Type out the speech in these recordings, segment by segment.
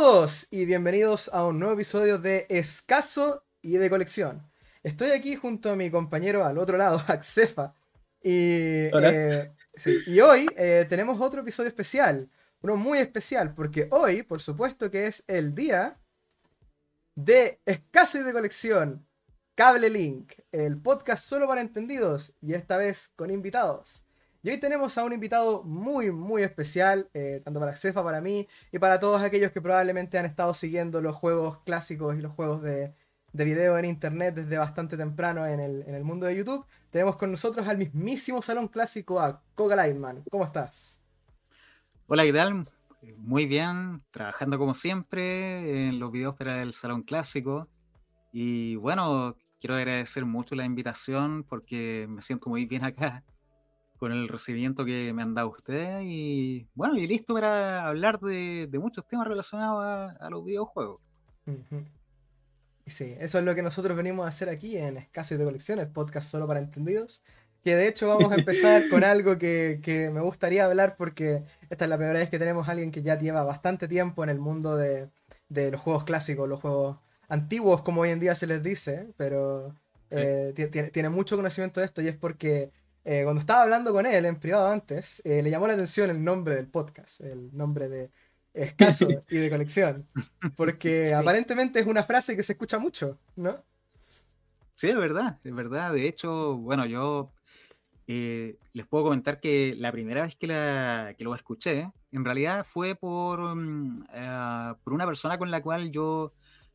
todos y bienvenidos a un nuevo episodio de Escaso y de Colección. Estoy aquí junto a mi compañero al otro lado, Axefa. Y, eh, y hoy eh, tenemos otro episodio especial, uno muy especial, porque hoy, por supuesto, que es el día de Escaso y de Colección, Cable Link, el podcast solo para entendidos y esta vez con invitados. Y hoy tenemos a un invitado muy, muy especial, eh, tanto para Cefa, para mí y para todos aquellos que probablemente han estado siguiendo los juegos clásicos y los juegos de, de video en internet desde bastante temprano en el, en el, mundo de YouTube. Tenemos con nosotros al mismísimo salón clásico, a Koga Lightman. ¿Cómo estás? Hola, ¿qué tal? Muy bien, trabajando como siempre en los videos para el salón clásico. Y bueno, quiero agradecer mucho la invitación porque me siento muy bien acá con el recibimiento que me han dado ustedes y bueno, y listo para hablar de, muchos temas relacionados a, los videojuegos. Sí, eso es lo que nosotros venimos a hacer aquí en Escaso de Colección, el podcast solo para entendidos. Que de hecho vamos a empezar con algo que, que, me gustaría hablar porque esta es la primera vez que tenemos a alguien que ya lleva bastante tiempo en el mundo de, de los juegos clásicos, los juegos antiguos como hoy en día se les dice, pero eh, tiene, mucho conocimiento de esto y es porque eh, cuando estaba hablando con él en privado antes, eh, le llamó la atención el nombre del podcast, el nombre de escaso y de colección, porque aparentemente es una frase que se escucha mucho, ¿no? Sí, es verdad, es verdad. De hecho, bueno, yo eh, les puedo comentar que la primera vez que, la, que lo escuché, en realidad fue por, mm, por una persona con la cual yo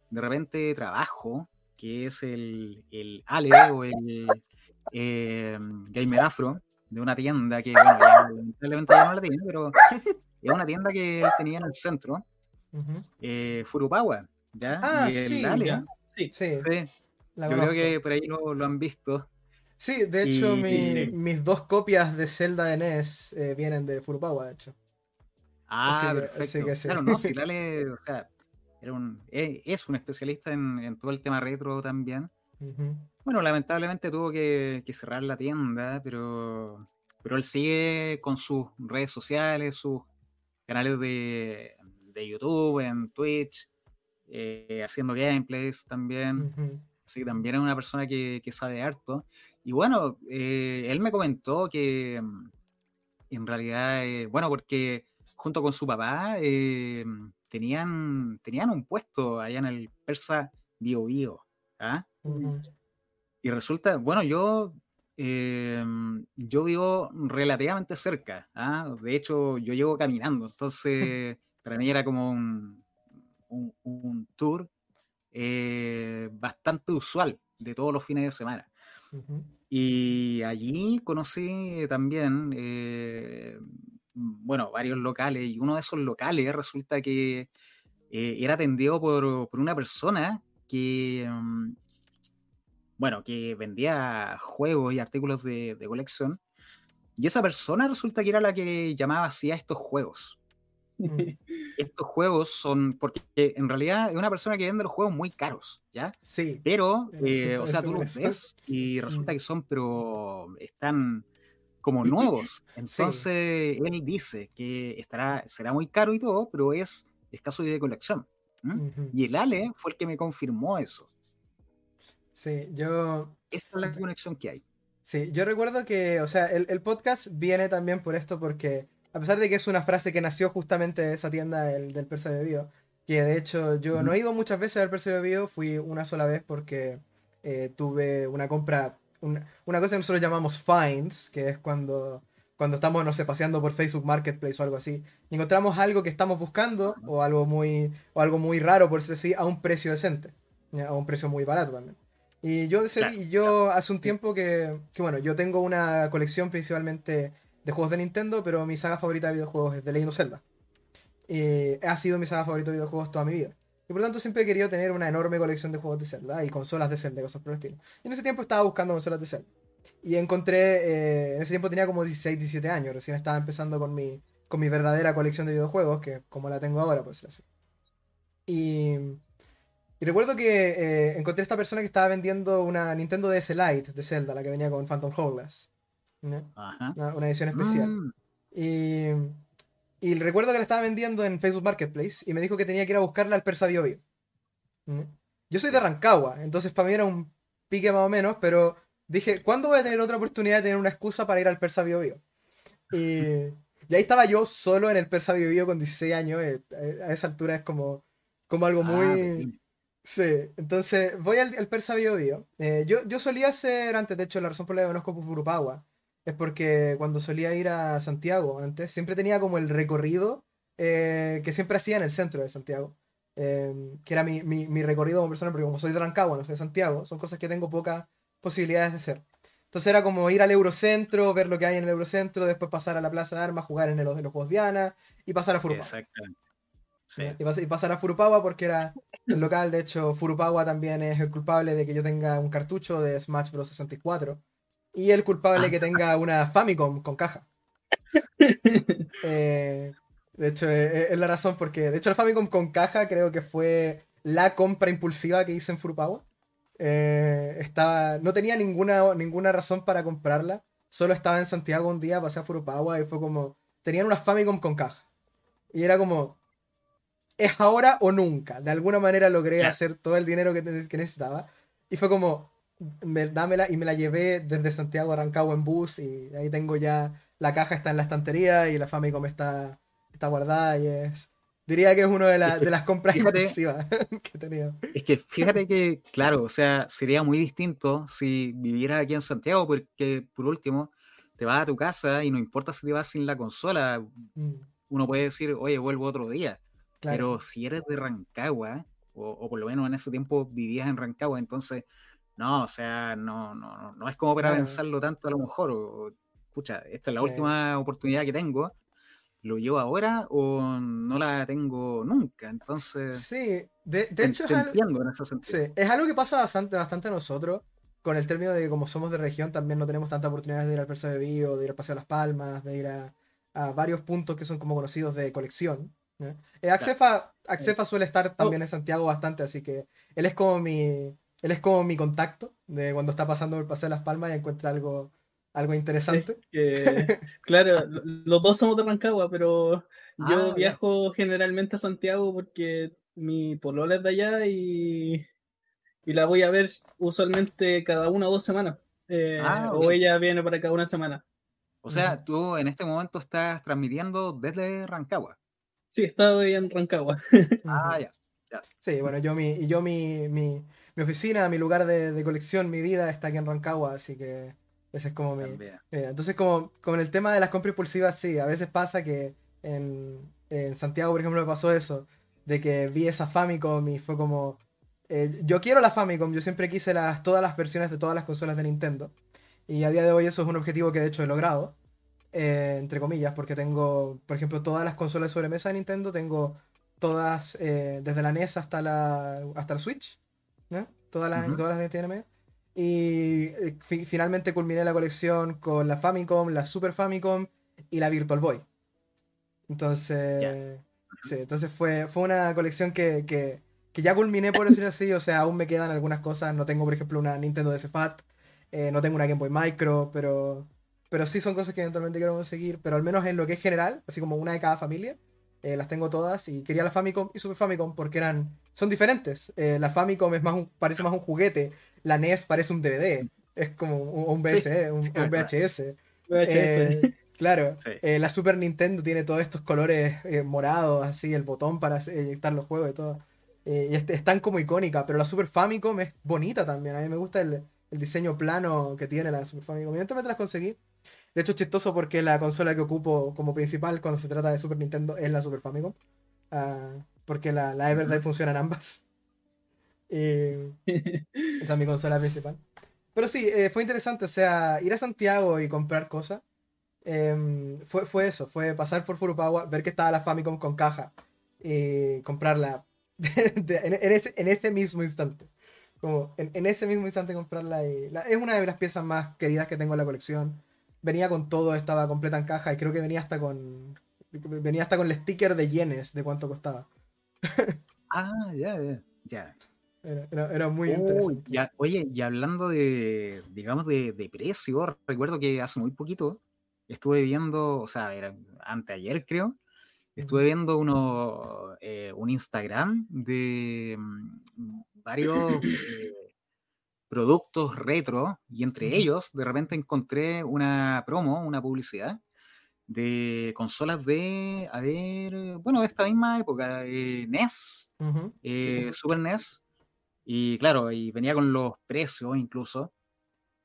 de repente trabajo, que es el, el Ale o el eh, Gamer Afro, de una tienda que, bueno, ya, lamentablemente ya no la tiene, pero es una tienda que él tenía en el centro, eh, Furupawa, ¿ya? Ah, y el sí, sí, sí. Yo creo que por ahí lo, lo han visto. Sí, de hecho, mi, mis dos copias de Zelda de NES eh, vienen de Furupawa, de hecho. Ah, perfecto. Que sí. Claro, no, si Lale, o sea, era un, es, un especialista en, en, todo el tema retro también. Bueno, lamentablemente tuvo que, cerrar la tienda, pero, pero él sigue con sus redes sociales, sus canales de, YouTube, en Twitch, eh, haciendo gameplays también. Así que también es una persona que, sabe harto. Y bueno, eh, él me comentó que mm, en realidad, eh, bueno, porque junto con su papá tenían, tenían un puesto allá en el Persa Bio Bio. ¿ah? Y resulta, bueno, yo, em, yo vivo relativamente cerca. ¿ah? De hecho, yo llevo caminando. Entonces, para mí era como un, un, tour eh, bastante usual de todos los fines de semana. Y allí conocí también, eh, bueno, varios locales. Y uno de esos locales resulta que eh, era atendido por, por, una persona que em, bueno, que vendía juegos y artículos de, colección. Y esa persona resulta que era la que llamaba así a estos juegos. Mm. estos juegos son, porque en realidad es una persona que vende los juegos muy caros, ¿ya? Sí. Pero, eh, o sea, tú los ves y resulta mm. que son, pero están como nuevos. Entonces, él dice que estará, será muy caro y todo, pero es escaso y de colección. Y el Ale fue el que me confirmó eso. Sí, yo... Esta es la conexión que hay. Sí, yo recuerdo que, o sea, el, podcast viene también por esto porque, a pesar de que es una frase que nació justamente de esa tienda del, del Persa de Bio, que de hecho yo no he ido muchas veces al Persa de Bio, fui una sola vez porque eh, tuve una compra, una, cosa que nosotros llamamos finds, que es cuando, cuando estamos, no sé, paseando por Facebook Marketplace o algo así, y encontramos algo que estamos buscando o algo muy, o algo muy raro, por decir así, a un precio decente, a un precio muy barato también. Y yo decidí, yo hace un tiempo que, que, bueno, yo tengo una colección principalmente de juegos de Nintendo, pero mi saga favorita de videojuegos es The Legend of Zelda. Y ha sido mi saga favorita de videojuegos toda mi vida. Y por lo tanto siempre he querido tener una enorme colección de juegos de Zelda y consolas de Zelda, cosas por el estilo. Y en ese tiempo estaba buscando consolas de Zelda. Y encontré, eh, en ese tiempo tenía como 16, 17 años, recién estaba empezando con mi, con mi verdadera colección de videojuegos, que como la tengo ahora, por decirlo así. Y y recuerdo que eh, encontré esta persona que estaba vendiendo una Nintendo DS Lite de Zelda, la que venía con Phantom Hourglass. Una, edición especial. Mm. Y, Y recuerdo que la estaba vendiendo en Facebook Marketplace y me dijo que tenía que ir a buscarla al Persa Bio, ¿Mm? Yo soy de Rancagua, entonces para mí era un pique más o menos, pero dije, ¿cuándo voy a tener otra oportunidad de tener una excusa para ir al Persa Bio, Y, y ahí estaba yo solo en el Persa Bio, con 16 años. Eh, eh, a esa altura es como, como algo ah, muy... Sí, entonces voy al, Persa Bio Bio. Eh, yo, yo solía hacer antes, de hecho, la razón por la que conozco Furupagua es porque cuando solía ir a Santiago antes, siempre tenía como el recorrido que siempre hacía en el centro de Santiago. Em, que era mi, mi, mi, recorrido como persona, porque como soy de Rancagua, no soy de Santiago, son cosas que tengo pocas posibilidades de hacer. Entonces era como ir al Eurocentro, ver lo que hay en el Eurocentro, después pasar a la Plaza de Armas, jugar en los de los Juegos Diana y pasar a Furupawa. Exactamente. Sí. Y, pasar a Furupawa porque era el local, de hecho Furupawa también es el culpable de que yo tenga un cartucho de Smash Bros. 64 y el culpable de que tenga una Famicom con caja. eh, de hecho, e, e, es, la razón porque. De hecho, el Famicom con caja creo que fue la compra impulsiva que hice en Furupawa. Eh, estaba, no tenía ninguna, ninguna razón para comprarla. Solo estaba en Santiago un día, pasé a Furupawa y fue como. Tenían una Famicom con caja. Y era como. Es ahora o nunca. De alguna manera logré hacer todo el dinero que, que necesitaba. Y fue como. Me, dámela y me la llevé desde Santiago a Rancagua en bus. Y ahí tengo ya. La caja está en la estantería y la Famicom está está guardada y es. Diría que es una de, de las compras impulsivas que he tenido. Es que fíjate que, claro, o sea, sería muy distinto si vivieras aquí en Santiago, porque por último, te vas a tu casa y no importa si te vas sin la consola, mm. uno puede decir, oye, vuelvo otro día. Pero si eres de Rancagua, o, por lo menos en ese tiempo vivías en Rancagua, entonces, no, o sea, no, no, no es como para pensarlo tanto a lo mejor. O, escucha, esta es la última oportunidad que tengo ¿lo llevo ahora o no la tengo nunca? Entonces. Sí, de, hecho es algo, es algo que pasa bastante, bastante a nosotros. Con el término de que como somos de región, también no tenemos tantas oportunidades de ir al Persa de Vivo, de ir al Paseo de las Palmas, de ir a, varios puntos que son como conocidos de colección. Eh, Axefa, suele estar también en Santiago bastante, así que él es como mi. Él es como mi contacto de cuando está pasando el Paseo de las Palmas y encuentra algo algo interesante. claro, los dos somos de Rancagua, pero yo ah, viajo generalmente a Santiago porque mi polola es de allá y, y la voy a ver usualmente cada una o dos semanas. Eh, ah, o ella viene para cada una semana. O sea, tú en este momento estás transmitiendo desde Rancagua. Sí, estoy en Rancagua. ah, ya, ya. Sí, bueno, yo mi, y yo mi, mi, mi oficina, mi lugar de, de, colección, mi vida está aquí en Rancagua, así que ese es como mi. entonces, como con el tema de las compras impulsivas, sí, a veces pasa que en, Santiago, por ejemplo, me pasó eso, de que vi esa Famicom y fue como. Eh, yo quiero la Famicom, yo siempre quise las, todas las versiones de todas las consolas de Nintendo. Y a día de hoy eso es un objetivo que de hecho he logrado, eh, entre comillas, porque tengo, por ejemplo, todas las consolas de sobremesa de Nintendo, tengo todas, eh, desde la NES hasta la hasta el Switch, ¿no? Todas las, todas las de TNM. Y eh, finalmente culminé la colección con la Famicom, la Super Famicom y la Virtual Boy. Entonces, sí, entonces fue, fue una colección que, que, que, ya culminé, por decirlo así. O sea, aún me quedan algunas cosas. No tengo, por ejemplo, una Nintendo DS Fat. Eh, no tengo una Game Boy Micro, pero, pero sí son cosas que eventualmente quiero conseguir. Pero al menos en lo que es general, así como una de cada familia, eh, las tengo todas. Y quería la Famicom y Super Famicom porque eran son diferentes. la Famicom es más parece más un juguete la NES parece un DVD, es como un, VHS. un, VHS. Eh, claro, eh, la Super Nintendo tiene todos estos colores eh, morados, así, el botón para inyectar los juegos y todo. y es, tan como icónica, pero la Super Famicom es bonita también. A mí me gusta el, diseño plano que tiene la Super Famicom. Y las conseguí. De hecho, es chistoso porque la consola que ocupo como principal cuando se trata de Super Nintendo es la Super Famicom. Ah, porque la, la Everdrive funciona en ambas. Eh, esa es mi consola principal. Pero sí, eh, fue interesante. O sea, ir a Santiago y comprar cosas. Em, fue, fue eso, fue pasar por Furupawa, ver que estaba la Famicom con caja y comprarla en, ese, en, ese, mismo instante. Como en, ese mismo instante comprarla. Y es una de las piezas más queridas que tengo en la colección. Venía con todo, estaba completa en caja y creo que venía hasta con. Venía hasta con el sticker de yenes de cuánto costaba. ah, ya, ya. ya. Era, muy interesante. Ya, oye, y hablando de, digamos, de, de precio, recuerdo que hace muy poquito estuve viendo, o sea, era anteayer creo, estuve viendo uno, eh, un Instagram de mm, varios eh, productos retro y entre ellos de repente encontré una promo, una publicidad de consolas de, a ver, bueno, de esta misma época, NES, Super NES, y claro, y venía con los precios incluso.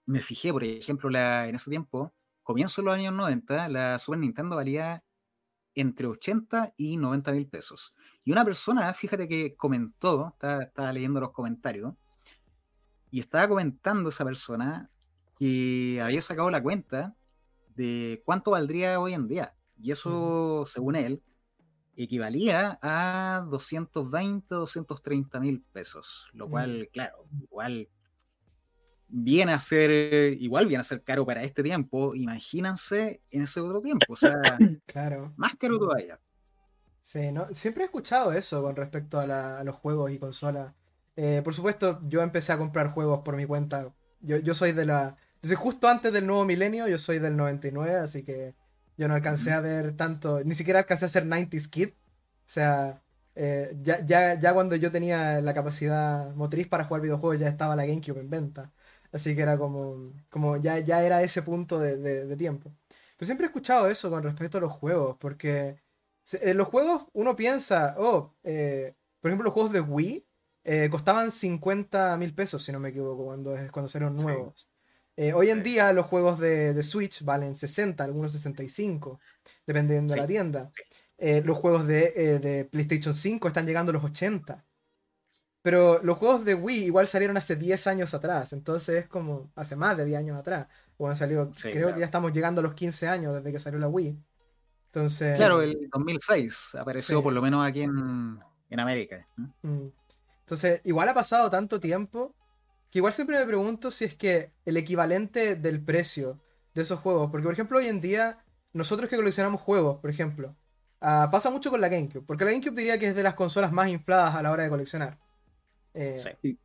Me fijé, por ejemplo, la, en ese tiempo, comienzo de los años 90, la Super Nintendo valía entre 80 y 90 mil pesos. Y una persona, fíjate que comentó, estaba, leyendo los comentarios, y estaba comentando esa persona que había sacado la cuenta de cuánto valdría hoy en día. Y eso, según él, equivalía a 220, 230 mil pesos, lo cual, claro, igual viene a ser, igual viene a ser caro para este tiempo, imagínense en ese otro tiempo, o sea, claro. más caro todavía. Sí, ¿no? siempre he escuchado eso con respecto a, los juegos y consolas. Eh, por supuesto, yo empecé a comprar juegos por mi cuenta. Yo, yo soy de la... Desde justo antes del nuevo milenio, yo soy del 99, así que yo no alcancé a ver tanto, ni siquiera alcancé a ser 90s Kid. O sea, eh, ya, ya, cuando yo tenía la capacidad motriz para jugar videojuegos ya estaba la GameCube en venta. Así que era como, como ya, ya era ese punto de, tiempo. Pero siempre he escuchado eso con respecto a los juegos, porque en los juegos uno piensa, oh, eh, por ejemplo los juegos de Wii eh, costaban 50 mil pesos, si no me equivoco, cuando, cuando salieron nuevos. Eh, hoy en día los juegos de, Switch valen 60, algunos 65, dependiendo de la tienda. Eh, los juegos de, de, PlayStation 5 están llegando a los 80. Pero los juegos de Wii igual salieron hace 10 años atrás, entonces es como hace más de 10 años atrás. Bueno, salió, creo que ya estamos llegando a los 15 años desde que salió la Wii. Entonces, claro, el 2006 apareció por lo menos aquí en, América. Mm. Entonces, igual ha pasado tanto tiempo que igual siempre me pregunto si es que el equivalente del precio de esos juegos, porque por ejemplo hoy en día nosotros que coleccionamos juegos, por ejemplo, ah, pasa mucho con la GameCube, porque la GameCube diría que es de las consolas más infladas a la hora de coleccionar. Eh, sí.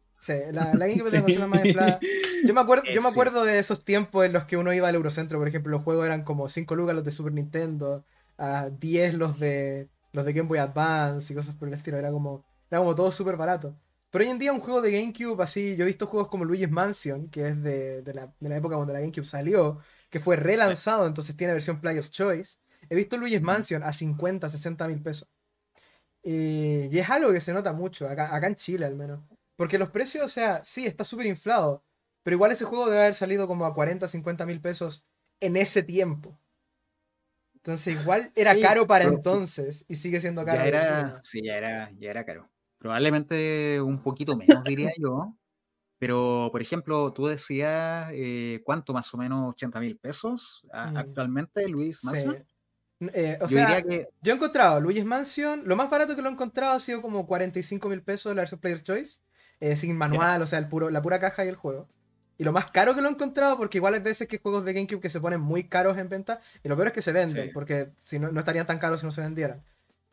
la, GameCube es de las consolas más infladas. Yo me, acuerdo, yo me acuerdo de esos tiempos en los que uno iba al Eurocentro, por ejemplo, los juegos eran como 5 lucas los de Super Nintendo, a 10 los de los de Game Boy Advance y cosas por el estilo, era como, era como todo súper barato. Pero hoy en día un juego de GameCube así, yo he visto juegos como Luigi's Mansion, que es de, la, época cuando la GameCube salió, que fue relanzado, entonces tiene versión Player's Choice. He visto Luigi's Mansion a 50, 60 mil pesos. Y, es algo que se nota mucho, acá, acá en Chile al menos. Porque los precios, o sea, sí, está súper inflado. Pero igual ese juego debe haber salido como a 40, 50 mil pesos en ese tiempo. Entonces igual era caro para entonces y sigue siendo caro. era, sí, ya era, ya era caro. Probablemente un poquito menos, diría yo. Pero, por ejemplo, tú decías, eh, ¿cuánto más o menos 80 mil pesos mm. actualmente, Luis Mansion? Eh, o yo sea, que... yo he encontrado Luis Mansion, lo más barato que lo he encontrado ha sido como 45 mil pesos de la versión Player Choice, eh, sin manual, o sea, el puro, la pura caja y el juego. Y lo más caro que lo he encontrado, porque igual hay veces que juegos de GameCube que se ponen muy caros en venta, y lo peor es que se venden, porque si no, no estarían tan caros si no se vendieran.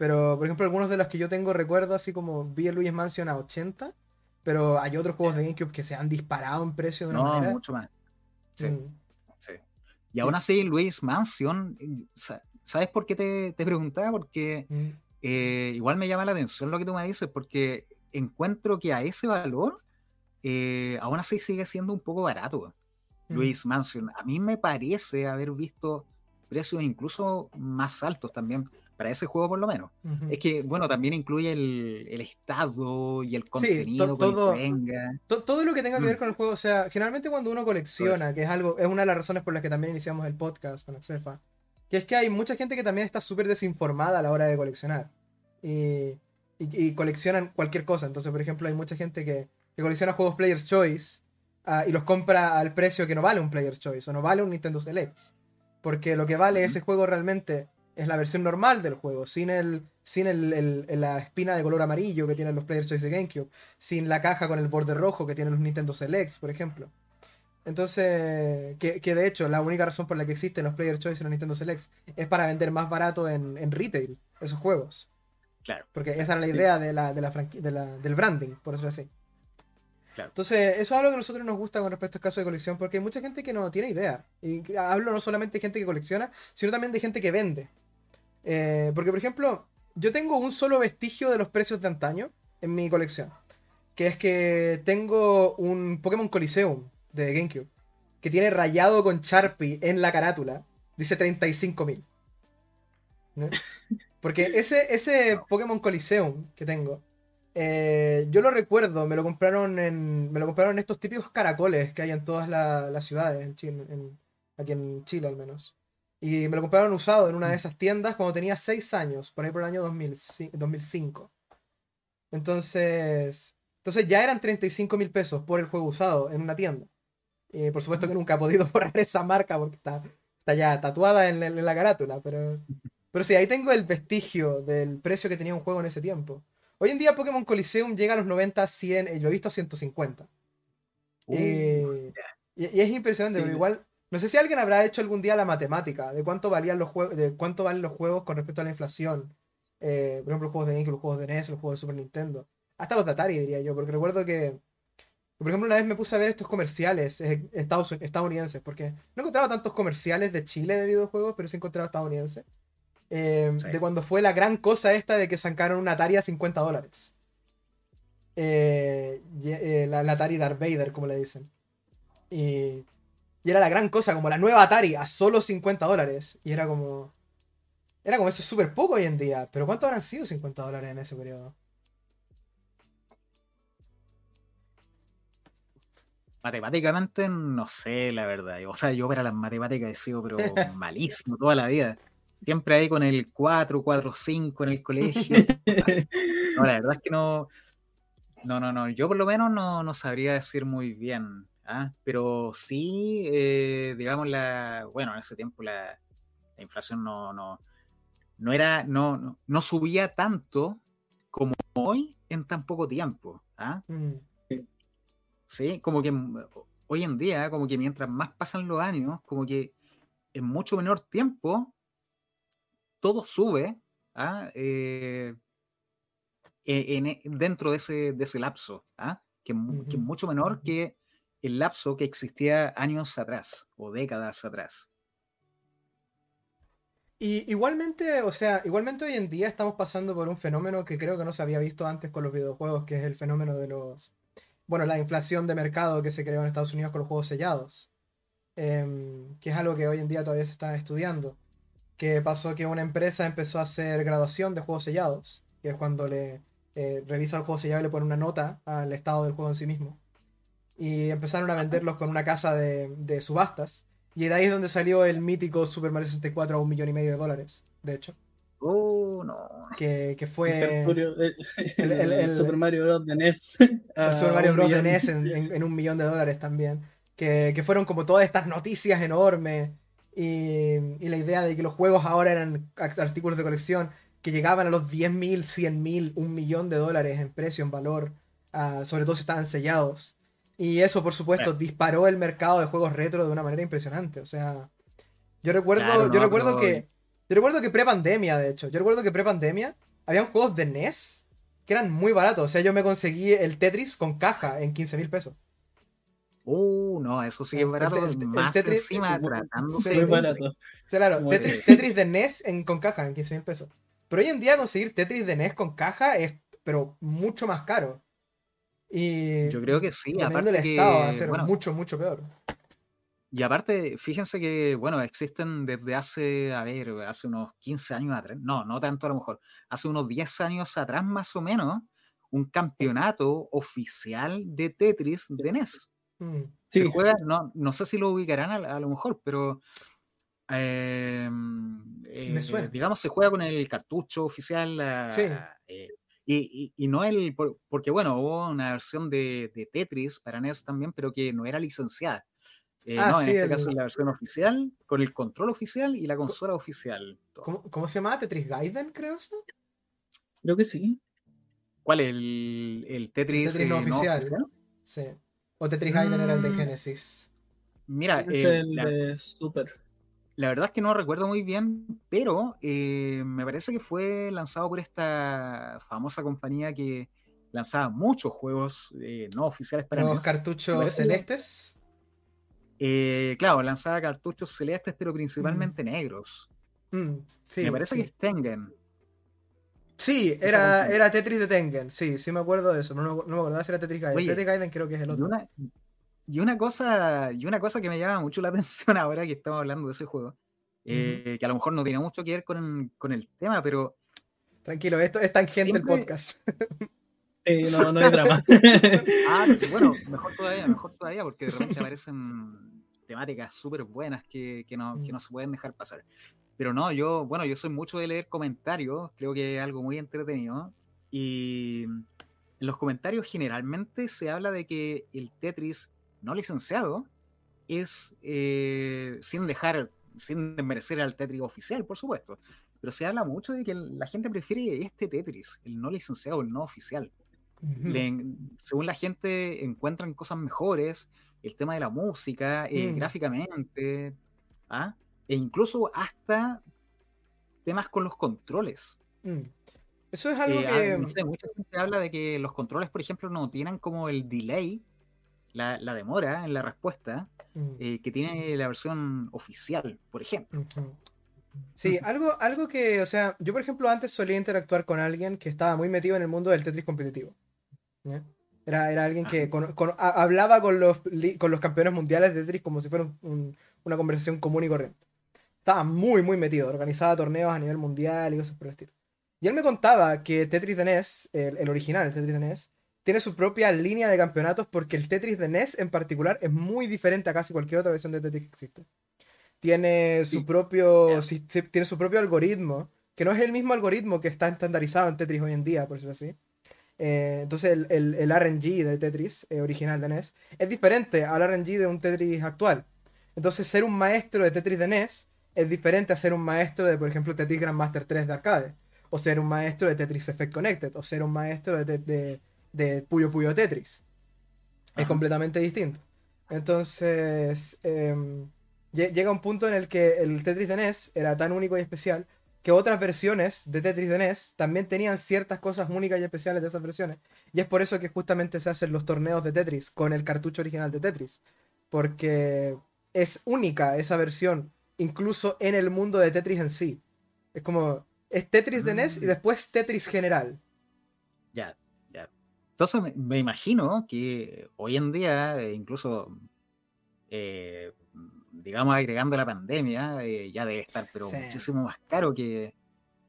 Pero, por ejemplo, algunos de los que yo tengo recuerdo, así como vi el Luigi's Mansion a 80, pero hay otros juegos de GameCube que se han disparado en precio de una no, manera. mucho más. Sí. Mm. sí. Y aún así, Luis Mansion, ¿sabes por qué te, te preguntaba? Porque mm. eh, igual me llama la atención lo que tú me dices, porque encuentro que a ese valor, eh, aún así sigue siendo un poco barato. Mm. Luis Mansion, a mí me parece haber visto precios incluso más altos también para ese juego por lo menos. Es que, bueno, también incluye el, estado y el contenido todo, que venga. todo lo que tenga que ver mm. con el juego. O sea, generalmente cuando uno colecciona, que es algo, es una de las razones por las que también iniciamos el podcast con Excelfa, que es que hay mucha gente que también está súper desinformada a la hora de coleccionar. Y, y, coleccionan cualquier cosa. Entonces, por ejemplo, hay mucha gente que, colecciona juegos Player's Choice ah, y los compra al precio que no vale un Player's Choice o no vale un Nintendo Select. Porque lo que vale ese juego realmente es la versión normal del juego, sin el sin el, la espina de color amarillo que tienen los Players Choice de GameCube, sin la caja con el borde rojo que tienen los Nintendo Selects, por ejemplo. Entonces, que, de hecho la única razón por la que existen los Player Choice y los Nintendo Selects es para vender más barato en, retail esos juegos. Claro. Porque esa era la idea de la, de la, del branding, por eso así. Entonces, eso es algo que a nosotros nos gusta con respecto a casos de colección, porque hay mucha gente que no tiene idea. Y hablo no solamente de gente que colecciona, sino también de gente que vende. Eh, porque, por ejemplo, yo tengo un solo vestigio de los precios de antaño en mi colección. Que es que tengo un Pokémon Coliseum de GameCube. Que tiene rayado con Sharpie en la carátula. Dice 35.000. Porque ese, ese Pokémon Coliseum que tengo. Eh, yo lo recuerdo, me lo compraron en. Me lo compraron en estos típicos caracoles que hay en todas las ciudades, en Chile, aquí en Chile al menos. Y me lo compraron usado en una de esas tiendas cuando tenía 6 años, por ahí por el año 2005. Entonces. Entonces ya eran 35 mil pesos por el juego usado en una tienda. Y por supuesto que nunca he podido borrar esa marca porque está, está ya tatuada en, la carátula. Pero, pero sí, ahí tengo el vestigio del precio que tenía un juego en ese tiempo. Hoy en día Pokémon Coliseum llega a los 90, 100, y lo he visto a 150. Uh, eh, y, es impresionante, pero igual, no sé si alguien habrá hecho algún día la matemática de cuánto valían los juegos, de cuánto valen los juegos con respecto a la inflación. Eh, por ejemplo, los juegos de GameCube, los juegos de NES, los juegos de Super Nintendo. Hasta los de Atari, diría yo, porque recuerdo que, por ejemplo, una vez me puse a ver estos comerciales eh, estadounidenses, porque no encontraba tantos comerciales de Chile de videojuegos, pero sí encontraba estadounidenses. Eh, de cuando fue la gran cosa esta de que sacaron una Atari a 50 dólares. la, Atari Darth Vader, como le dicen. Y, y, era la gran cosa, como la nueva Atari a solo 50 dólares. Y era como. Era como eso es súper poco hoy en día. Pero ¿cuánto habrán sido 50 dólares en ese periodo? Matemáticamente no sé, la verdad. O sea, yo para las matemáticas he sido pero malísimo toda la vida. Siempre ahí con el 4, 4, 5 en el colegio. no, la verdad es que no. No, no, no. Yo por lo menos no, no sabría decir muy bien. ¿Ah? Pero sí, eh, digamos, la. Bueno, en ese tiempo la, la inflación no, no, no era, no, no, subía tanto como hoy en tan poco tiempo. ¿ah? Mm. Sí, como que hoy en día, como que mientras más pasan los años, como que en mucho menor tiempo todo sube ¿ah? Eh, e, dentro de ese, de ese lapso, ¿ah? que, es mucho menor que el lapso que existía años atrás o décadas atrás. Y igualmente, o sea, igualmente hoy en día estamos pasando por un fenómeno que creo que no se había visto antes con los videojuegos, que es el fenómeno de los, bueno, la inflación de mercado que se creó en Estados Unidos con los juegos sellados, em, que es algo que hoy en día todavía se está estudiando que pasó que una empresa empezó a hacer graduación de juegos sellados, que es cuando le eh, revisa el juego sellado y le pone una nota al estado del juego en sí mismo. Y empezaron a venderlos con una casa de, subastas. Y de ahí es donde salió el mítico Super Mario 64 a un millón y medio de dólares, de hecho. Oh, no. Que, fue. El, Super Mario Bros. de NES. El Super Mario Bros. de NES en, un millón de dólares también. Que, que, fueron como todas estas noticias enormes y, la idea de que los juegos ahora eran artículos de colección que llegaban a los 10.000, 100.000, un millón de dólares en precio, en valor, ah, sobre todo si estaban sellados. Y eso, por supuesto, disparó el mercado de juegos retro de una manera impresionante. O sea, yo recuerdo, yo recuerdo que, yo recuerdo que pre-pandemia, de hecho, yo recuerdo que pre-pandemia habían juegos de NES que eran muy baratos. O sea, yo me conseguí el Tetris con caja en 15 mil pesos. Uh, no, eso sí es barato. El, más Tetris, encima tratándose. Muy barato. Claro, Tetris, de NES en, con caja en 15 mil pesos. Pero hoy en día conseguir Tetris de NES con caja es pero mucho más caro. Y yo creo que sí, aparte del estado va a ser mucho, mucho peor. Y aparte, fíjense que, bueno, existen desde hace, a ver, hace unos 15 años atrás, no, no tanto a lo mejor, hace unos 10 años atrás más o menos, un campeonato oficial de Tetris de NES. Mm. Se juega, no, no sé si lo ubicarán a, lo mejor, pero em, eh, digamos, se juega con el cartucho oficial. Eh, y, no el, porque bueno, hubo una versión de, Tetris para NES también, pero que no era licenciada. Eh, ah, no, en este caso es la versión oficial, con el control oficial y la consola oficial. ¿Cómo, se llama? ¿Tetris Gaiden, creo eso? Creo que sí. ¿Cuál? ¿El, el Tetris, no oficial? Sí. ¿O Tetris Gaiden era el de mm. Genesis? Mira, es eh, el de Super. La verdad es que no recuerdo muy bien, pero eh, me parece que fue lanzado por esta famosa compañía que lanzaba muchos juegos eh, no oficiales para ¿Los cartuchos celestes? claro, lanzaba cartuchos celestes, pero principalmente mm. negros. Mm, me parece que es Tengen. Sí, era, era Tetris de Tengen. Sí, sí me acuerdo de eso. No, no, me acordaba si era Tetris Gaiden. Tetris Gaiden creo que es el otro. Y una, cosa, y una cosa que me llama mucho la atención ahora que estamos hablando de ese juego, eh, que a lo mejor no tiene mucho que ver con, con el tema, pero. Tranquilo, esto es tangente el podcast. no, no hay drama. ah, bueno, mejor todavía, mejor todavía, porque de repente aparecen temáticas súper buenas que, que, no, que no se pueden dejar pasar. Pero no, yo, bueno, yo soy mucho de leer comentarios, creo que es algo muy entretenido. Y en los comentarios generalmente se habla de que el Tetris no licenciado es, eh, sin dejar, sin desmerecer al Tetris oficial, por supuesto, pero se habla mucho de que la gente prefiere este Tetris, el no licenciado, el no oficial. según la gente encuentran cosas mejores, el tema de la música, eh, gráficamente, ¿ah? e incluso hasta temas con los controles. Mm. Eso es algo eh, que... mucha gente habla de que los controles, por ejemplo, no tienen como el delay, la, demora en la respuesta mm. eh, que tiene la versión oficial, por ejemplo. Sí, algo, algo que, o sea, yo por ejemplo antes solía interactuar con alguien que estaba muy metido en el mundo del Tetris competitivo. Era, era alguien que hablaba con los, con los campeones mundiales de Tetris como si fuera una conversación común y corriente estaba muy, muy metido, organizaba torneos a nivel mundial y cosas por el estilo. Y él me contaba que Tetris de NES, el, original, el Tetris de NES, tiene su propia línea de campeonatos porque el Tetris de NES en particular es muy diferente a casi cualquier otra versión de Tetris que existe. Tiene su propio, tiene su propio algoritmo, que no es el mismo algoritmo que está estandarizado en Tetris hoy en día, por decirlo así. Eh, entonces el, el, RNG de Tetris eh, original de NES es diferente al RNG de un Tetris actual. Entonces ser un maestro de Tetris de NES es diferente a ser un maestro de, por ejemplo, Tetris Grandmaster 3 de arcade, o ser un maestro de Tetris Effect Connected, o ser un maestro de, de, de Puyo Puyo Tetris. Es completamente distinto. Entonces, em, llega un punto en el que el Tetris de NES era tan único y especial que otras versiones de Tetris de NES también tenían ciertas cosas únicas y especiales de esas versiones. Y es por eso que justamente se hacen los torneos de Tetris con el cartucho original de Tetris. Porque es única esa versión incluso en el mundo de Tetris en sí. Es como, es Tetris de NES y mm. después Tetris general. Ya. Entonces me, imagino que hoy en día, eh, incluso, eh, digamos, agregando la pandemia, eh, ya debe estar, pero muchísimo más caro que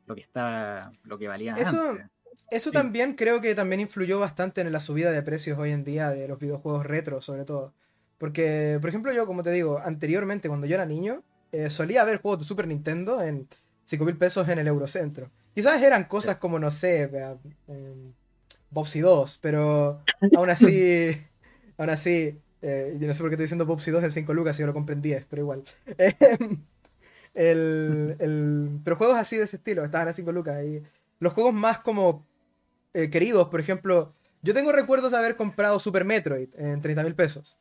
lo que estaba, lo que valía eso, antes. Eso también creo que también influyó bastante en la subida de precios hoy en día de los videojuegos retro, sobre todo. Porque, por ejemplo, yo, como te digo, anteriormente, cuando yo era niño, eh, solía ver juegos de Super Nintendo en 5 mil pesos en el Eurocentro. Quizás eran cosas como, no sé, eh, Bobsy 2, pero aún así, aún así, eh, yo no sé por qué estoy diciendo Bobsy 2 en 5 lucas si yo lo compré en 10, pero igual. el, pero juegos así de ese estilo, estaban a 5 lucas. Y los juegos más como queridos, por ejemplo, yo tengo recuerdos de haber comprado Super Metroid en 30 mil pesos.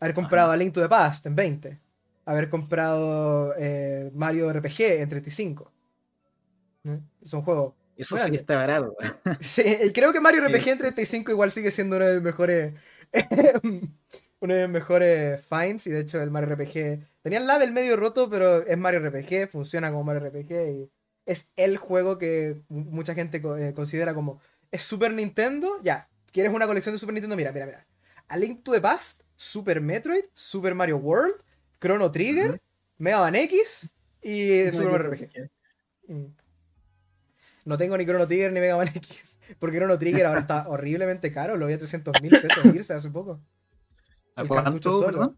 Haber comprado A Link to the Past en 20 haber comprado eh, Mario RPG en 35. Es un Eso sí está barato. sí, creo que Mario RPG en 35 igual sigue siendo uno de los mejores. uno de los mejores finds. Y de hecho, el Mario RPG. Tenía el label medio roto, pero es Mario RPG, funciona como Mario RPG. Y es el juego que mucha gente eh, considera como. ¿Es Super Nintendo? Ya. ¿Quieres una colección de Super Nintendo? Mira, mira, mira. A Link to the Past, Super Metroid, Super Mario World Chrono Trigger, Mega Man X y Super Mario RPG. Mm. No tengo ni Chrono Trigger ni Mega Man X. Porque Chrono Trigger ahora está horriblemente caro. Lo vi a 300 mil pesos irse hace poco. El cartucho solo.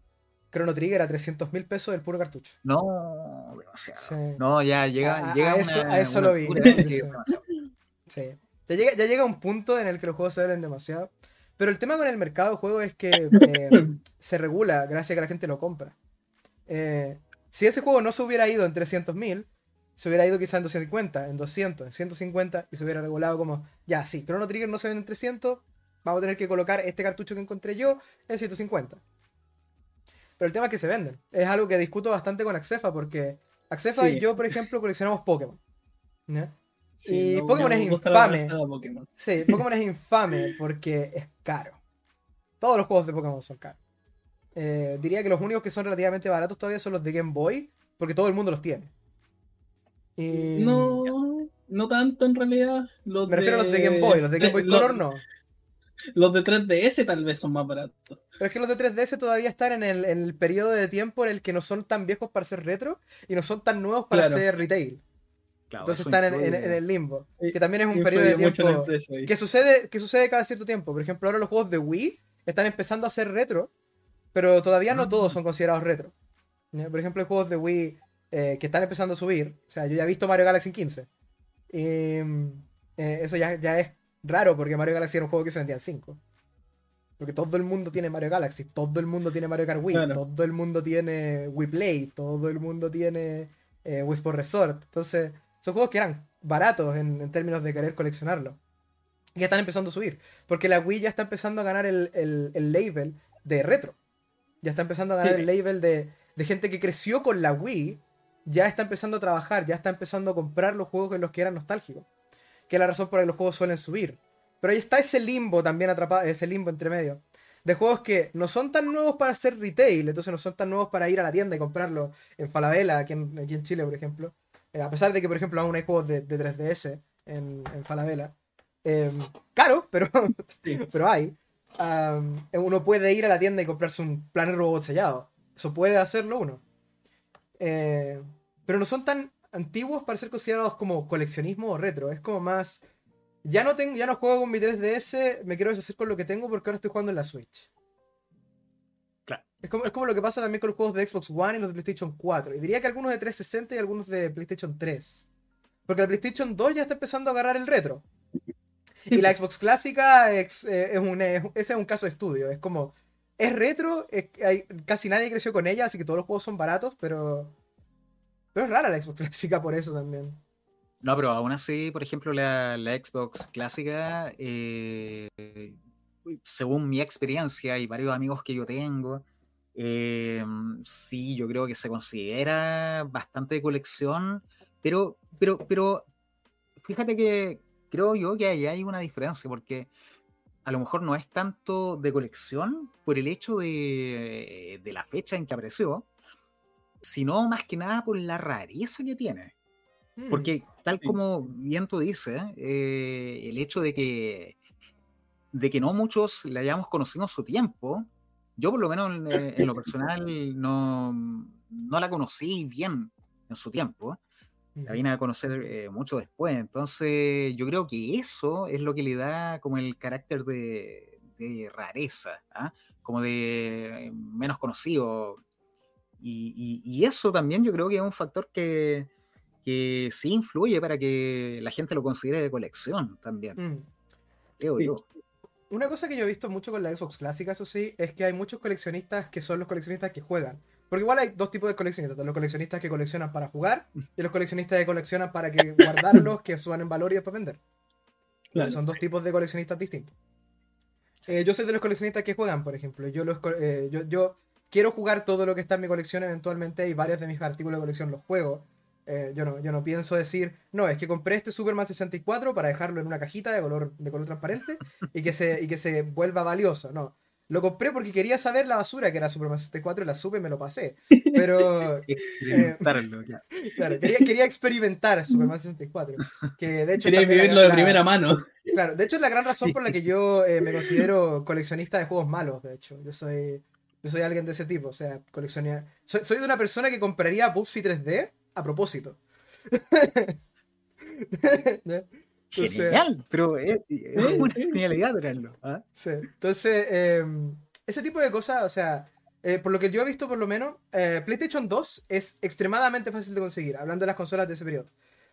Chrono Trigger a 300 mil pesos el puro cartucho. No, demasiado. No, ya llega, a, llega eso, a eso lo vi. sí. Ya llega, ya llega un punto en el que los juegos se venden demasiado. Pero el tema con el mercado de juegos es que eh, se regula gracias a que la gente lo compra. Eh, si ese juego no se hubiera ido en 300.000, se hubiera ido quizá en 250, en 200, en 150 y se hubiera regulado como, ya, sí, Chrono Trigger no se vende en 300, vamos a tener que colocar este cartucho que encontré yo en 150. Pero el tema es que se venden. Es algo que discuto bastante con Axefa porque Axefa y yo, por ejemplo, coleccionamos Pokémon. y Pokémon es infame. Sí, Pokémon es infame porque es caro. Todos los juegos de Pokémon son caros. Eh, diría que los únicos que son relativamente baratos todavía son los de Game Boy, porque todo el mundo los tiene. No, no tanto en realidad. Me refiero a los de Game Boy, los de Game Boy Color no. Los de 3DS tal vez son más baratos. Pero es que los de 3DS todavía están en el, en el periodo de tiempo en el que no son tan viejos para ser retro y no son tan nuevos para ser retail. Entonces están en, el limbo. Que también es un periodo de tiempo que sucede, que sucede cada cierto tiempo. Por ejemplo, ahora los juegos de Wii están empezando a ser retro, pero todavía no todos son considerados retro. Por ejemplo, hay juegos de Wii eh, que están empezando a subir. O sea, yo ya he visto Mario Galaxy 15. Y eh, eso ya, ya es raro porque Mario Galaxy era un juego que se vendía en 5. Porque todo el mundo tiene Mario Galaxy, todo el mundo tiene Mario Kart Wii, todo el mundo tiene Wii Play, todo el mundo tiene eh, Wii Sport Resort. Entonces, son juegos que eran baratos en, términos de querer coleccionarlo. Y ya están empezando a subir. Porque la Wii ya está empezando a ganar el, label de retro. Ya está empezando a ganar el label de, de, gente que creció con la Wii. Ya está empezando a trabajar, ya está empezando a comprar los juegos en los que eran nostálgicos. Que es la razón por la que los juegos suelen subir. Pero ahí está ese limbo también atrapado, ese limbo entre medio. De juegos que no son tan nuevos para ser retail, entonces no son tan nuevos para ir a la tienda y comprarlo en Falabella, aquí en, aquí en Chile, por ejemplo. Eh, a pesar de que, por ejemplo, aún hay juegos de, 3DS en, en Falabella. Eh, caro, pero, pero hay. uno puede ir a la tienda y comprarse un Planet Robot sellado. Eso puede hacerlo uno. Eh, pero no son tan antiguos para ser considerados como coleccionismo o retro. Es como más. Ya no, tengo, ya no juego con mi 3DS, me quiero deshacer con lo que tengo porque ahora estoy jugando en la Switch. Es como, lo que pasa también con los juegos de Xbox One y los de PlayStation 4. Y diría que algunos de 360 y algunos de PlayStation 3. Porque la PlayStation 2 ya está empezando a agarrar el retro. Y la Xbox clásica es, eh, un, ese es un caso de estudio. Es como, es retro, casi nadie creció con ella, así que todos los juegos son baratos, pero... Pero es rara la Xbox clásica por eso también. No, pero aún así, por ejemplo, la, Xbox clásica, eh, según mi experiencia y varios amigos que yo tengo, eh, sí, yo creo que se considera bastante de colección, pero, pero, pero fíjate que creo yo que ahí hay una diferencia, porque a lo mejor no es tanto de colección por el hecho de, de la fecha en que apareció, sino más que nada por la rareza que tiene. Mm, porque tal como bien tú dices, eh, el hecho de que, de que no muchos le hayamos conocido en su tiempo, yo por lo menos en, lo personal no, no, la conocí bien en su tiempo. La vine a conocer eh, mucho después. Entonces yo creo que eso es lo que le da como el carácter de, rareza, ¿ah? como de menos conocido. Y, eso también yo creo que es un factor que, que sí influye para que la gente lo considere de colección también. Mm. Creo yo una cosa que yo he visto mucho con la Xbox clásica, eso sí, es que hay muchos coleccionistas que son los coleccionistas que juegan. Porque igual hay dos tipos de coleccionistas, los coleccionistas que coleccionan para jugar y los coleccionistas que coleccionan para que guardarlos, que suban en valor y después vender. Son dos tipos de coleccionistas distintos. Eh, yo soy de los coleccionistas que juegan, por ejemplo. Yo, los, eh, yo, yo quiero jugar todo lo que está en mi colección eventualmente y varios de mis artículos de colección los juego. Eh, yo, no, yo no pienso decir, no, es que compré este Superman 64 para dejarlo en una cajita de color, de color transparente y que, se, y que se vuelva valioso. No, lo compré porque quería saber la basura que era Superman 64 y la supe y me lo pasé. Pero. Eh, claro, quería, experimentar Superman 64. Que de hecho. Quería vivirlo de primera mano. Claro, de hecho es la gran razón por la que yo eh, me considero coleccionista de juegos malos, de hecho. Yo soy. Yo soy alguien de ese tipo, o sea, coleccionía. Soy, soy de una persona que compraría Pupsi 3D a propósito. Genial, pero es, una genialidad tenerlo. ¿ah? Entonces, em, ese tipo de cosas, o sea, eh, por lo que yo he visto por lo menos, eh, PlayStation 2 es extremadamente fácil de conseguir, hablando de las consolas de ese periodo.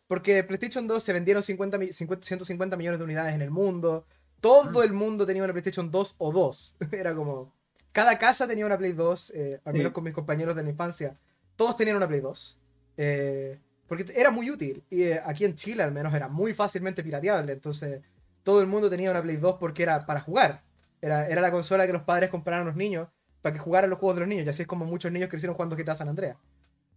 Porque PlayStation 2 se vendieron 50, 150 millones de unidades en el mundo. Todo el mundo tenía una PlayStation 2 o 2. Era como... Cada casa tenía una Play 2, eh, al menos con mis compañeros de la infancia. Todos tenían una Play 2. Eh, porque era muy útil. Y eh, aquí en Chile al menos era muy fácilmente pirateable. Entonces todo el mundo tenía una Play 2 porque era para jugar. Era, era la consola que los padres compraron a los niños para que jugaran los juegos de los niños. Y así es como muchos niños crecieron jugando GTA San Andreas.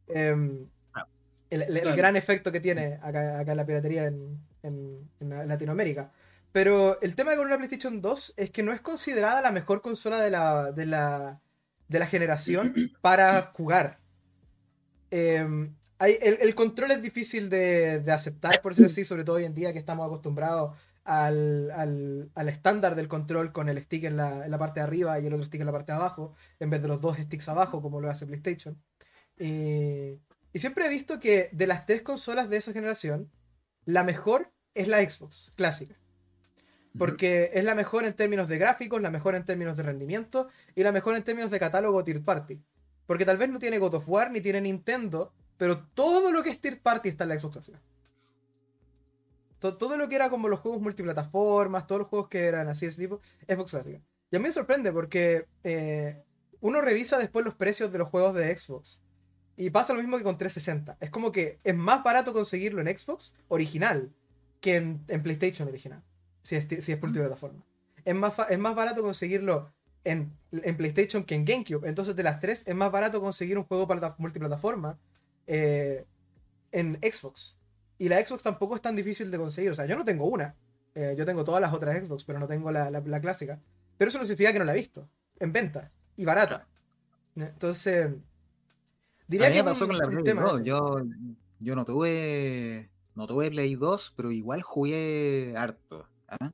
Em, ah. el, gran efecto que tiene acá, acá la piratería en, en, Latinoamérica. Pero el tema con una PlayStation 2 es que no es considerada la mejor consola de la, de la, de la generación para jugar. Eh, el, control es difícil de, aceptar, por decirlo así, sobre todo hoy en día que estamos acostumbrados al, estándar del control con el stick en la, parte de arriba y el otro stick en la parte de abajo, en vez de los dos sticks abajo, como lo hace PlayStation. y siempre he visto que de las tres consolas de esa generación, la mejor es la Xbox clásica. Porque es la mejor en términos de gráficos, la mejor en términos de rendimiento y la mejor en términos de catálogo third party. Porque tal vez no tiene God of War ni tiene Nintendo, pero todo lo que es third party está en la Xbox. Todo, lo que era como los juegos multiplataformas, todos los juegos que eran así de ese tipo, Xbox clásica. Y a mí me sorprende porque eh, uno revisa después los precios de los juegos de Xbox. Y pasa lo mismo que con 360. Es como que es más barato conseguirlo en Xbox original que en, PlayStation original. Si es, si es multiplataforma. Es más, es más barato conseguirlo en, PlayStation que en GameCube. Entonces, de las tres, es más barato conseguir un juego para multiplataforma eh, en Xbox. Y la Xbox tampoco es tan difícil de conseguir. O sea, yo no tengo una. Eh, yo tengo todas las otras Xbox, pero no tengo la, clásica. Pero eso no significa que no la he visto. En venta. Y barata. Entonces. Diría que pasó con la Play Yo, yo no tuve. No tuve Play 2, pero igual jugué harto. ¿Ah?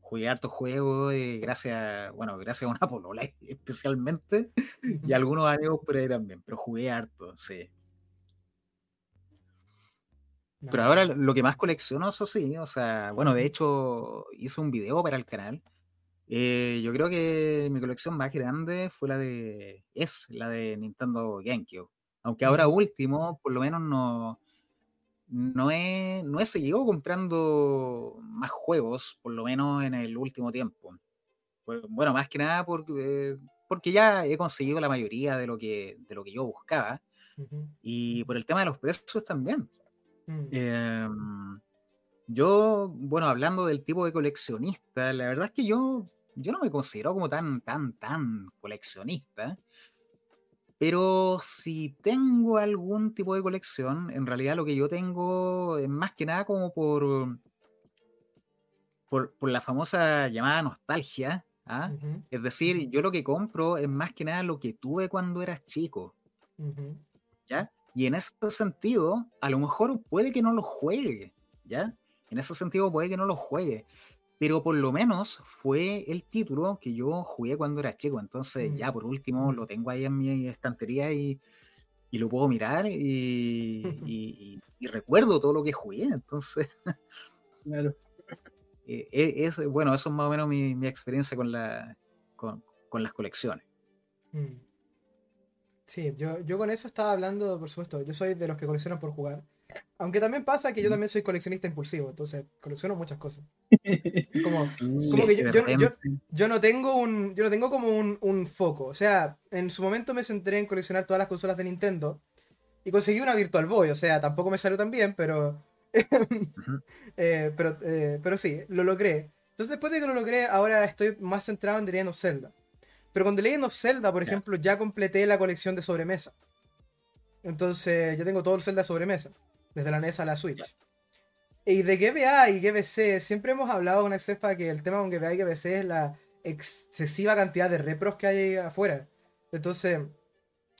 Jugué harto juegos, eh, gracias, bueno, gracias a una polola especialmente, y algunos amigos por ahí también, pero jugué harto, sí. Pero ahora lo que más colecciono, eso sí, o sea, bueno, de hecho hice un video para el canal. Eh, yo creo que mi colección más grande fue la de. Es la de Nintendo GameCube. Aunque ahora último, por lo menos no. No he, no he seguido comprando más juegos, por lo menos en el último tiempo. Bueno, más que nada porque, porque ya he conseguido la mayoría de lo que, de lo que yo buscaba. Y por el tema de los precios también. Mm. Em, yo, bueno, hablando del tipo de coleccionista, la verdad es que yo, yo no me considero como tan, tan, tan coleccionista. Pero si tengo algún tipo de colección, en realidad lo que yo tengo es más que nada como por, por, la famosa llamada nostalgia. ¿ah? Es decir, yo lo que compro es más que nada lo que tuve cuando eras chico. ¿Ya? Y en ese sentido, a lo mejor puede que no lo juegue, ¿ya? En ese sentido puede que no lo juegue. Pero por lo menos fue el título que yo jugué cuando era chico. Entonces, ya por último, lo tengo ahí en mi estantería y, lo puedo mirar y, recuerdo todo lo que jugué. Entonces, claro. Eh, e, es, bueno, eso es más o menos mi, experiencia con, la, con, las colecciones. Mm. Sí, yo, yo con eso estaba hablando, por supuesto. Yo soy de los que coleccionan por jugar. Aunque también pasa que yo también soy coleccionista impulsivo, entonces colecciono muchas cosas. Como, como que yo, yo, yo, no tengo un. Yo no tengo como un, un, foco. O sea, en su momento me centré en coleccionar todas las consolas de Nintendo. Y conseguí una Virtual Boy. O sea, tampoco me salió tan bien, pero. eh, pero, eh, pero sí, lo logré. Entonces, después de que lo logré, ahora estoy más centrado en The Legend of Zelda. Pero con The Legend of Zelda, por ejemplo, ya completé la colección de sobremesa. Entonces, ya tengo todo el Zelda sobremesa, desde la NES a la Switch. Y de GBA y GBC, siempre hemos hablado con Excefa que el tema con GBA y GBC es la excesiva cantidad de repros que hay afuera. Entonces,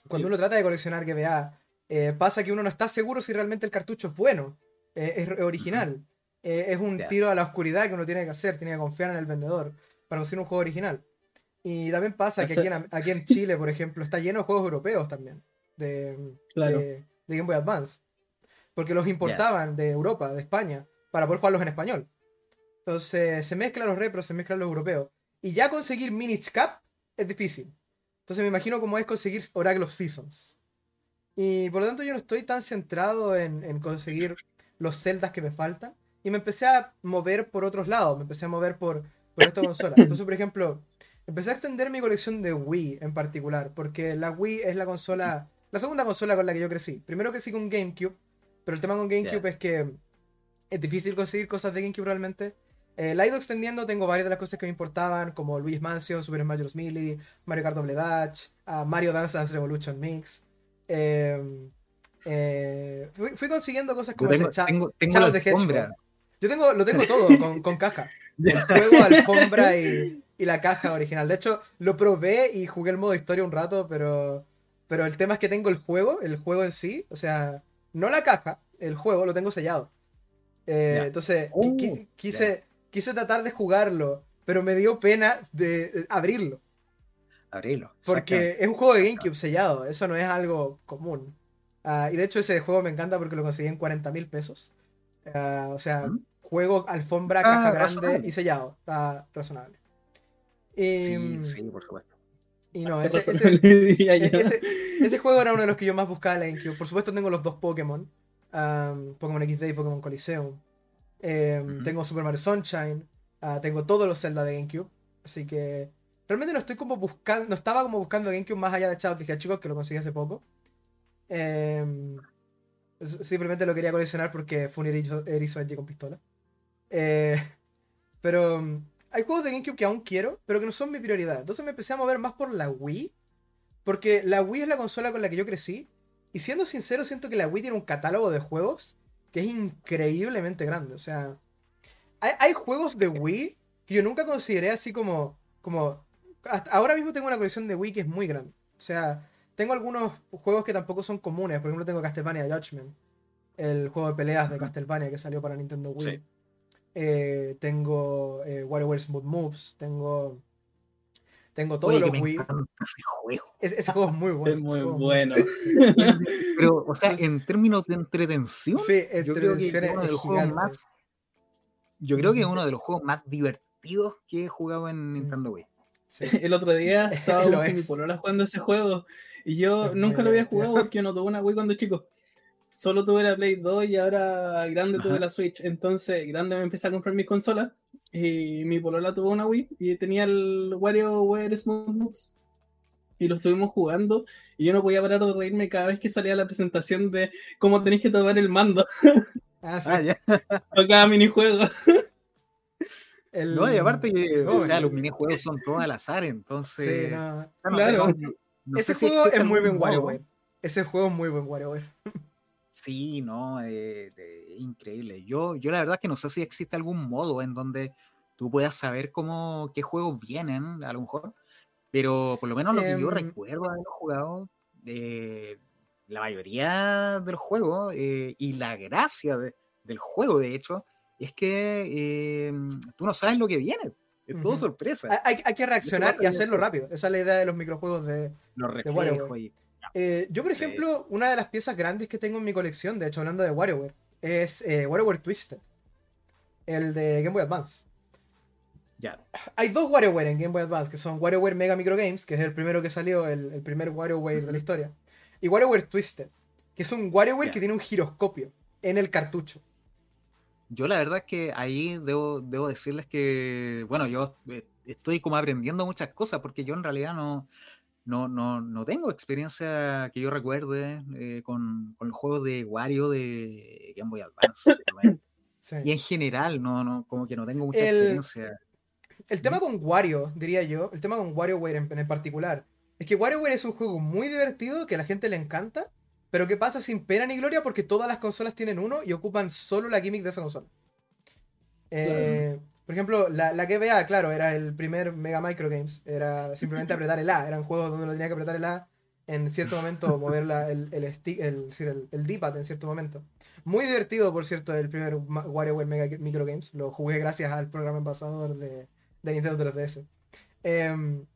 cuando uno trata de coleccionar GBA, eh, pasa que uno no está seguro si realmente el cartucho es bueno, eh, es original. Eh, es un tiro a la oscuridad que uno tiene que hacer, tiene que confiar en el vendedor para conseguir un juego original. Y también pasa que aquí en, Chile, por ejemplo, está lleno de juegos europeos también, de, Game Boy Advance. Porque los importaban de Europa, de España, para poder jugarlos en español. Entonces se mezclan los repros, se mezclan los europeos. Y ya conseguir Minish Cap es difícil. Entonces me imagino cómo es conseguir Oracle of Seasons. Y por lo tanto yo no estoy tan centrado en, en conseguir los celdas que me faltan. Y me empecé a mover por otros lados. Me empecé a mover por, por esta consola. Entonces, por ejemplo, Empecé a extender mi colección de Wii en particular, porque la Wii es la consola, la segunda consola con la que yo crecí. Primero crecí con GameCube, pero el tema con GameCube es que es difícil conseguir cosas de GameCube realmente. Eh, la he ido extendiendo, tengo varias de las cosas que me importaban, como Luis Mansion, Super Mario Bros. Melee, Mario Kart Double Dash, uh, Mario Dance Dance Revolution Mix. Em, eh, fui, consiguiendo cosas como tengo, ese tengo, tengo de Hedgehog. Yo tengo, lo tengo todo con, con caja. El juego, alfombra y, y la caja original. De hecho, lo probé y jugué el modo historia un rato, pero pero el tema es que tengo el juego, el juego en sí, o sea, no la caja, el juego lo tengo sellado. Eh, entonces, oh, quise, quise tratar de jugarlo, pero me dio pena de abrirlo. Abrirlo. Porque es un juego de GameCube sellado, eso no es algo común. Ah, y de hecho ese juego me encanta porque lo conseguí en 40 mil pesos. Ah, o sea, juego alfombra, caja ah, grande y sellado. Está razonable. sí, sí, por supuesto. Y no, ese, ese, juego era uno de los que yo más buscaba en GameCube. Por supuesto tengo los dos Pokémon. Pokémon XD y Pokémon Coliseum. Em, tengo Super Mario Sunshine. tengo todos los Zelda de GameCube. Así que realmente no estoy como buscando, no estaba como buscando GameCube más allá de Chat. Dije, chicos, que lo conseguí hace poco. Em, simplemente lo quería coleccionar porque fue un erizo, allí con pistola. Eh, pero hay juegos de GameCube que aún quiero, pero que no son mi prioridad. Entonces me empecé a mover más por la Wii. Porque la Wii es la consola con la que yo crecí. Y siendo sincero, siento que la Wii tiene un catálogo de juegos que es increíblemente grande. O sea, hay, juegos de Wii que yo nunca consideré así como, como... ahora mismo tengo una colección de Wii que es muy grande. O sea, tengo algunos juegos que tampoco son comunes. Por ejemplo, tengo Castlevania Judgment. El juego de peleas de Castlevania que salió para Nintendo Wii. Eh, tengo eh, WarioWare Smooth Moves. Tengo. Tengo todos los Wii. Ese juego. ese juego es muy bueno. Es muy bueno. Pero, o sea, en términos de entretención, sí, yo creo que es uno de los juegos más. Yo creo que es uno de los juegos más divertidos que he jugado en Nintendo Wii. El otro día estaba con mi polola jugando ese juego y yo nunca lo había jugado porque yo no tuve una Wii cuando chico. Solo tuve la Play 2 y ahora grande tuve la Switch. Entonces, grande me empecé a comprar mis consolas y mi polola tuvo una Wii y tenía el WarioWare Smooth Moves. Y lo estuvimos jugando y yo no podía parar de reírme cada vez que salía la presentación de cómo tenéis que tomar el mando. Ah, sí. ah ya. cada minijuego. No, y aparte que, o sea, los minijuegos son todos al azar, entonces. Sí, no. Claro. Ese juego es muy buen WarioWare. Ese juego es muy buen WarioWare. Sí, no, eh, increíble. Yo, yo la verdad es que no sé si existe algún modo en donde tú puedas saber cómo, qué juegos vienen, a lo mejor, pero por lo menos lo que yo em, recuerdo haberlo jugado, eh, la mayoría del juego eh, y la gracia del juego, de hecho, es que em, tú no sabes lo que viene. Es todo sorpresa. Hay, hay, que reaccionar y hacerlo rápido. Esa es la idea de los microjuegos de, de eh, yo, por ejemplo, una de las piezas grandes que tengo en mi colección, de hecho, hablando de WarioWare, es eh, WarioWare Twisted. El de Game Boy Advance. Ya. Hay dos WarioWare en Game Boy Advance, que son WarioWare Mega Micro Games, que es el primero que salió, el, primer WarioWare de la historia, y WarioWare Twisted, que es un WarioWare que tiene un giroscopio en el cartucho. Yo la verdad es que ahí debo, debo decirles que, bueno, yo eh, estoy como aprendiendo muchas cosas porque yo en realidad no, no, no, no tengo experiencia que yo recuerde eh, con, con, el juego de Wario de Game Boy Advance. Y en general, no, no, como que no tengo mucha experiencia. El tema con Wario, diría yo, el tema con WarioWare en, en particular, es que WarioWare es un juego muy divertido que a la gente le encanta, pero que pasa sin pena ni gloria porque todas las consolas tienen uno y ocupan solo la gimmick de esa consola. Eh, por ejemplo, la, la GBA, claro, era el primer Mega Micro Games. Era simplemente apretar el A. Eran juegos donde uno tenía que apretar el A en cierto momento, mover el, el, el, el, D-pad en cierto momento. Muy divertido, por cierto, el primer WarioWare Mega Micro Games. Lo jugué gracias al programa embajador de, de Nintendo 3DS. Em,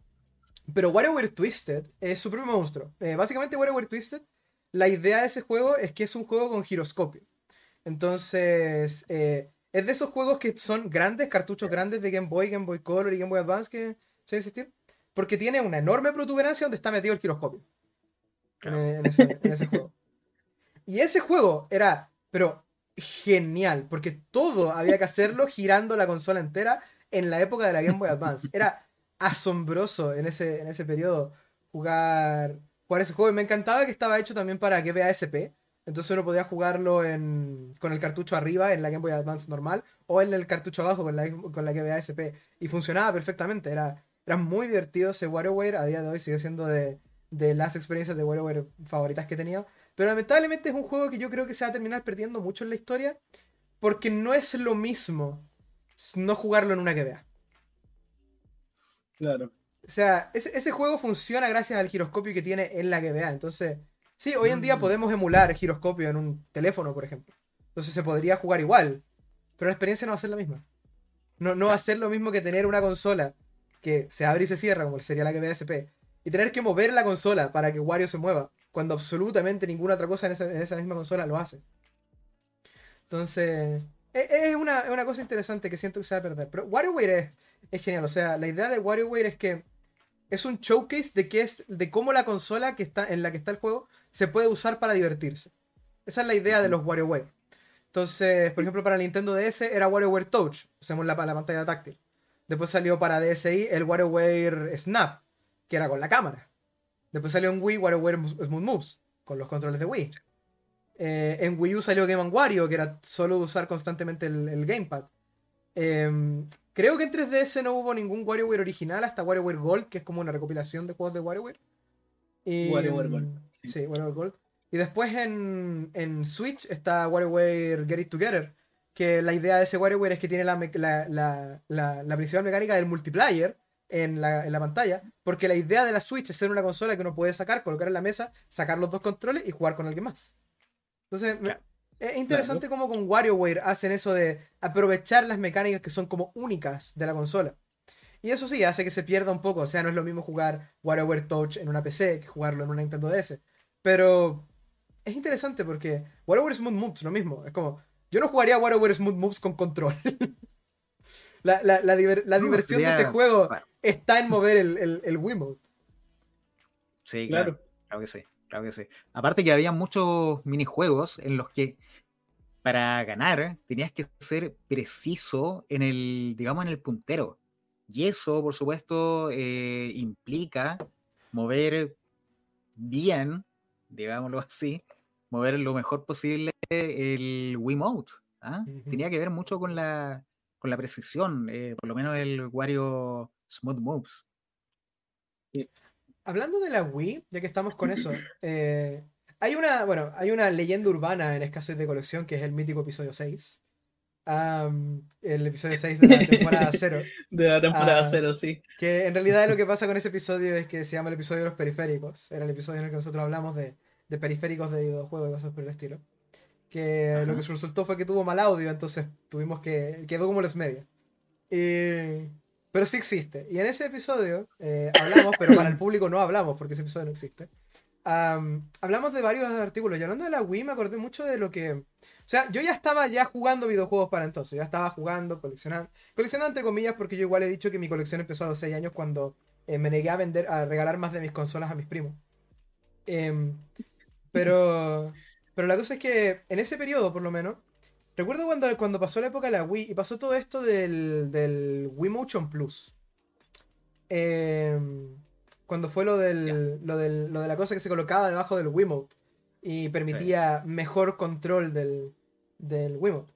pero WarioWare Twisted es su propio monstruo. Eh, básicamente, WarioWare Twisted la idea de ese juego es que es un juego con giroscopio. Entonces, eh, es de esos juegos que son grandes, cartuchos grandes de Game Boy, Game Boy Color y Game Boy Advance que suelen existir. Porque tiene una enorme protuberancia donde está metido el giroscopio. En, ese, juego. Y ese juego era, pero genial, porque todo había que hacerlo girando la consola entera en la época de la Game Boy Advance. Era asombroso en ese, en ese periodo jugar jugar ese juego. Y me encantaba que estaba hecho también para que vea SP. Entonces uno podía jugarlo con el cartucho arriba en la Game Boy Advance normal o en el cartucho abajo con la, con la GBA SP. Y funcionaba perfectamente. Era, era muy divertido ese WarioWare. A día de hoy sigue siendo de, las experiencias de WarioWare favoritas que he tenido. Pero lamentablemente es un juego que yo creo que se va a terminar perdiendo mucho en la historia. Porque no es lo mismo no jugarlo en una GBA. Claro. O sea, ese, juego funciona gracias al giroscopio que tiene en la GBA. Entonces, sí, hoy en día mm. podemos emular giroscopio en un teléfono, por ejemplo. Entonces se podría jugar igual. Pero la experiencia no va a ser la misma. No, no va a ser lo mismo que tener una consola que se abre y se cierra, como sería la GBA SP, y tener que mover la consola para que Wario se mueva, cuando absolutamente ninguna otra cosa en esa, misma consola lo hace. Entonces, e, es, una, cosa interesante que siento que se va a perder. Pero WarioWare es, es genial. O sea, la idea de WarioWare es que es un showcase de, qué es, de cómo la consola que está, en la que está el juego se puede usar para divertirse. Esa es la idea de los WarioWare. Entonces, por ejemplo, para Nintendo DS era WarioWare Touch, usamos la, la pantalla táctil. Después salió para DSi el WarioWare Snap, que era con la cámara. Después salió en Wii WarioWare Smooth Moves, con los controles de Wii. Eh, en Wii U salió Game Wario, que era solo usar constantemente el, gamepad. Em, creo que en 3DS no hubo ningún WarioWare original hasta WarioWare Gold, que es como una recopilación de juegos de WarioWare. WarioWare Gold. Sí. WarioWare Gold. Y después en, en, Switch está WarioWare Get It Together, que la idea de ese WarioWare es que tiene la, la, principal mecánica del multiplayer en la, pantalla, porque la idea de la Switch es ser una consola que uno puede sacar, colocar en la mesa, sacar los dos controles y jugar con alguien más. Entonces, es interesante cómo con WarioWare hacen eso de aprovechar las mecánicas que son como únicas de la consola. Y eso sí, hace que se pierda un poco. O sea, no es lo mismo jugar WarioWare Touch en una PC que jugarlo en una Nintendo DS. Pero es interesante porque WarioWare Smooth Moves, lo mismo. Es como, yo no jugaría WarioWare Smooth Moves con control. la, diversión de ese juego está en mover el, el, el Wiimote. Sí, claro. Claro que sí, claro que sí. Aparte que había muchos minijuegos en los que para ganar tenías que ser preciso en el, digamos, en el puntero. Y eso, por supuesto, eh, implica mover bien, digámoslo así, mover lo mejor posible el Wiimote. ¿ah? Tenía que ver mucho con la, con la precisión, eh, por lo menos el Wario Smooth Moves. Hablando de la Wii, ya que estamos con eso, eh, hay una, bueno, hay una leyenda urbana en escasez de colección que es el mítico episodio 6. El episodio 6 de la temporada 0. De la temporada 0, sí. Que en realidad lo que pasa con ese episodio es que se llama el episodio de los periféricos. Era el episodio en el que nosotros hablamos de, de periféricos de videojuegos y cosas por el estilo. Que lo que resultó fue que tuvo mal audio, entonces tuvimos que. quedó como los medios. pero sí existe. Y en ese episodio eh, hablamos, pero para el público no hablamos porque ese episodio no existe. hablamos de varios artículos. Y hablando de la Wii, me acordé mucho de lo que. O sea, yo ya estaba ya jugando videojuegos para entonces. Ya estaba jugando, coleccionando. Coleccionando entre comillas, porque yo igual he dicho que mi colección empezó a los 6 años cuando eh, me negué a vender, a regalar más de mis consolas a mis primos. Eh, pero, pero la cosa es que en ese periodo, por lo menos, recuerdo cuando, cuando pasó la época de la Wii y pasó todo esto del, del Wii Motion Plus. Em, cuando fue lo, del, lo, del, lo de la cosa que se colocaba debajo del Wiimote y permitía mejor control del, del Wiimote.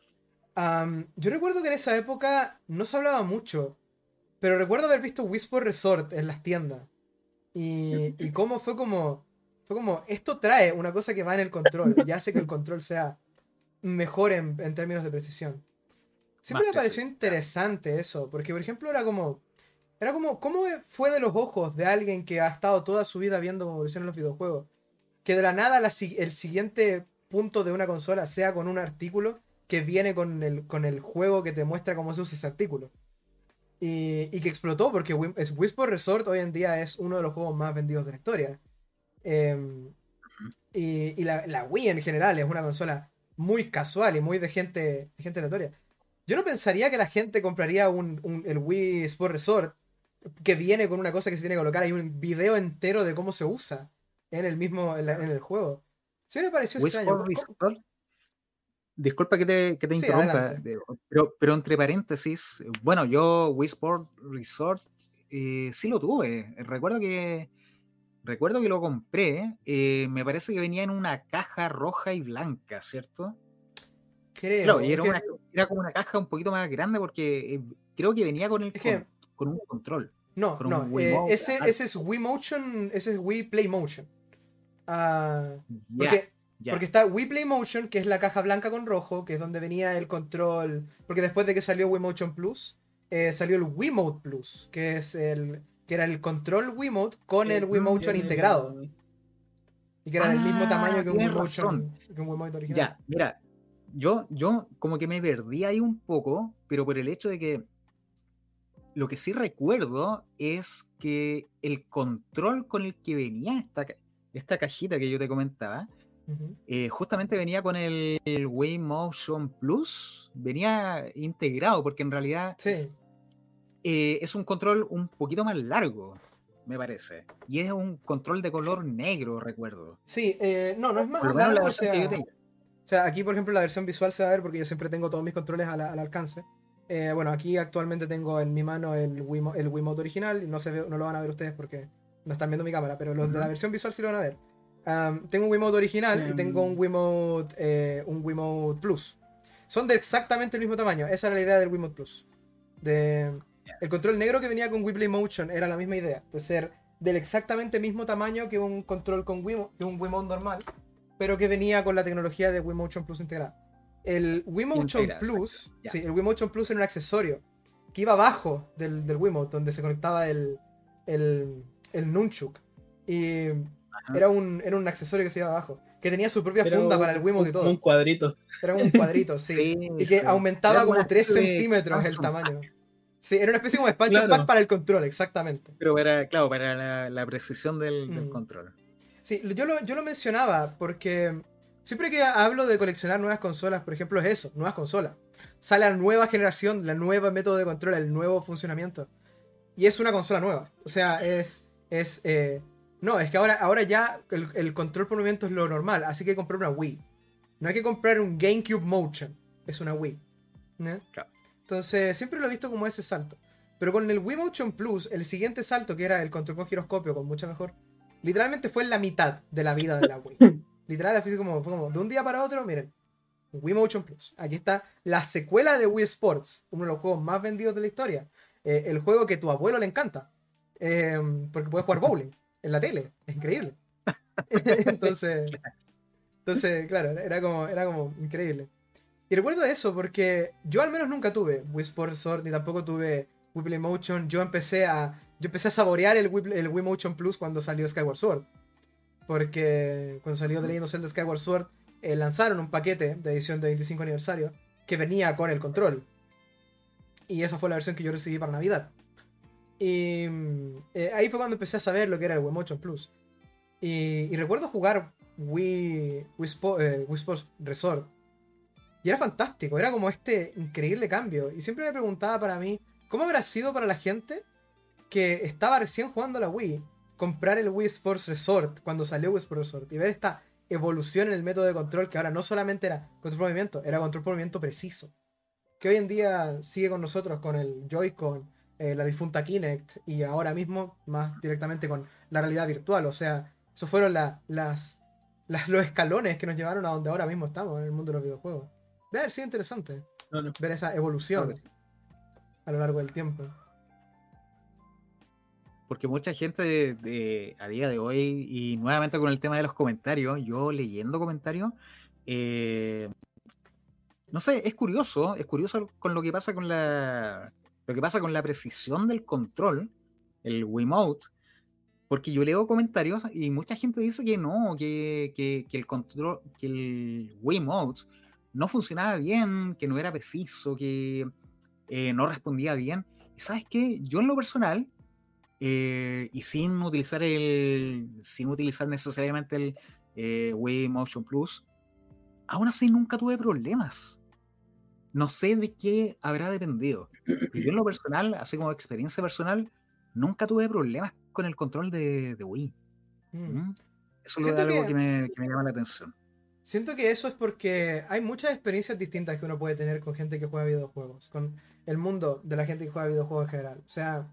yo recuerdo que en esa época no se hablaba mucho, pero recuerdo haber visto Whisper Resort en las tiendas. Y, y cómo fue como fue como, esto trae una cosa que va en el control y hace que el control sea mejor en, términos de precisión. Siempre me pareció interesante eso, porque por ejemplo era como, era como, ¿cómo fue de los ojos de alguien que ha estado toda su vida viendo cómo evolucionan los videojuegos? Que de la nada el siguiente punto de una consola sea con un artículo que viene con el, con el juego que te muestra cómo se usa ese artículo. Y, y que explotó porque Whisper Resort hoy en día es uno de los juegos más vendidos de la historia. Em, y, la, Wii en general es una consola muy casual y muy de gente, de gente aleatoria. Yo no pensaría que la gente compraría un, el Wii Sport Resort que viene con una cosa que se tiene que colocar. Hay un video entero de cómo se usa en el mismo en, el juego. Sí me pareció extraño. Disculpa que te, que te interrumpa, pero, pero, entre paréntesis, bueno, yo Wii Sport Resort eh, sí lo tuve. Recuerdo que Recuerdo que lo compré, eh, me parece que venía en una caja roja y blanca, ¿cierto? Creo. era, era, como una caja un poquito más grande porque eh, creo que venía con, el, con, un control. No, no, eh, ese, ese, es Wii Motion, ese es Wii Play Motion. Ah, porque, porque está Wii Play Motion, que es la caja blanca con rojo, que es donde venía el control. Porque después de que salió Wii Motion Plus, salió el Wii Mode Plus, que es el, que era el control Wiimote con el, Wiimotion integrado. Y que era del mismo tamaño que un, Wiimotion, que un Wiimote original. Ya, mira, yo, yo como que me perdí ahí un poco, pero por el hecho de que lo que sí recuerdo es que el control con el que venía esta, esta cajita que yo te comentaba, eh, justamente venía con el, Wii Motion Plus, venía integrado, porque en realidad sí. Eh, es un control un poquito más largo, me parece. Y es un control de color negro, recuerdo. Sí, eh, no, no es más largo. O sea, o sea, aquí, por ejemplo, la versión visual se va a ver porque yo siempre tengo todos mis controles al, alcance. bueno, aquí actualmente tengo en mi mano el, Wii, el Wiimote original. No, se ve, no lo van a ver ustedes porque no están viendo mi cámara, pero los de la versión visual sí lo van a ver tengo un Wiimote original y tengo un em. Wiimote, eh, un Wiimote Plus. Son de exactamente el mismo tamaño. Esa era la idea del Wiimote Plus. De, el control negro que venía con Play Motion era la misma idea. De ser del exactamente mismo tamaño que un control con Wiimote, que un Wiimote normal. Pero que venía con la tecnología de Motion Plus integrada. El Wiimotion Plus, sí, el Motion Plus era un accesorio que iba abajo del, del Wiimote, donde se conectaba el, el, el Nunchuk. Y era un, era un accesorio que se iba abajo. Que tenía su propia funda para el Wiimote y todo. Un cuadrito. Era un cuadrito, sí. y que aumentaba como 3 centímetros el tamaño. Sí, era una especie como de expansion para el control, exactamente. Pero era, claro, para la, precisión del, mm. control. Sí, yo lo, yo lo mencionaba porque siempre que hablo de coleccionar nuevas consolas, por ejemplo, es eso, nuevas consolas. Sale la nueva generación, la nueva método de control, el nuevo funcionamiento. Y es una consola nueva. O sea, es, es eh, no, es que ahora, ahora ya el, control por movimiento es lo normal, así que comprar una Wii. No hay que comprar un GameCube Motion, es una Wii. Entonces, siempre lo he visto como ese salto. Pero con el Wii Motion Plus, el siguiente salto, que era el control con giroscopio, con mucha mejor, literalmente fue en la mitad de la vida de la Wii. Literal, fue como, fue como de un día para otro, miren, Wii Motion Plus. Aquí está la secuela de Wii Sports, uno de los juegos más vendidos de la historia. Eh, el juego que tu abuelo le encanta, eh, porque puede jugar bowling en la tele. Es increíble. entonces, entonces, claro, era como, era como increíble. Y recuerdo eso porque yo al menos nunca tuve Wii Sports Sword ni tampoco tuve Wii Play Motion. Yo empecé a, yo empecé a saborear el Wii, el Wii Motion Plus cuando salió Skyward Sword. Porque cuando salió The Legend of Zelda Skyward Sword, eh, lanzaron un paquete de edición de 25 aniversario que venía con el control. Y esa fue la versión que yo recibí para Navidad. Y eh, ahí fue cuando empecé a saber lo que era el Wii Motion Plus. Y, recuerdo jugar Wii, Wii, eh, Sports Resort. Y era fantástico, era como este increíble cambio. Y siempre me preguntaba para mí, ¿cómo habrá sido para la gente que estaba recién jugando a la Wii comprar el Wii Sports Resort cuando salió Wii Sports Resort y ver esta evolución en el método de control que ahora no solamente era control por movimiento, era control por movimiento preciso. Que hoy en día sigue con nosotros con el Joy-Con eh, la difunta Kinect y ahora mismo más directamente con la realidad virtual. O sea, esos fueron las, las, los escalones que nos llevaron a donde ahora mismo estamos en el mundo de los videojuegos. Debe haber sido interesante ver esa evolución a lo largo del tiempo. Porque mucha gente de, a día de hoy, y nuevamente con el tema de los comentarios, yo leyendo comentarios, eh, no sé, es curioso, es curioso con lo que pasa con la, lo que pasa con la precisión del control, el Wiimote, porque yo leo comentarios y mucha gente dice que no, que, el control, que el Wiimote no funcionaba bien, que no era preciso, que eh, no respondía bien. Y sabes qué, yo en lo personal, eh, y sin utilizar el, sin utilizar necesariamente el eh, Wii Motion Plus, aún así nunca tuve problemas. No sé de qué habrá dependido. Yo en lo personal, así como experiencia personal, nunca tuve problemas con el control de, Wii. Mm. ¿Mm? Eso es algo que, me, llama la atención. Siento que eso es porque hay muchas experiencias distintas que uno puede tener con gente que juega videojuegos, con el mundo de la gente que juega videojuegos en general. O sea,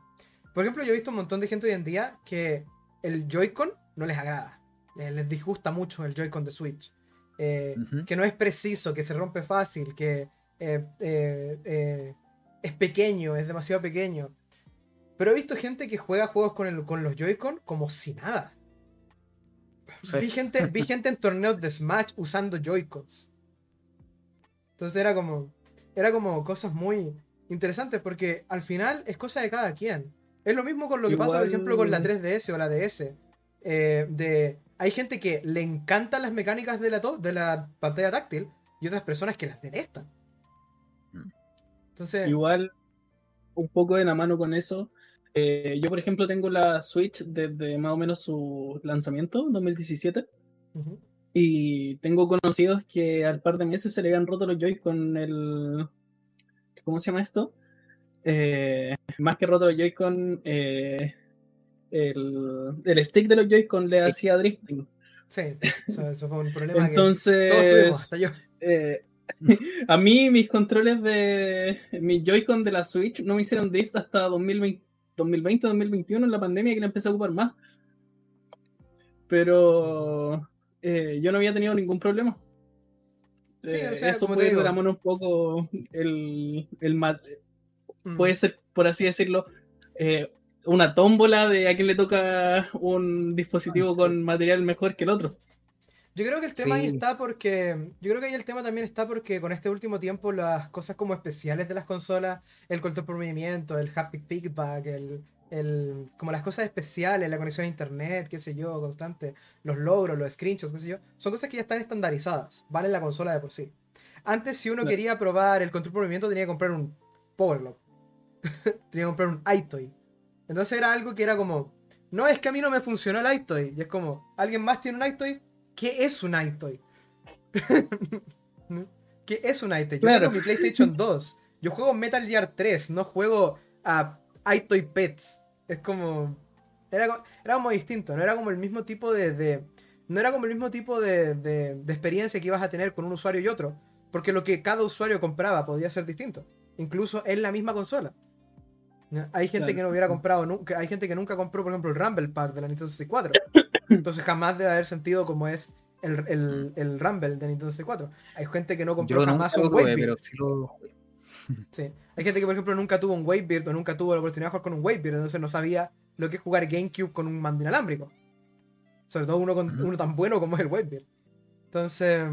por ejemplo, yo he visto un montón de gente hoy en día que el Joy-Con no les agrada. Les, disgusta mucho el Joy-Con de Switch. Eh, que no es preciso, que se rompe fácil, que eh, eh, eh, es pequeño, es demasiado pequeño. Pero he visto gente que juega juegos con, con los Joy-Con como si nada. Vi, gente, vi gente en torneos de Smash usando Joy-Cons. Entonces era como. Era como cosas muy interesantes porque al final es cosa de cada quien. Es lo mismo con lo que pasa, por ejemplo, con la 3DS o la DS. Eh, de, hay gente que le encantan las mecánicas de la, de la pantalla táctil y otras personas que las detestan. Entonces, Igual, un poco de la mano con eso. Eh, yo, por ejemplo, tengo la Switch desde más o menos su lanzamiento, 2017. Y tengo conocidos que al par de meses se le habían roto los Joy con el. ¿Cómo se llama esto? Eh, más que roto los Joy-Con, eh, el, stick de los Joy-Con le hacía drifting. Sí, eso, fue un problema. Entonces, eh, a mí mis controles de mi Joy-Con de la Switch no me hicieron drift hasta 2020, 2020-2021 en la pandemia que la empecé a ocupar más. Pero yo no había tenido ningún problema. eso puede ir un poco el, el, Mm. puede ser, por así decirlo, eh, una tómbola de a quién le toca un dispositivo ah, con material mejor que el otro. Yo creo que el tema ahí está porque. Yo creo que ahí el tema también está porque con este último tiempo las cosas como especiales de las consolas, el control por movimiento, el haptic feedback, el, el, como las cosas especiales, la conexión a internet, qué sé yo, constante, los logros, los screenshots, qué sé yo, son cosas que ya están estandarizadas, valen la consola de por sí. Antes, si uno quería probar el control por movimiento, tenía que comprar un Power Glove. tenía que comprar un iToy. Entonces era algo que era como, no, es que a mí no me funcionó el iToy. Y es como, ¿alguien más tiene un iToy? ¿Qué es un iToy? ¿Qué es un iToy? Yo tengo mi PlayStation 2. Yo juego Metal Gear 3, no juego a iToy Pets. Es como. Era, era como distinto, no era como el mismo tipo de. no era como el mismo tipo de, de, de experiencia que ibas a tener con un usuario y otro. Porque lo que cada usuario compraba podía ser distinto. Incluso en la misma consola. Hay gente que no hubiera comprado nunca, hay gente que nunca compró, por ejemplo, el Rumble Pack de la Nintendo 64. Entonces jamás debe haber sentido como es el, el, el Rumble de Nintendo 64. Hay gente que no compró jamás un Wavebeard. Sí. Hay gente que, por ejemplo, nunca tuvo un Wavebeard o nunca tuvo la oportunidad de jugar con un Wavebeard, entonces no sabía lo que es jugar GameCube con un mando inalámbrico. Sobre todo uno, con, uno tan bueno como es el Wavebeard. Entonces,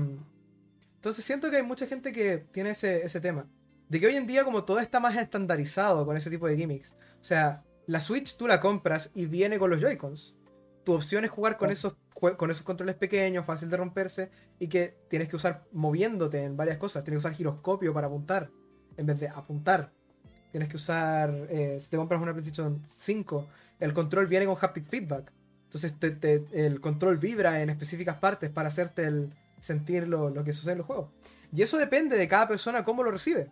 entonces siento que hay mucha gente que tiene ese, ese tema de que hoy en día como todo está más estandarizado con ese tipo de gimmicks. O sea, la Switch tú la compras y viene con los Joy-Cons. Tu opción es jugar con esos, con esos controles pequeños, fácil de romperse, y que tienes que usar moviéndote en varias cosas. Tienes que usar giroscopio para apuntar, en vez de apuntar. Tienes que usar, eh, si te compras una PlayStation 5, el control viene con haptic feedback. Entonces el control vibra en específicas partes para hacerte el, sentir lo, lo que sucede en los juegos. Y eso depende de cada persona cómo lo recibe.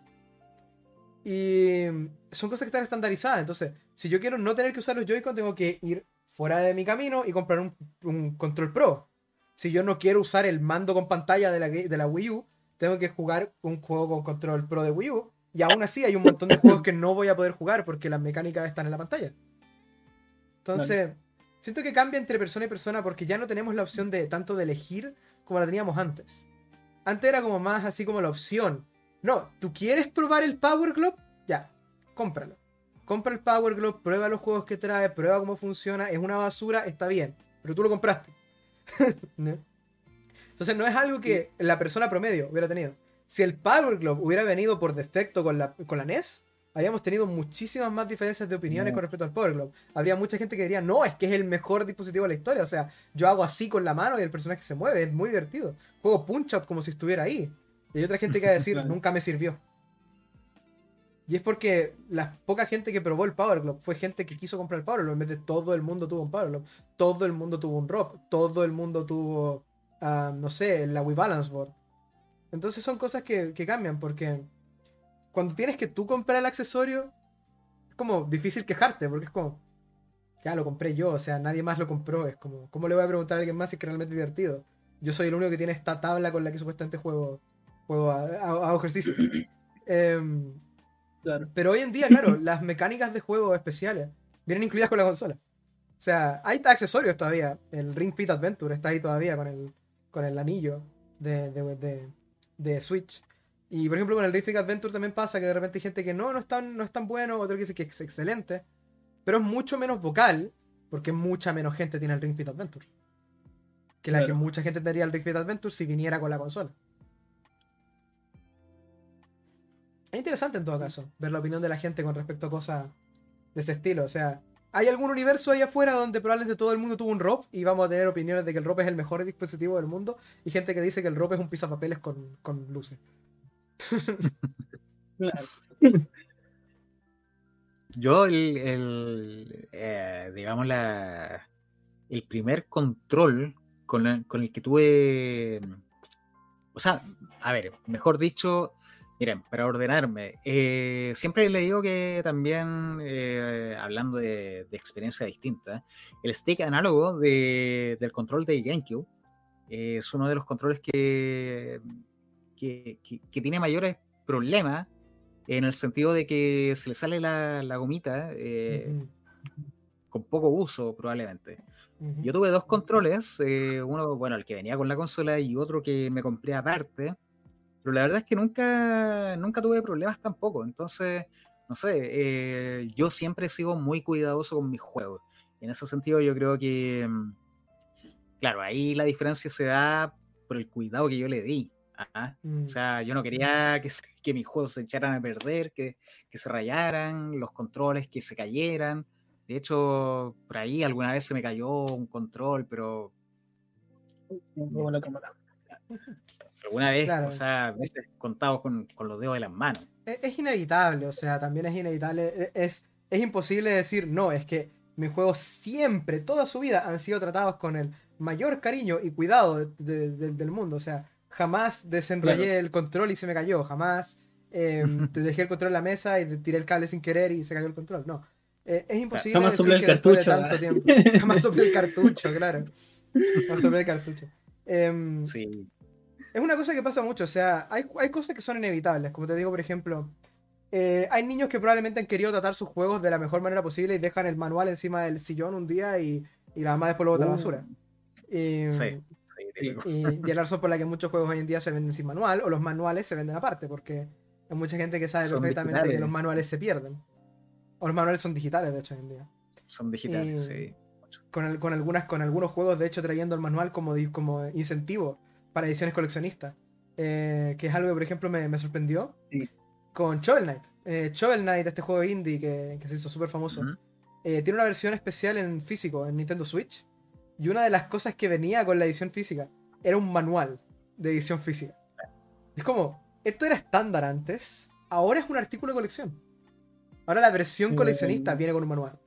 Y son cosas que están estandarizadas. Entonces, si yo quiero no tener que usar los Joy-Con, tengo que ir fuera de mi camino y comprar un, control pro. Si yo no quiero usar el mando con pantalla de la, de la Wii U, tengo que jugar un juego con control pro de Wii U. Y aún así hay un montón de juegos que no voy a poder jugar porque las mecánicas están en la pantalla. Entonces, siento que cambia entre persona y persona porque ya no tenemos la opción de tanto de elegir como la teníamos antes. Antes era como más así como la opción. No, ¿tú quieres probar el Power Glove? Ya, cómpralo. Compra el Power Glove, prueba los juegos que trae, prueba cómo funciona. Es una basura, está bien, pero tú lo compraste. Entonces no es algo que la persona promedio hubiera tenido. Si el Power Glove hubiera venido por defecto con la, con la NES, habríamos tenido muchísimas más diferencias de opiniones con respecto al Power Glove. Habría mucha gente que diría, no, es que es el mejor dispositivo de la historia. O sea, yo hago así con la mano y el personaje se mueve, es muy divertido. Juego Punch Out como si estuviera ahí. Y hay otra gente que va a decir, nunca me sirvió. Y es porque la poca gente que probó el Power Glove fue gente que quiso comprar el Power Glove. En vez de todo el mundo tuvo un Power Glove. Todo el mundo tuvo un Drop. Todo el mundo tuvo, ah, no sé, la Wii Balance Board. Entonces son cosas que, cambian porque cuando tienes que tú comprar el accesorio, es como difícil quejarte porque es como, ya lo compré yo, o sea, nadie más lo compró. Es como, ¿cómo le voy a preguntar a alguien más si es que realmente divertido? Yo soy el único que tiene esta tabla con la que supuestamente juego juego a, ejercicio. Pero hoy en día, claro, las mecánicas de juego especiales vienen incluidas con la consola. O sea, hay accesorios todavía. El Ring Fit Adventure está ahí todavía con el, con el anillo de, de, de, Switch. Y por ejemplo, con el Ring Fit Adventure también pasa que de repente hay gente que no, no es tan, no es tan bueno, otro que dice que es excelente. Pero es mucho menos vocal, porque mucha menos gente tiene el Ring Fit Adventure. Que la que mucha gente tendría el Ring Fit Adventure si viniera con la consola. Es interesante en todo caso ver la opinión de la gente con respecto a cosas de ese estilo. O sea, hay algún universo ahí afuera donde probablemente todo el mundo tuvo un ROP y vamos a tener opiniones de que el ROP es el mejor dispositivo del mundo y gente que dice que el ROP es un pisapapeles con, con luces. Yo, el, eh, digamos, la, el primer control con, el que tuve, o sea, a ver, mejor dicho, miren, para ordenarme, eh, siempre le digo que también, eh, hablando de, experiencia distinta, el stick análogo del control de GameCube es uno de los controles que, que, que tiene mayores problemas en el sentido de que se le sale la, gomita eh, con poco uso probablemente. Yo tuve dos controles, eh, uno, bueno, el que venía con la consola y otro que me compré aparte, pero la verdad es que nunca, nunca tuve problemas tampoco, entonces, no sé, eh, yo siempre sigo muy cuidadoso con mis juegos. En ese sentido yo creo que, mm, claro, ahí la diferencia se da por el cuidado que yo le di. O mm. sea, yo no quería que, que, mis juegos se echaran a perder, que, que, se rayaran, los controles que se cayeran. De hecho, por ahí alguna vez se me cayó un control, pero. Alguna vez, o sea, veces contado con, con, los dedos de las manos. Es, es, inevitable, o sea, también es inevitable. E, es, es imposible decir, no, es que mis juegos siempre, toda su vida, han sido tratados con el mayor cariño y cuidado del mundo. O sea, jamás desenrollé el control y se me cayó, jamás em, te dejé el control en la mesa y te tiré el cable sin querer y se cayó el control. No, eh, es imposible. Jamás soplé el cartucho. tanto tiempo, jamás soplé el cartucho, claro. Jamás soplé el cartucho. Em, sí. Es una cosa que pasa mucho, o sea, hay, hay cosas que son inevitables, como te digo, por ejemplo, eh, hay niños que probablemente han querido tratar sus juegos de la mejor manera posible y dejan el manual encima del sillón un día y, y la mamá después lo bota a la basura. Em, sí. Y, y, la razón por la que muchos juegos hoy en día se venden sin manual o los manuales se venden aparte, porque hay mucha gente que sabe perfectamente que los manuales se pierden. O los manuales son digitales, de hecho, hoy en día. Son digitales, sí. Con, con, algunas, con algunos juegos, de hecho, trayendo el manual como, como incentivo para ediciones coleccionistas. Eh, que es algo que, por ejemplo, me, me sorprendió. Con Shovel Knight. Eh, Shovel Knight, este juego indie que, que se hizo súper famoso, eh, tiene una versión especial en físico, en Nintendo Switch y una de las cosas que venía con la edición física era un manual de edición física. Es como, esto era estándar antes, ahora es un artículo de colección. Ahora la versión coleccionista viene con un manual.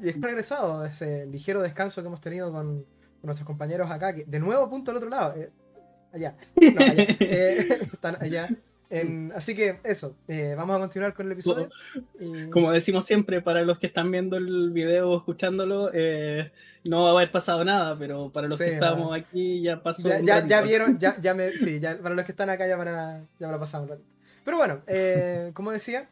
Y es progresado ese ligero descanso que hemos tenido con, nuestros compañeros acá, que de nuevo punto al otro lado. Eh, allá. No, allá. Eh, están allá así que eso, eh, vamos a continuar con el episodio. Como decimos siempre, para los que están viendo el video o escuchándolo, eh, no va a haber pasado nada, pero para los que estamos aquí ya pasó. Ya, ya, vieron, ya, ya me, sí, ya, para los que están acá ya a, ya a pasar un ratito. Pero bueno, eh, como decía,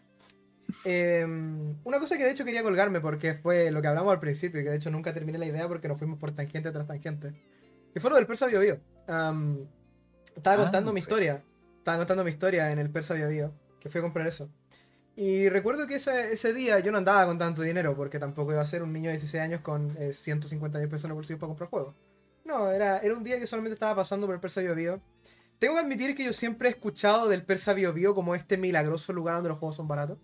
em, una cosa que de hecho quería colgarme porque fue lo que hablamos al principio, y que de hecho nunca terminé la idea porque nos fuimos por tangente tras tangente, que fue lo del Persa Bio Bio. estaba ah, contando mi historia estaba contando mi historia en el Persa Bio que fui a comprar eso. Y recuerdo que ese, ese, día yo no andaba con tanto dinero, porque tampoco iba a ser un niño de 16 años con 150 mil pesos en el bolsillo para comprar juegos. No, era, era un día que solamente estaba pasando por el Persa Bio Tengo que admitir que yo siempre he escuchado del Persa Bio como este milagroso lugar donde los juegos son baratos.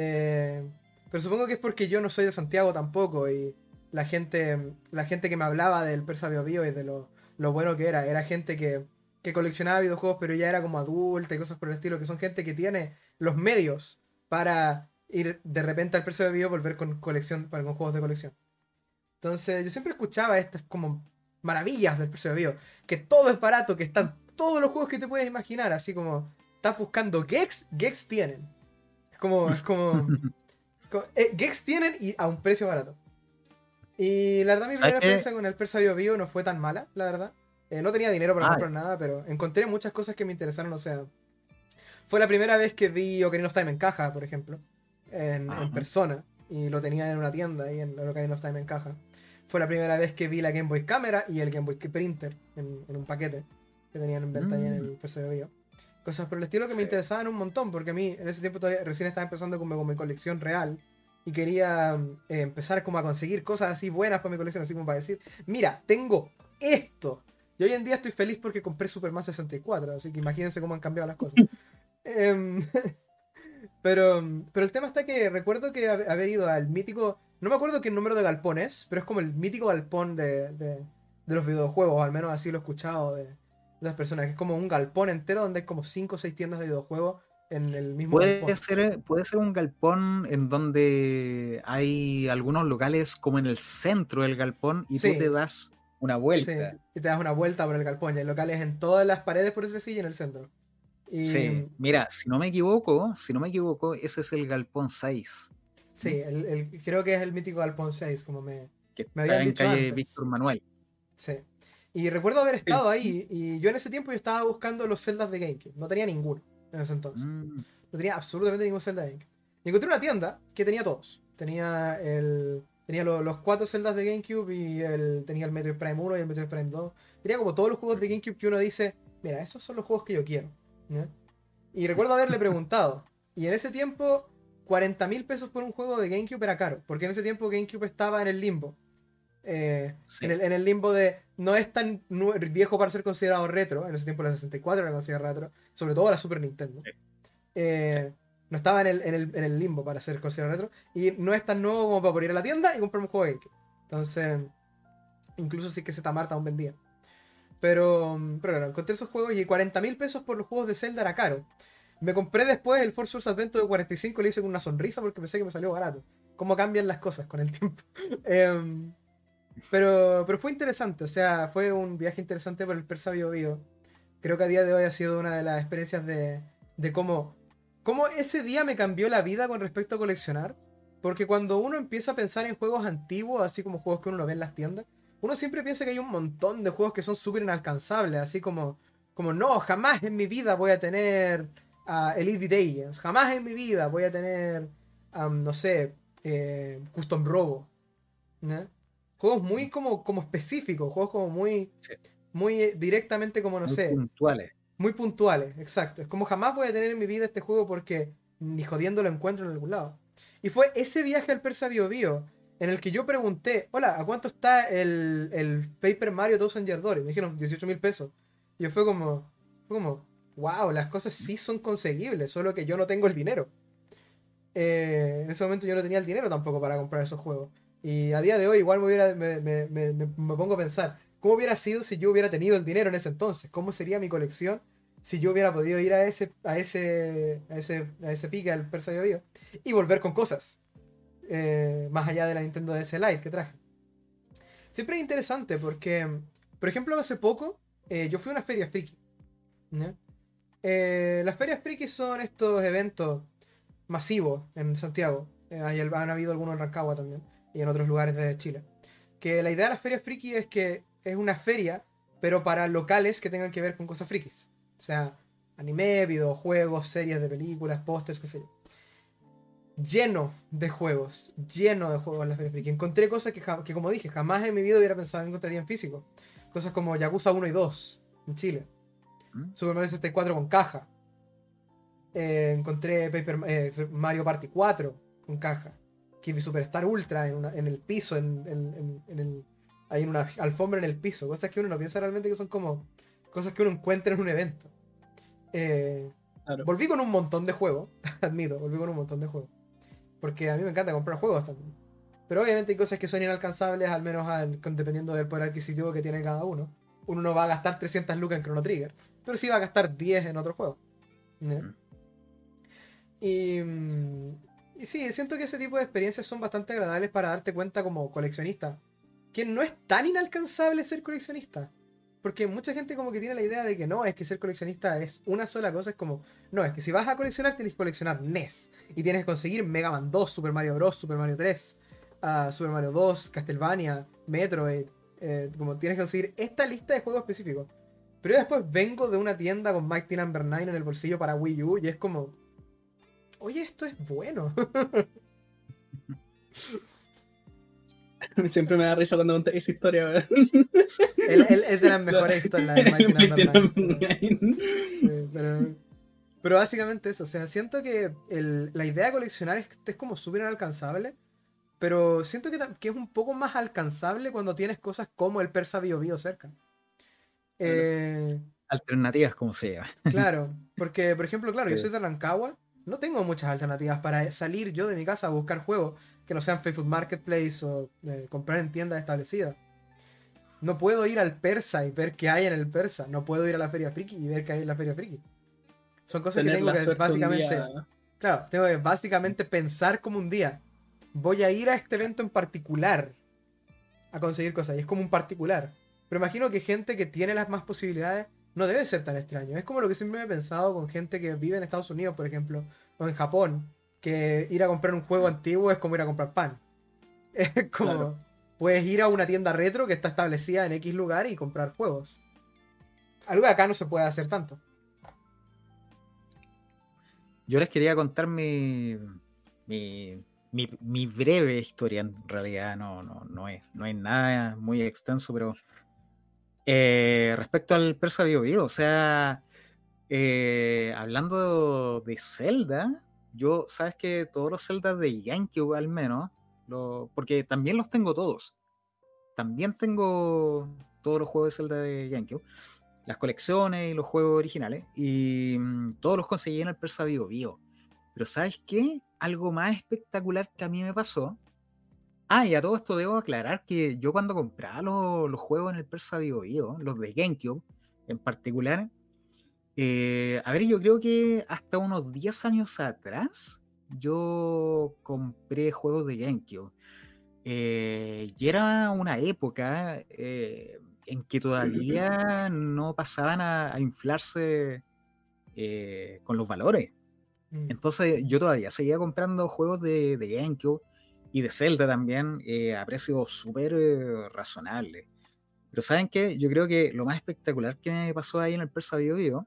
Eh, pero supongo que es porque yo no soy de Santiago tampoco y la gente, la gente que me hablaba del Persa Bio y de lo, lo bueno que era, era gente que que coleccionaba videojuegos, pero ya era como adulta y cosas por el estilo, que son gente que tiene los medios para ir de repente al precio de video volver con colección, para con juegos de colección. Entonces, yo siempre escuchaba estas como maravillas del precio de video, que todo es barato, que están todos los juegos que te puedes imaginar, así como estás buscando Gex, Gex tienen. Como, es como, eh, Gex tienen y a un precio barato. Y la verdad mi primera experiencia con el Persa Bio no fue tan mala, la verdad. Eh, no tenía dinero para comprar nada, pero encontré muchas cosas que me interesaron. O sea, fue la primera vez que vi Ocarina of Time en caja, por ejemplo, en, persona. Y lo tenía en una tienda ahí en Ocarina of Time en caja. Fue la primera vez que vi la Game Boy Camera y el Game Boy Printer en, un paquete que tenían en venta ahí en el mm. Bio. Cosas por el estilo que me interesaban un montón, porque a mí en ese tiempo todavía recién estaba empezando con, con mi colección real y quería eh, empezar como a conseguir cosas así buenas para mi colección, así como para decir, mira, tengo esto. Y hoy en día estoy feliz porque compré Superman 64, así que imagínense cómo han cambiado las cosas. Em, pero, pero el tema está que recuerdo que haber ido al mítico. No me acuerdo qué número de galpón es, pero es como el mítico galpón de, de, los videojuegos, al menos así lo he escuchado de, las personas. Que es como un galpón entero donde hay como 5 o 6 tiendas de videojuegos en el mismo puede Ser, puede ser un galpón en donde hay algunos locales como en el centro del galpón y tú te das una vuelta. y te das una vuelta por el galpón. Y hay locales en todas las paredes, por ese sí, y en el centro. Sí, mira, si no me equivoco, si no me equivoco, ese es el galpón 6. Sí, el, creo que es el mítico galpón 6, como me, que me habían dicho calle Víctor Manuel. Sí. Y recuerdo haber estado ahí, y yo en ese tiempo yo estaba buscando los celdas de GameCube. No tenía ninguno en ese entonces. Mm. No tenía absolutamente ningún Zelda de GameCube. Y encontré una tienda que tenía todos. Tenía el tenía los cuatro celdas de GameCube y el, tenía el Metroid Prime 1 y el Metroid Prime 2. Tenía como todos los juegos de GameCube que uno dice, mira, esos son los juegos que yo quiero. Y recuerdo haberle preguntado. Y en ese tiempo, 40 mil pesos por un juego de GameCube era caro. Porque en ese tiempo GameCube estaba en el limbo. Eh, en, el, limbo de no es tan viejo para ser considerado retro. En ese tiempo la 64 era considerada retro. Sobre todo la Super Nintendo. Eh, no estaba en el, en, el, limbo para ser considerado retro. Y no es tan nuevo como para poder ir a la tienda y comprarme un juego de GameCube. Entonces, incluso si que se Marta aún vendía. Pero, pero claro, encontré esos juegos y 40 mil pesos por los juegos de Zelda era caro. Me compré después el Force Source Adventure de 45 y le hice con una sonrisa porque pensé que me salió barato. Cómo cambian las cosas con el tiempo. Em, pero, pero fue interesante, o sea, fue un viaje interesante por el Persa Bio Bio. Creo que a día de hoy ha sido una de las experiencias de, de cómo cómo ese día me cambió la vida con respecto a coleccionar. Porque cuando uno empieza a pensar en juegos antiguos, así como juegos que uno lo ve en las tiendas, uno siempre piensa que hay un montón de juegos que son súper inalcanzables, así como, como no, jamás en mi vida voy a tener uh, Elite jamás en mi vida voy a tener, no sé, eh, Custom Robo. Juegos muy como, como específicos, juegos como muy, muy directamente como, no sé. Puntuales. Muy puntuales, exacto. Es como jamás voy a tener en mi vida este juego porque ni jodiendo lo encuentro en algún lado. Y fue ese viaje al Persa Bio Bio en el que yo pregunté, hola, ¿a cuánto está el, el Paper Mario Thousand Year Door? Y me dijeron 18 mil pesos. Y yo fue como, fue como, wow, las cosas sí son conseguibles, solo que yo no tengo el dinero. Eh, en ese momento yo no tenía el dinero tampoco para comprar esos juegos. Y a día de hoy igual me, hubiera, me, me, me, me pongo a pensar, ¿Cómo hubiera sido si yo hubiera tenido el dinero en ese entonces? ¿Cómo sería mi colección si yo hubiera podido ir a ese, a ese, a ese, a ese pique al Persa Bio y volver con cosas? Eh, más allá de la Nintendo DS Lite que traje. Siempre es interesante porque, por ejemplo, hace poco eh, yo fui a una feria friki. Eh, las ferias friki son estos eventos masivos en Santiago. han habido algunos en Rancagua también y en otros lugares de Chile. Que la idea de las ferias friki es que es una feria, pero para locales que tengan que ver con cosas frikis. O sea, anime, videojuegos, series de películas, pósters, qué sé yo. Lleno de juegos, lleno de juegos en la feria friki. Encontré cosas que, que, como dije, jamás en mi vida hubiera pensado que encontraría en físico. Cosas como Yakuza 1 y 2 en Chile. ¿Mm? Super Mario 64 con caja. Eh, encontré Paper, eh, Mario Party 4 con caja. Kirby Superstar Ultra en, en el piso, en, en el hay una alfombra en el piso, cosas que uno no piensa realmente que son como cosas que uno encuentra en un evento. Eh, volví con un montón de juegos, admito, volví con un montón de juegos. Porque a mí me encanta comprar juegos también. Pero obviamente hay cosas que son inalcanzables, al menos dependiendo del poder adquisitivo que tiene cada uno. Uno no va a gastar 300 lucas en Chrono Trigger, pero sí va a gastar 10 en otro juego. Mm. Y, y sí, siento que ese tipo de experiencias son bastante agradables para darte cuenta como coleccionista que no es tan inalcanzable ser coleccionista. Porque mucha gente como que tiene la idea de que no, es que ser coleccionista es una sola cosa, es como, no, es que si vas a coleccionar tienes que coleccionar NES y tienes que conseguir Mega Man 2, Super Mario Bros, Super Mario 3, ah, Super Mario 2, Castlevania, Metroid, eh, como tienes que conseguir esta lista de juegos específicos. Pero yo después vengo de una tienda con Mighty Number 9 en el bolsillo para Wii U y es como, oye, esto es bueno. Siempre me da risa cuando conté esa historia, es de las mejores historias de pero, pero, básicamente eso, o sea, siento que la idea de coleccionar es, es como súper inalcanzable, pero siento que, que, es un poco más alcanzable cuando tienes cosas como el Persa Bio Bio cerca. Eh, Alternativas, como se llama. Claro, porque, por ejemplo, claro, yo soy de Rancagua, no tengo muchas alternativas para salir yo de mi casa a buscar juegos que no sean Facebook Marketplace o eh, comprar en tiendas establecidas. No puedo ir al persa y ver qué hay en el persa. No puedo ir a la feria friki y ver qué hay en la feria friki. Son cosas que tengo que básicamente. Claro, tengo que básicamente pensar como un día. Voy a ir a este evento en particular a conseguir cosas. Y es como un particular. Pero imagino que gente que tiene las más posibilidades no debe ser tan extraño. Es como lo que siempre me he pensado con gente que vive en Estados Unidos, por ejemplo, o en Japón, que ir a comprar un juego antiguo es como ir a comprar pan. Es como, puedes ir a una tienda retro que está establecida en X lugar y comprar juegos. Algo que acá no se puede hacer tanto. Yo les quería contar mi, mi, breve historia, en realidad no, no, no, es, no es nada muy extenso, pero eh, respecto al Persa Bio, o sea, eh, hablando de Zelda, yo, sabes que todos los Zelda de GameCube al menos, porque también los tengo todos. También tengo todos los juegos de Zelda de GameCube, las colecciones y los juegos originales, y mm, todos los conseguí en el Persa Bio Bio. Pero ¿sabes qué? Algo más espectacular que a mí me pasó Ah, y a todo esto debo aclarar que yo cuando compraba los, juegos en el Persa Vivo los de GameCube en particular, eh, a ver, yo creo que hasta unos 10 años atrás yo compré juegos de GameCube. Eh, y era una época eh, en que todavía no pasaban a, inflarse con los valores. Mm. Entonces yo todavía seguía comprando juegos de, de GameCube y de Zelda también eh, a precios súper eh, razonables. Pero ¿saben qué? Yo creo que lo más espectacular que me pasó ahí en el Persa Bio Bio,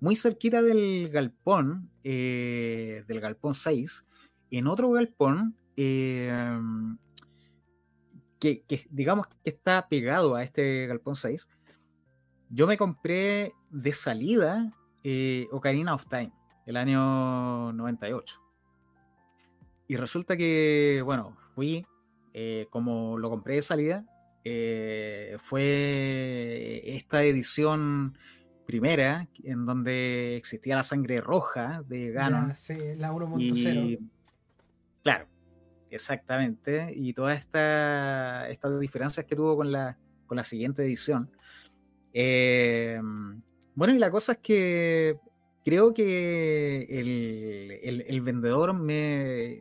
muy cerquita del galpón, eh, del galpón 6, en otro galpón, em, que, digamos que está pegado a este galpón 6, yo me compré de salida Ocarina of Time, el año 98. Y resulta que, bueno, fui, eh, como lo compré de salida, eh, fue esta edición primera en donde existía la sangre roja de Ganon. sí, la 1.0. Claro, exactamente. Y todas esta, estas diferencias que tuvo con la, con la siguiente edición. Eh, bueno, y la cosa es que creo que el, vendedor me,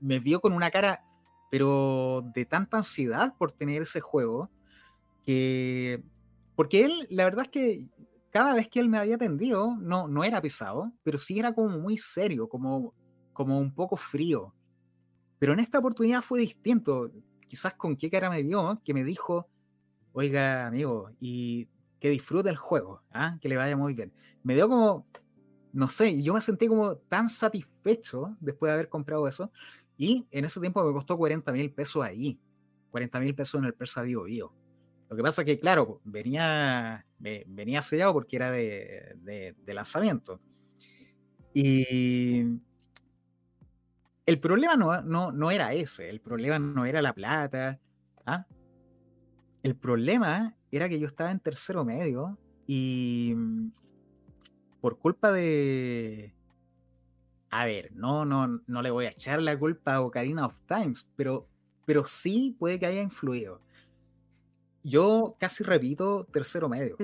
me, vio con una cara, pero de tanta ansiedad por tener ese juego, que... Porque él, la verdad es que cada vez que él me había atendido, no, no era pesado, pero sí era como muy serio, como, como un poco frío. Pero en esta oportunidad fue distinto. Quizás con qué cara me vio, que me dijo, oiga, amigo, y que disfrute el juego, ¿ah? que le vaya muy bien. Me dio como, no sé, yo me sentí como tan satisfecho después de haber comprado eso. Y en ese tiempo me costó 40 mil pesos ahí, 40 mil pesos en el Persa Vivo Vivo. Lo que pasa es que, claro, venía, venía sellado porque era de, de lanzamiento. Y el problema no, no, no, era ese, el problema no era la plata. ¿ah? El problema era que yo estaba en tercero medio y mm, por culpa de... A ver, no, no, no le voy a echar la culpa a Ocarina of Times, pero, pero sí puede que haya influido. Yo casi repito tercero medio.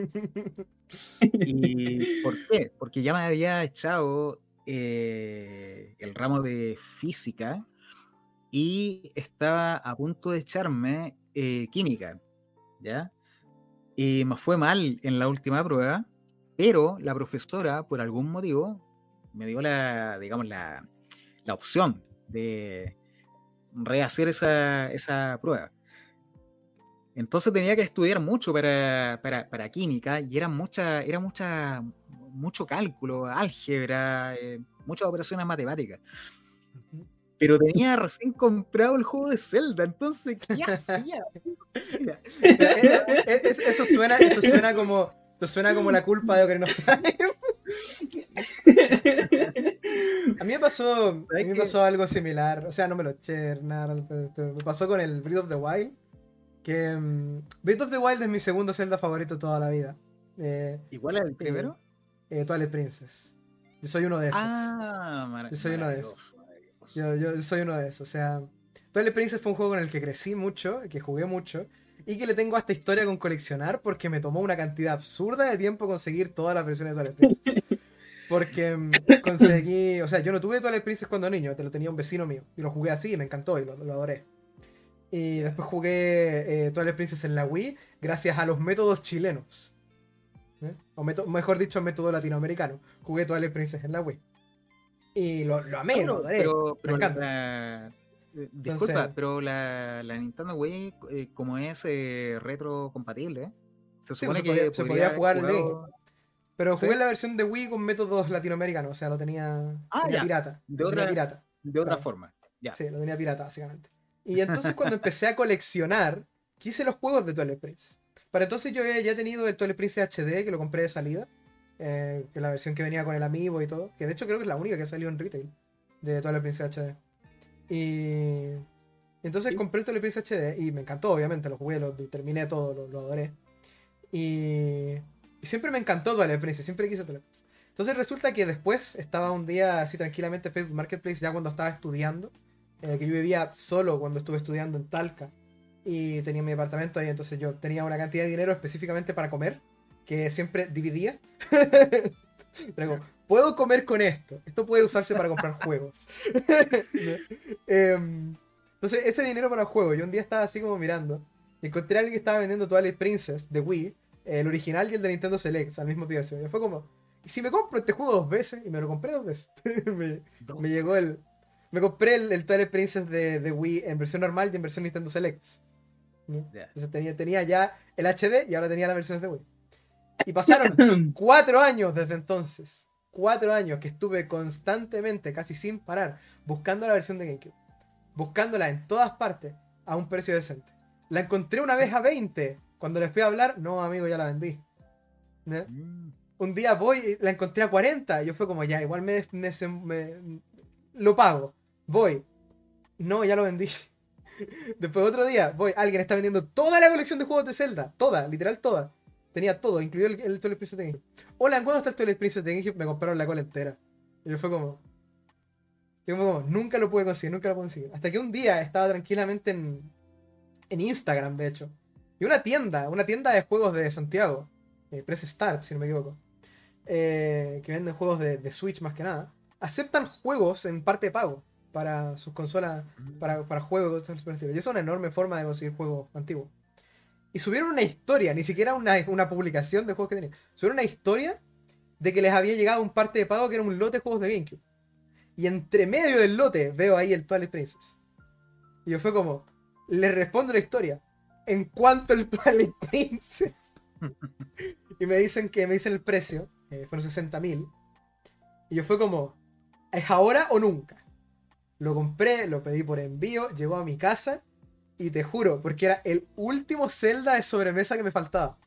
¿Y por qué? Porque ya me había echado eh, el ramo de física y estaba a punto de echarme eh, química, ¿ya? Y me fue mal en la última prueba, pero la profesora, por algún motivo, me dio la, digamos, la, la opción de rehacer esa, esa, prueba. Entonces tenía que estudiar mucho para, para, para química y era mucha, era mucha, mucho cálculo, álgebra, eh, muchas operaciones matemáticas pero tenía recién comprado el juego de Zelda, entonces, ¿qué hacía? eso, suena, eso suena como. Eso suena como la culpa de Ocarina of Time. a mí me pasó. A mí me pasó algo similar. O sea, no me lo eché nada. Me pasó con el Breath of the Wild. Que. Um, Breath of the Wild es mi segundo Zelda favorito toda la vida. Eh, ¿Igual al primero? Eh, Twilight Princess. Yo soy uno de esos. Ah, yo soy uno de esos. Yo, yo, soy uno de esos. O sea, Twilight Princess fue un juego con el que crecí mucho, que jugué mucho, y que le tengo hasta historia con coleccionar porque me tomó una cantidad absurda de tiempo conseguir todas las versiones de Twilight Princess. Porque mm, conseguí, o sea, yo no tuve Twilight Princess cuando niño, te lo tenía un vecino mío, y lo jugué así y me encantó y lo, adoré. Y después jugué eh, Twilight Princess en la Wii gracias a los métodos chilenos. ¿eh? O mejor dicho, método latinoamericano. Jugué Twilight Princess en la Wii. Y lo, amé, lo adoré. me encanta. Eh, disculpa, pero la, Nintendo Wii, eh, como es eh, retro compatible, se supone que se podía jugar el Pero jugué la versión de Wii con métodos latinoamericanos, o sea, lo tenía, ah, pirata. De otra, pirata. De otra forma. Ya. Sí, lo tenía pirata, básicamente. Y entonces cuando empecé a coleccionar, quise los juegos de Twilight Princess. Para entonces yo ya he tenido el Twilight Princess HD, que lo compré de salida. Que es la versión que venía con el amiibo y todo. Que de hecho creo que es la única que salió en retail de Twilight Princess HD. Y entonces compré el Twilight HD y me encantó, obviamente, lo jugué, lo terminé todo, lo, adoré. Y, y, siempre me encantó Twilight Princess, siempre quise Twilight Princess. Entonces resulta que después estaba un día así tranquilamente en Facebook Marketplace ya cuando estaba estudiando, eh, que yo vivía solo cuando estuve estudiando en Talca y tenía mi apartamento ahí, entonces yo tenía una cantidad de dinero específicamente para comer, que siempre dividía. Pero puedo comer con esto. Esto puede usarse para comprar juegos. Em, entonces, ese dinero para juegos, yo un día estaba así como mirando. Y encontré a alguien que estaba vendiendo Twilight Princess de Wii, el original y el de Nintendo Select al mismo precio. Y fue como, ¿y si me compro este juego dos veces? Y me lo compré dos veces. me, llegó el. Me compré el, el Twilight Princess de, de, Wii en versión normal y en versión Nintendo Select. Entonces tenía, tenía ya el HD y ahora tenía la versión de Wii. Y pasaron cuatro años desde entonces. Cuatro años que estuve constantemente, casi sin parar, buscando la versión de GameCube. Buscándola en todas partes a un precio decente. La encontré una vez a 20. Cuando le fui a hablar, no, amigo, ya la vendí. Mm. Un día voy y la encontré a 40. Y yo fue como, ya, igual me, me, lo pago. Voy. No, ya lo vendí. Después otro día, voy, alguien está vendiendo toda la colección de juegos de Zelda. Toda, literal toda. Tenía todo, incluido el, el Twilight Princess de GameCube. Hola, ¿cuándo está el Twilight Princess de GameCube? Me compraron la cola entera. Y yo fue como... Yo fue como, nunca lo pude conseguir, nunca lo pude conseguir. Hasta que un día estaba tranquilamente en, en Instagram, de hecho. Y una tienda, una tienda de juegos de Santiago. Eh, Press Start, si no me equivoco. Eh, que venden juegos de, Switch más que nada. Aceptan juegos en parte de pago para sus consolas, para, para juegos. Y eso es una enorme forma de conseguir juegos antiguos. Y subieron una historia, ni siquiera una, una publicación de juegos que tenían. Subieron una historia de que les había llegado un parte de pago que era un lote de juegos de GameCube. Y entre medio del lote veo ahí el Twilight Princess. Y yo fue como, le respondo la historia. ¿En cuánto el Twilight Princess? y me dicen que me dicen el precio. Eh, fueron 60 mil. Y yo fue como, ¿es ahora o nunca? Lo compré, lo pedí por envío, llegó a mi casa y te juro, porque era el último Zelda de sobremesa que me faltaba.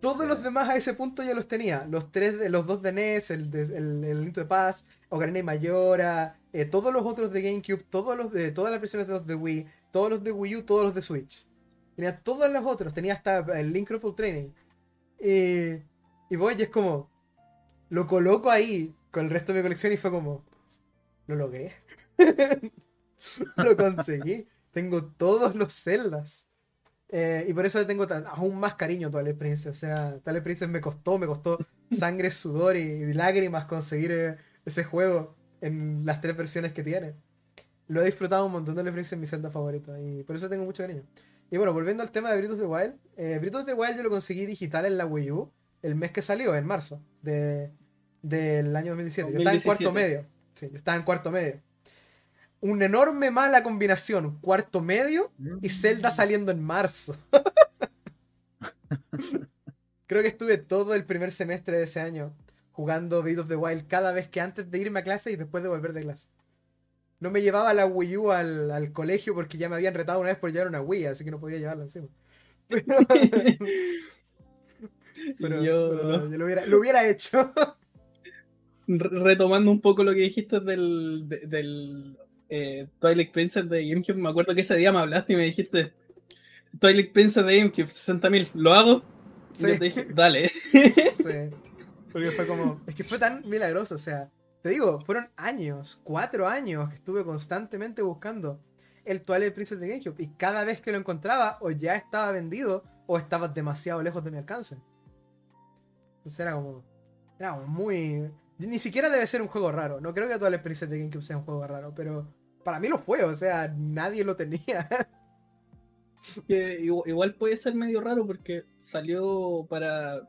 Todos los demás a ese punto ya los tenía. Los tres de, los dos de NES, el de, el, el de Paz, Ocarina y Mayora, eh, todos los otros de GameCube, todos los de todas las versiones de los de Wii, todos los de Wii U, todos los de Switch. Tenía todos los otros, tenía hasta el Link Full Training. y voy y es como, lo coloco ahí con el resto de mi colección y fue como, lo logré. lo conseguí. Tengo todos los celdas. Eh, y por eso tengo aún más cariño a Twilight Princess. O sea, Twilight Princess me costó, me costó sangre, sudor y, lágrimas conseguir eh, ese juego en las tres versiones que tiene. Lo he disfrutado un montón de Twilight Princess, mi celda favorita. Y por eso tengo mucho cariño. Y bueno, volviendo al tema de Britos de Wild. Eh, Britos de Wild yo lo conseguí digital en la Wii U el mes que salió, en marzo de, del año 2017. Yo estaba en cuarto medio. Sí, yo estaba en cuarto medio una enorme mala combinación, cuarto medio y Zelda mm. saliendo en marzo. Creo que estuve todo el primer semestre de ese año jugando Breath of the Wild cada vez que antes de irme a clase y después de volver de clase. No me llevaba la Wii U al, colegio porque ya me habían retado una vez por llevar una Wii, así que no podía llevarla encima. Pero, yo... lo, hubiera, hecho. Retomando un poco lo que dijiste del, del eh, Twilight Princess de GameCube, me acuerdo que ese día me hablaste y me dijiste Twilight Princess de GameCube, 60.000, ¿lo hago? Sí. dije, dale. Sí. Porque fue como. Es que fue tan milagroso, o sea. Te digo, fueron años, cuatro años que estuve constantemente buscando el Twilight Princess de GameCube. Y cada vez que lo encontraba, o ya estaba vendido, o estaba demasiado lejos de mi alcance. Entonces era como. Era como muy. Ni siquiera debe ser un juego raro. No creo que Twilight Princess de GameCube sea un juego raro, pero para mí lo fue, o sea, nadie lo tenía. igual puede ser medio raro porque salió para.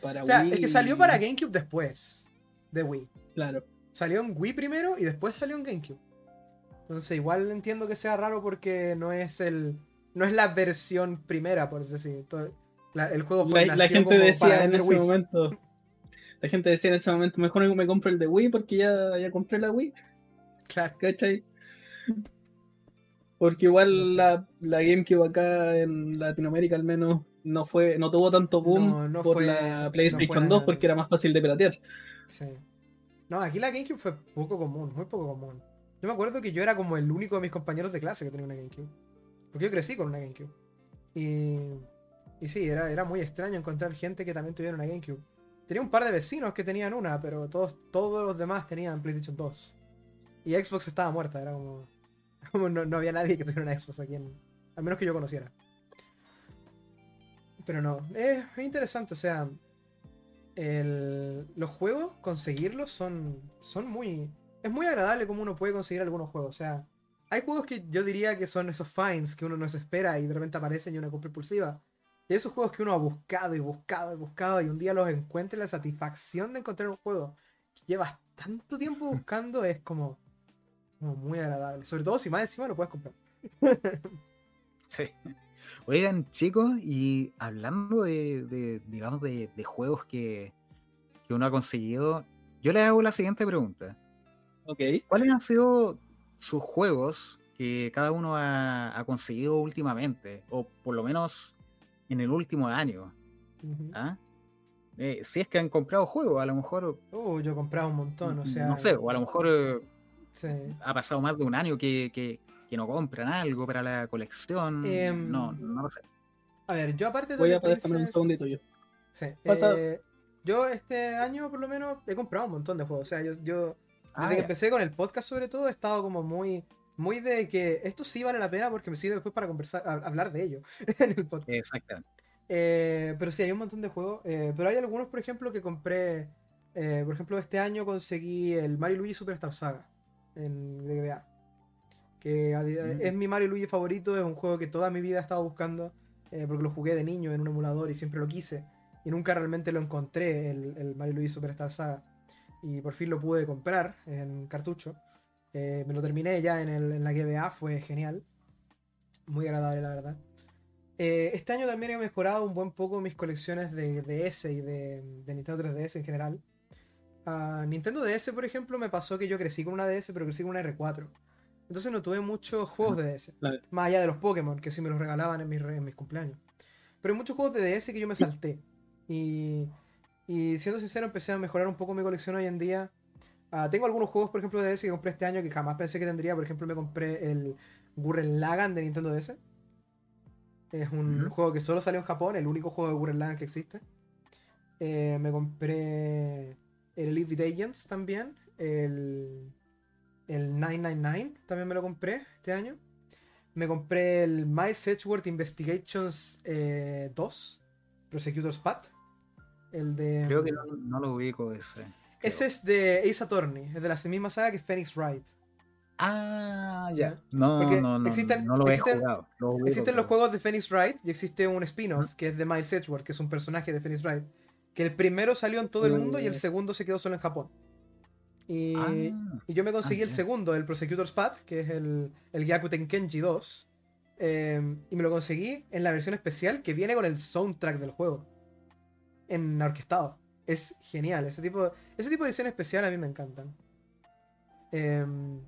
para o sea, es que salió para GameCube después de Wii. Claro. Salió en Wii primero y después salió en GameCube. Entonces igual entiendo que sea raro porque no es el. No es la versión primera, por decir. el juego fue la, la gente decía en ese momento. La gente decía en ese momento, mejor me compre el de Wii porque ya, ya compré la Wii. Claro. ¿Cachai? Porque igual la, la GameCube acá en Latinoamérica al menos no fue no tuvo tanto boom por la PlayStation 2 porque era más fácil de piratear. Sí. No, aquí la GameCube fue poco común, muy poco común. Yo me acuerdo que yo era como el único de mis compañeros de clase que tenía una GameCube. Porque yo crecí con una GameCube. Y, y sí, era, era muy extraño encontrar gente que también tuviera una GameCube. Tenía un par de vecinos que tenían una, pero todos, todos los demás tenían PlayStation 2. Y Xbox estaba muerta, era como. como no, había nadie que tuviera una Xbox aquí en. Al menos que yo conociera. Pero no, es interesante, o sea, los juegos, conseguirlos son, son muy... Es muy agradable como uno puede conseguir algunos juegos. O sea, hay juegos que yo diría que son esos finds que uno no se espera y de repente aparecen y una compra impulsiva. Y esos juegos que uno ha buscado y buscado y buscado y un día los encuentra la satisfacción de encontrar un juego que llevas tanto tiempo buscando es como, muy agradable. Sobre todo si más encima lo puedes comprar. sí. Oigan, chicos, y hablando de, digamos, de, juegos que, uno ha conseguido, yo les hago la siguiente pregunta. Ok. ¿Cuáles han sido sus juegos que cada uno ha, conseguido últimamente? O por lo menos en el último año. ¿Ah? Eh, si es que han comprado juegos, a lo mejor. Uh, yo he comprado un montón, o sea. No sé, o a lo mejor eh, ha pasado más de un año que, que no compran algo para la colección. Em, no, no lo sé. A ver, yo aparte de. Voy a poder un segundito yo. Sí. Eh, yo este año, por lo menos, he comprado un montón de juegos. O sea, yo, yo ah, desde que empecé con el podcast, sobre todo, he estado como muy. Muy de que esto sí vale la pena porque me sirve después para conversar, hablar de ello en el podcast. Exactamente. Eh, pero sí, hay un montón de juegos. Eh, pero hay algunos, por ejemplo, que compré. por ejemplo, este año conseguí el Mario Luigi Superstar Saga en GBA que mm. es mi Mario Luigi favorito, es un juego que toda mi vida he estado buscando, eh, porque lo jugué de niño en un emulador y siempre lo quise, y nunca realmente lo encontré, el, Mario Luigi Superstar Saga, y por fin lo pude comprar en cartucho. Eh, me lo terminé ya en, la GBA, fue genial, muy agradable la verdad. Eh, este año también he mejorado un buen poco mis colecciones de DS y de, Nintendo 3DS en general. A Nintendo DS, por ejemplo, me pasó que yo crecí con una DS, pero crecí con una R4. Entonces no tuve muchos juegos de DS. Más allá de los Pokémon, que sí me los regalaban en mis, en mis cumpleaños. Pero hay muchos juegos de DS que yo me salté. Y, y siendo sincero, empecé a mejorar un poco mi colección hoy en día. Ah, tengo algunos juegos, por ejemplo, de DS que compré este año que jamás pensé que tendría. Por ejemplo, me compré el Gurren Lagann de Nintendo DS. Es un juego que solo salió en Japón, el único juego de Gurren Lagann que existe. Eh, me compré el Elite Beat Agents también. El el 999 también me lo compré este año. Me compré el My Edgeworth Investigations 2, eh, Prosecutor's Path. El de. Creo que no, lo ubico ese. Ese es de Ace Attorney, es de la misma saga que Phoenix Wright. Ah, ya. No, no, no, existen, no lo he jugado. existen los juegos de Phoenix Wright y existe un spin-off que es de Miles Edgeworth, que es un personaje de Phoenix Wright. Que el primero salió en todo el mundo y el segundo se quedó solo en Japón. Ah, y, yo me conseguí ah, el segundo, el Prosecutor's Path, que es el, el Gyakuten Kenji 2. Em, y me lo conseguí en la versión especial que viene con el soundtrack del juego. En orquestado. Es genial. Ese tipo, ese tipo de edición especial a mí me encantan. Em,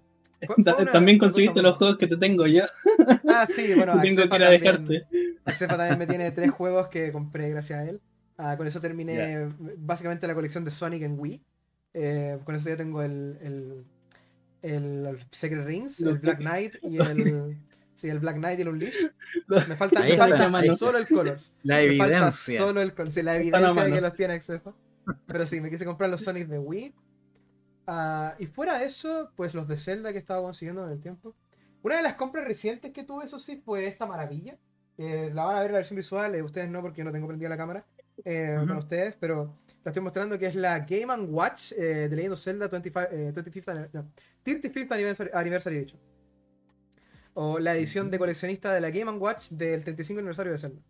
también conseguiste los juegos que te tengo yo. Ah, sí, bueno, tengo que dejarte. también me tiene tres juegos que compré gracias a él. Ah, con eso terminé básicamente la colección de Sonic en Wii. Eh, con eso ya tengo el, el, el Secret Rings, el Black Knight y el. Sí, el Black Knight y el Unleash. Me falta, me falta solo el Colors. La evidencia. solo el sí, la evidencia de que los tiene Xefa. pero sí, me quise comprar los Sonic de Wii. Ah, y fuera de eso, pues los de Zelda que estaba consiguiendo en el tiempo. Una de las compras recientes que tuve, eso sí, fue esta maravilla. la van a ver en la versión visual, eh, ustedes no, porque yo no tengo prendida la cámara eh, con ustedes, pero la estoy mostrando que es la Game Watch eh, de Legend Zelda 25, 25th, no, 35th Anniversary, Anniversary Edition. O la edición de coleccionista de la Game Watch del 35 aniversario de Zelda.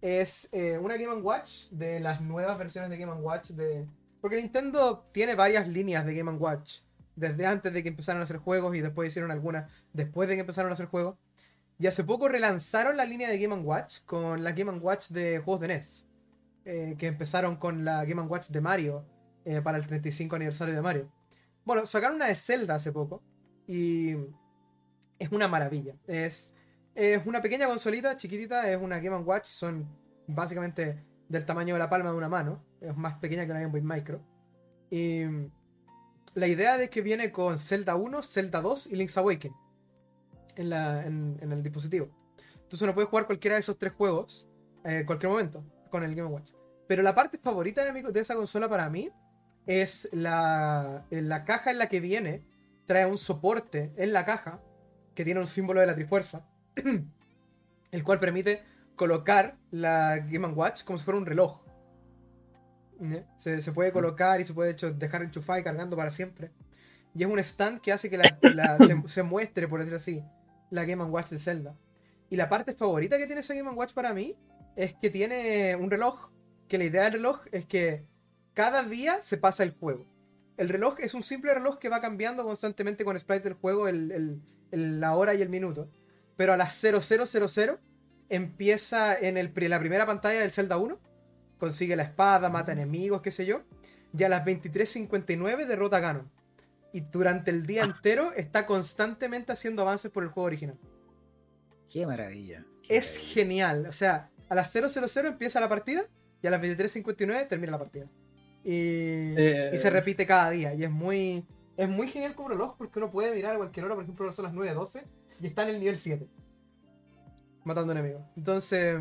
Es una Game Watch de las nuevas versiones de Game Watch de, porque Nintendo tiene varias líneas de Game Watch. Desde antes de que empezaron a hacer juegos y después hicieron algunas después de que empezaron a hacer juegos. Y hace poco relanzaron la línea de Game Watch con la Game Watch de juegos de NES. Eh, que empezaron con la Game Watch de Mario eh, para el 35 aniversario de Mario. Bueno, sacaron una de Zelda hace poco. Y es una maravilla. Es, es una pequeña consolita chiquitita, es una Game Watch. Son básicamente del tamaño de la palma de una mano. Es más pequeña que una Game Boy Micro. Y la idea de que viene con Zelda 1, Zelda 2 y Link's Awakening en, en, el dispositivo. Entonces uno puede jugar cualquiera de esos tres juegos en eh, cualquier momento con el Game Watch. Pero la parte favorita de, de esa consola para mí es la, la caja en la que viene. Trae un soporte en la caja que tiene un símbolo de la Trifuerza, el cual permite colocar la Game Watch como si fuera un reloj. Se, puede colocar y se puede hecho, dejar enchufada y cargando para siempre. Y es un stand que hace que se, muestre, por decirlo así, la Game Watch de Zelda. Y la parte favorita que tiene esa Game Watch para mí es que tiene un reloj. Que la idea del reloj es que cada día se pasa el juego. El reloj es un simple reloj que va cambiando constantemente con sprite del juego, la hora y el minuto. Pero a las 0000 empieza en, el, la primera pantalla del Zelda 1, consigue la espada, mata enemigos, qué sé yo, y a las 23.59 derrota a Ganon. Y durante el día ah. entero está constantemente haciendo avances por el juego original. Qué maravilla. es genial. O sea, a las 000 empieza la partida y a las 23.59 termina la partida. Y, y, se eh. repite cada día. Y es muy, es muy genial como reloj porque uno puede mirar a cualquier hora, por ejemplo, son las 9.12 y está en el nivel 7 matando enemigos. Entonces,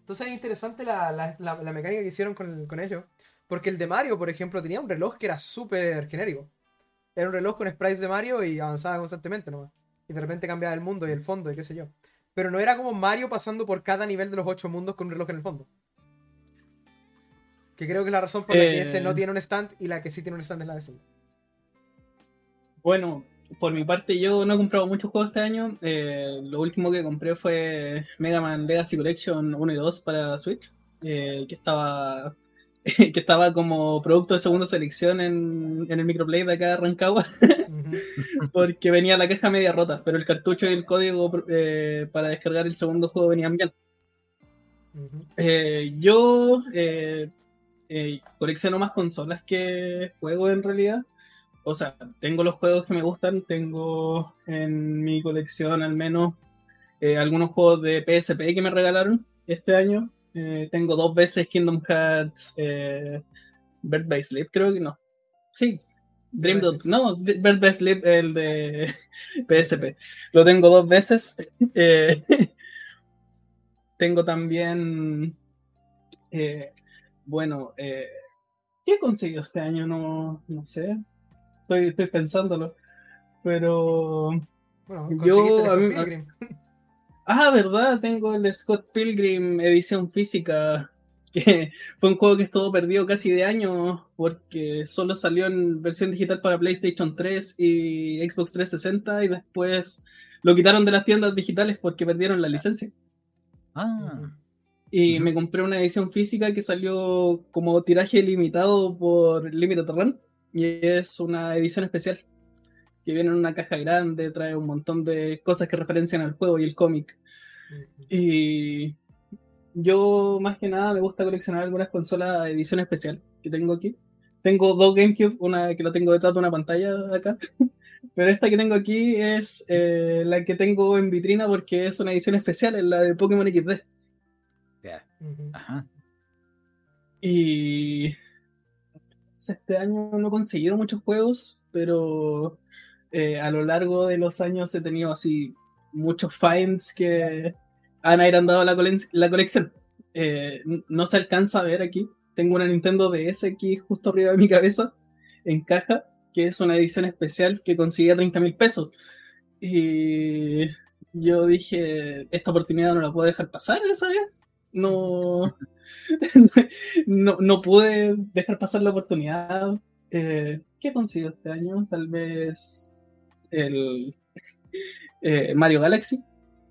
entonces es interesante la, mecánica que hicieron con, con ellos. Porque el de Mario, por ejemplo, tenía un reloj que era súper genérico. Era un reloj con sprites de Mario y avanzaba constantemente nomás. Y de repente cambiaba el mundo y el fondo y qué sé yo. Pero no era como Mario pasando por cada nivel de los ocho mundos con un reloj en el fondo. Que creo que es la razón por la que ese no eh. tiene un stand y la que sí tiene un stand es la de Zelda. Bueno, por mi parte, yo no he comprado muchos juegos este año. Eh, lo último que compré fue Mega Man Legacy Collection 1 y 2 para Switch, eh, que estaba que estaba como producto de segunda selección en, el microplay de acá de Rancagua, porque venía la caja media rota, pero el cartucho y el código eh, para descargar el segundo juego venían bien. yo colecciono más consolas que juegos en realidad o sea, tengo los juegos que me gustan, tengo en mi colección al menos eh, algunos juegos de PSP que me regalaron este año. Eh, tengo dos veces Kingdom Hearts eh, Bird by Sleep, creo que no. Sí, Dream Dot, no, Bird by Sleep, el de PSP. Lo tengo dos veces. tengo también, bueno, ¿qué he conseguido este año? No, no sé estoy, estoy pensándolo. Pero. yo. ah, verdad, tengo el Scott Pilgrim edición física. Que fue un juego que estuvo perdido casi de año porque solo salió en versión digital para PlayStation 3 y Xbox 360 y después lo quitaron de las tiendas digitales porque perdieron la licencia. Ah. Y me compré una edición física que salió como tiraje limitado por Limited Run. Y es una edición especial que viene en una caja grande, trae un montón de cosas que referencian al juego y el cómic. Y yo más que nada me gusta coleccionar algunas consolas de edición especial que tengo aquí. Tengo dos GameCube, una que lo tengo detrás de una pantalla de acá, pero esta que tengo aquí es eh, la que tengo en vitrina porque es una edición especial, es la de Pokémon XD. Ajá. Y este año no he conseguido muchos juegos, pero eh, a lo largo de los años he tenido así muchos finds que han agrandado la, la colección. Eh, no se alcanza a ver aquí, tengo una Nintendo DS aquí justo arriba de mi cabeza, en caja, que es una edición especial que consigue a 30 mil pesos. Y yo dije, esta oportunidad no la puedo dejar pasar esa vez. No, no, no pude dejar pasar la oportunidad. Eh, ¿Qué consigo este año? Tal vez el eh, Mario Galaxy,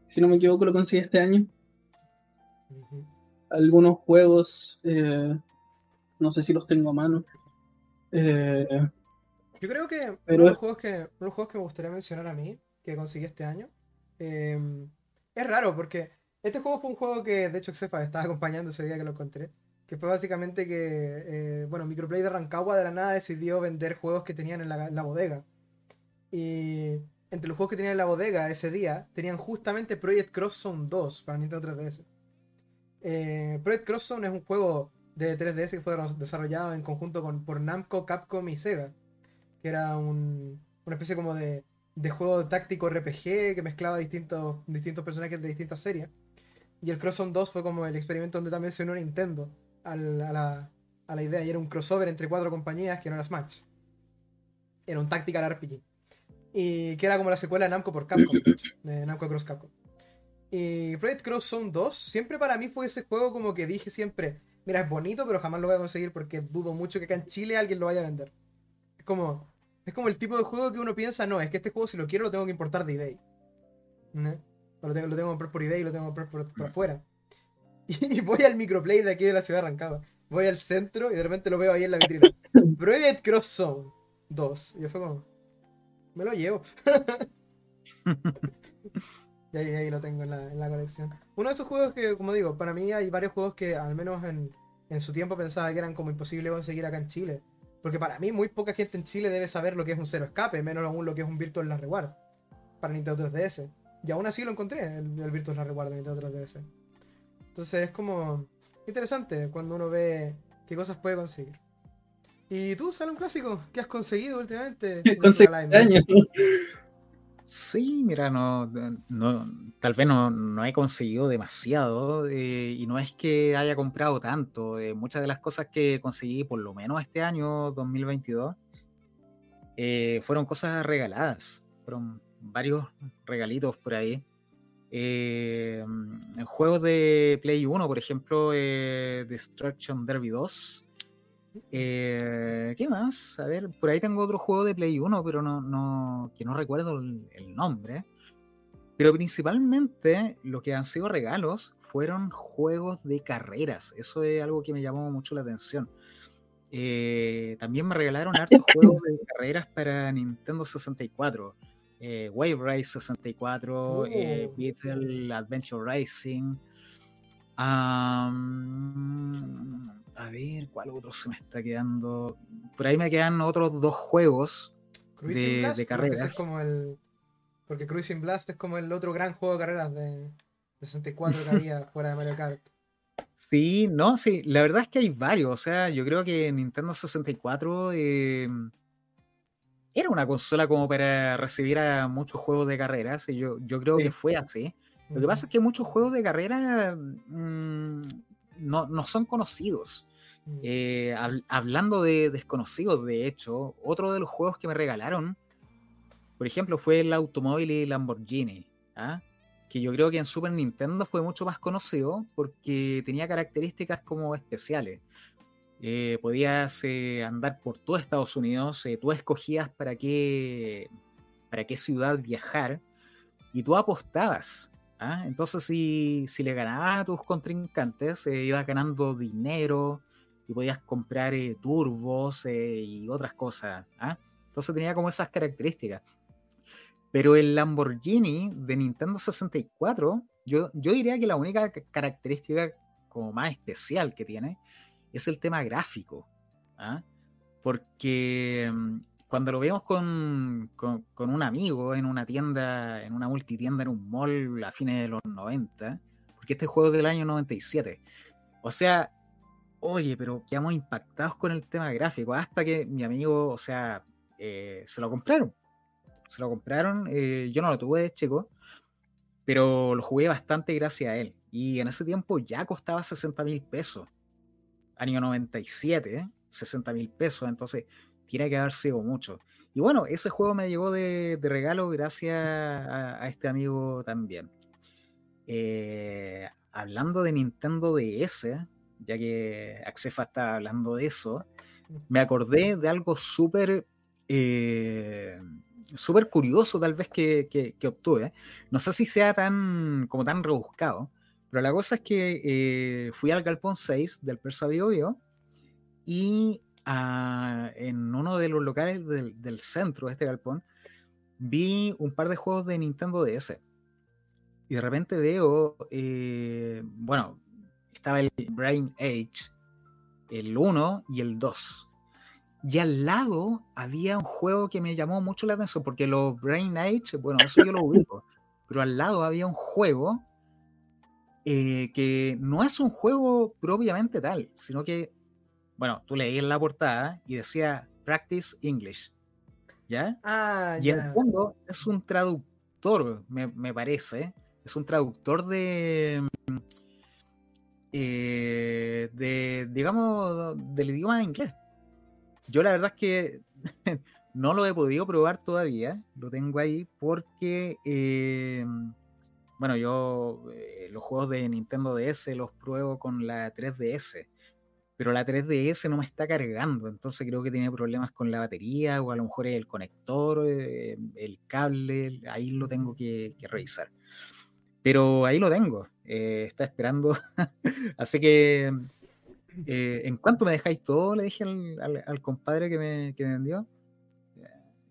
si no me equivoco, lo consigue este año. Algunos juegos, eh, no sé si los tengo a mano. Yo creo que, uno de los juegos que uno de los juegos que me gustaría mencionar a mí, que conseguí este año, es raro porque este juego fue un juego que, de hecho, Xefa estaba acompañando ese día que lo encontré. Que fue básicamente que, eh, bueno, Microplay de Rancagua de la nada decidió vender juegos que tenían en la, bodega. Y entre los juegos que tenían en la bodega ese día, tenían justamente Project Cross Zone 2 para Nintendo 3DS. Eh, Project Cross Zone es un juego de 3DS que fue desarrollado en conjunto con, por Namco, Capcom y Sega. Que era un, una especie como de, de juego táctico RPG que mezclaba distintos, distintos personajes de distintas series. Y el Cross 2 fue como el experimento donde también se unió Nintendo a, la, idea. Y era un crossover entre cuatro compañías que no era Smash. Era un tactical RPG. Y que era como la secuela de Namco por Capcom, de Namco Cross Capcom. Y Project Cross Zone 2 siempre para mí fue ese juego como que dije siempre, mira, es bonito, pero jamás lo voy a conseguir porque dudo mucho que acá en Chile alguien lo vaya a vender. Es como, es como el tipo de juego que uno piensa, no, es que este juego si lo quiero lo tengo que importar de eBay. Lo tengo, lo tengo que comprar por eBay y lo tengo que comprar por, afuera. Y voy al microplay de aquí de la ciudad de Rancagua. Voy al centro y de repente lo veo ahí en la vitrina. Project Cross Zone 2. Y yo fue como. Me lo llevo. y ahí, lo tengo en la, colección. Uno de esos juegos que, como digo, para mí hay varios juegos que al menos en, en su tiempo pensaba que eran como imposible conseguir acá en Chile. Porque para mí muy poca gente en Chile debe saber lo que es un cero escape, menos aún lo que es un Virtual La Reward para Nintendo 3DS. Y aún así lo encontré, el, el Virtual La Reward de Nintendo 3DS. Entonces es como interesante cuando uno ve qué cosas puede conseguir. ¿Y tú, un Clásico? ¿Qué has conseguido últimamente? Sí, mira, no, no, tal vez no, he conseguido demasiado eh, y no es que haya comprado tanto. Eh, muchas de las cosas que conseguí, por lo menos este año 2022, eh, fueron cosas regaladas. Fueron varios regalitos por ahí. Eh, en juegos de Play 1, por ejemplo, eh, Destruction Derby 2. Eh, ¿Qué más? A ver, por ahí tengo otro juego de Play 1, pero no, no, que no recuerdo el, nombre. Pero principalmente lo que han sido regalos fueron juegos de carreras. Eso es algo que me llamó mucho la atención. también me regalaron hartos juegos de carreras para Nintendo 64 eh, Wave Race 64, eh, Beetle Adventure Racing. a ver, ¿cuál otro se me está quedando? Por ahí me quedan otros dos juegos de, carreras. como el, porque Cruising Blast es como el otro gran juego de carreras de 64 que había fuera de Mario Kart. Sí, no, sí, la verdad es que hay varios. O sea, yo creo que Nintendo 64 eh, era una consola como para recibir a muchos juegos de carreras, y yo, yo creo que fue así. Lo que pasa es que muchos juegos de carrera mm, no, son conocidos. Mm. Eh, hablando de desconocidos, de hecho, otro de los juegos que me regalaron, por ejemplo, fue el automóvil Lamborghini, ¿ah? que yo creo que en Super Nintendo fue mucho más conocido porque tenía características como especiales. Eh, podías eh, andar por todo Estados Unidos, eh, tú escogías para qué, para qué ciudad viajar y tú apostabas. ¿ah? Entonces, si, si, le ganabas a tus contrincantes, ibas ganando dinero y podías comprar turbos y otras cosas. ¿ah? Entonces tenía como esas características. Pero el Lamborghini de Nintendo 64, yo, yo diría que la única característica como más especial que tiene es el tema gráfico. ¿ah? Porque mm, cuando lo vemos con, un amigo en una tienda, en una multitienda, en un mall a fines de los 90, porque este juego es del año 97. O sea, oye, pero quedamos impactados con el tema gráfico, hasta que mi amigo, o sea, eh, se lo compraron. Se lo compraron, eh, yo no lo tuve de pero lo jugué bastante gracias a él. Y en ese tiempo ya costaba 60 mil pesos. Año 97, 60 mil pesos, entonces tiene que haber sido mucho. Y bueno, ese juego me llegó de, regalo gracias a, este amigo también. Eh, hablando de Nintendo DS, ya que Axefa está hablando de eso, me acordé de algo súper eh, súper curioso tal vez que, que, obtuve. No sé si sea tan como tan rebuscado, pero la cosa es que eh, fui al Galpón 6 del Persa Bio, y ah, en uno de los locales del, centro de este galpón vi un par de juegos de Nintendo DS. Y de repente veo, eh, bueno, estaba el Brain Age, el 1 y el 2. Y al lado había un juego que me llamó mucho la atención, porque los Brain Age, bueno, eso yo lo ubico, pero al lado había un juego eh, que no es un juego propiamente tal, sino que, bueno, tú leías la portada y decía Practice English, ¿ya? Ah, y en el fondo es un traductor, me, parece, es un traductor de, eh, de, digamos, del idioma inglés. Yo la verdad es que no lo he podido probar todavía, lo tengo ahí porque... Eh, bueno, yo eh, los juegos de Nintendo DS los pruebo con la 3DS, pero la 3DS no me está cargando, entonces creo que tiene problemas con la batería o a lo mejor el conector, eh, el cable, ahí lo tengo que, revisar. Pero ahí lo tengo, eh, está esperando. Así que en cuanto me dejáis todo, le dije al, compadre que me, que me vendió,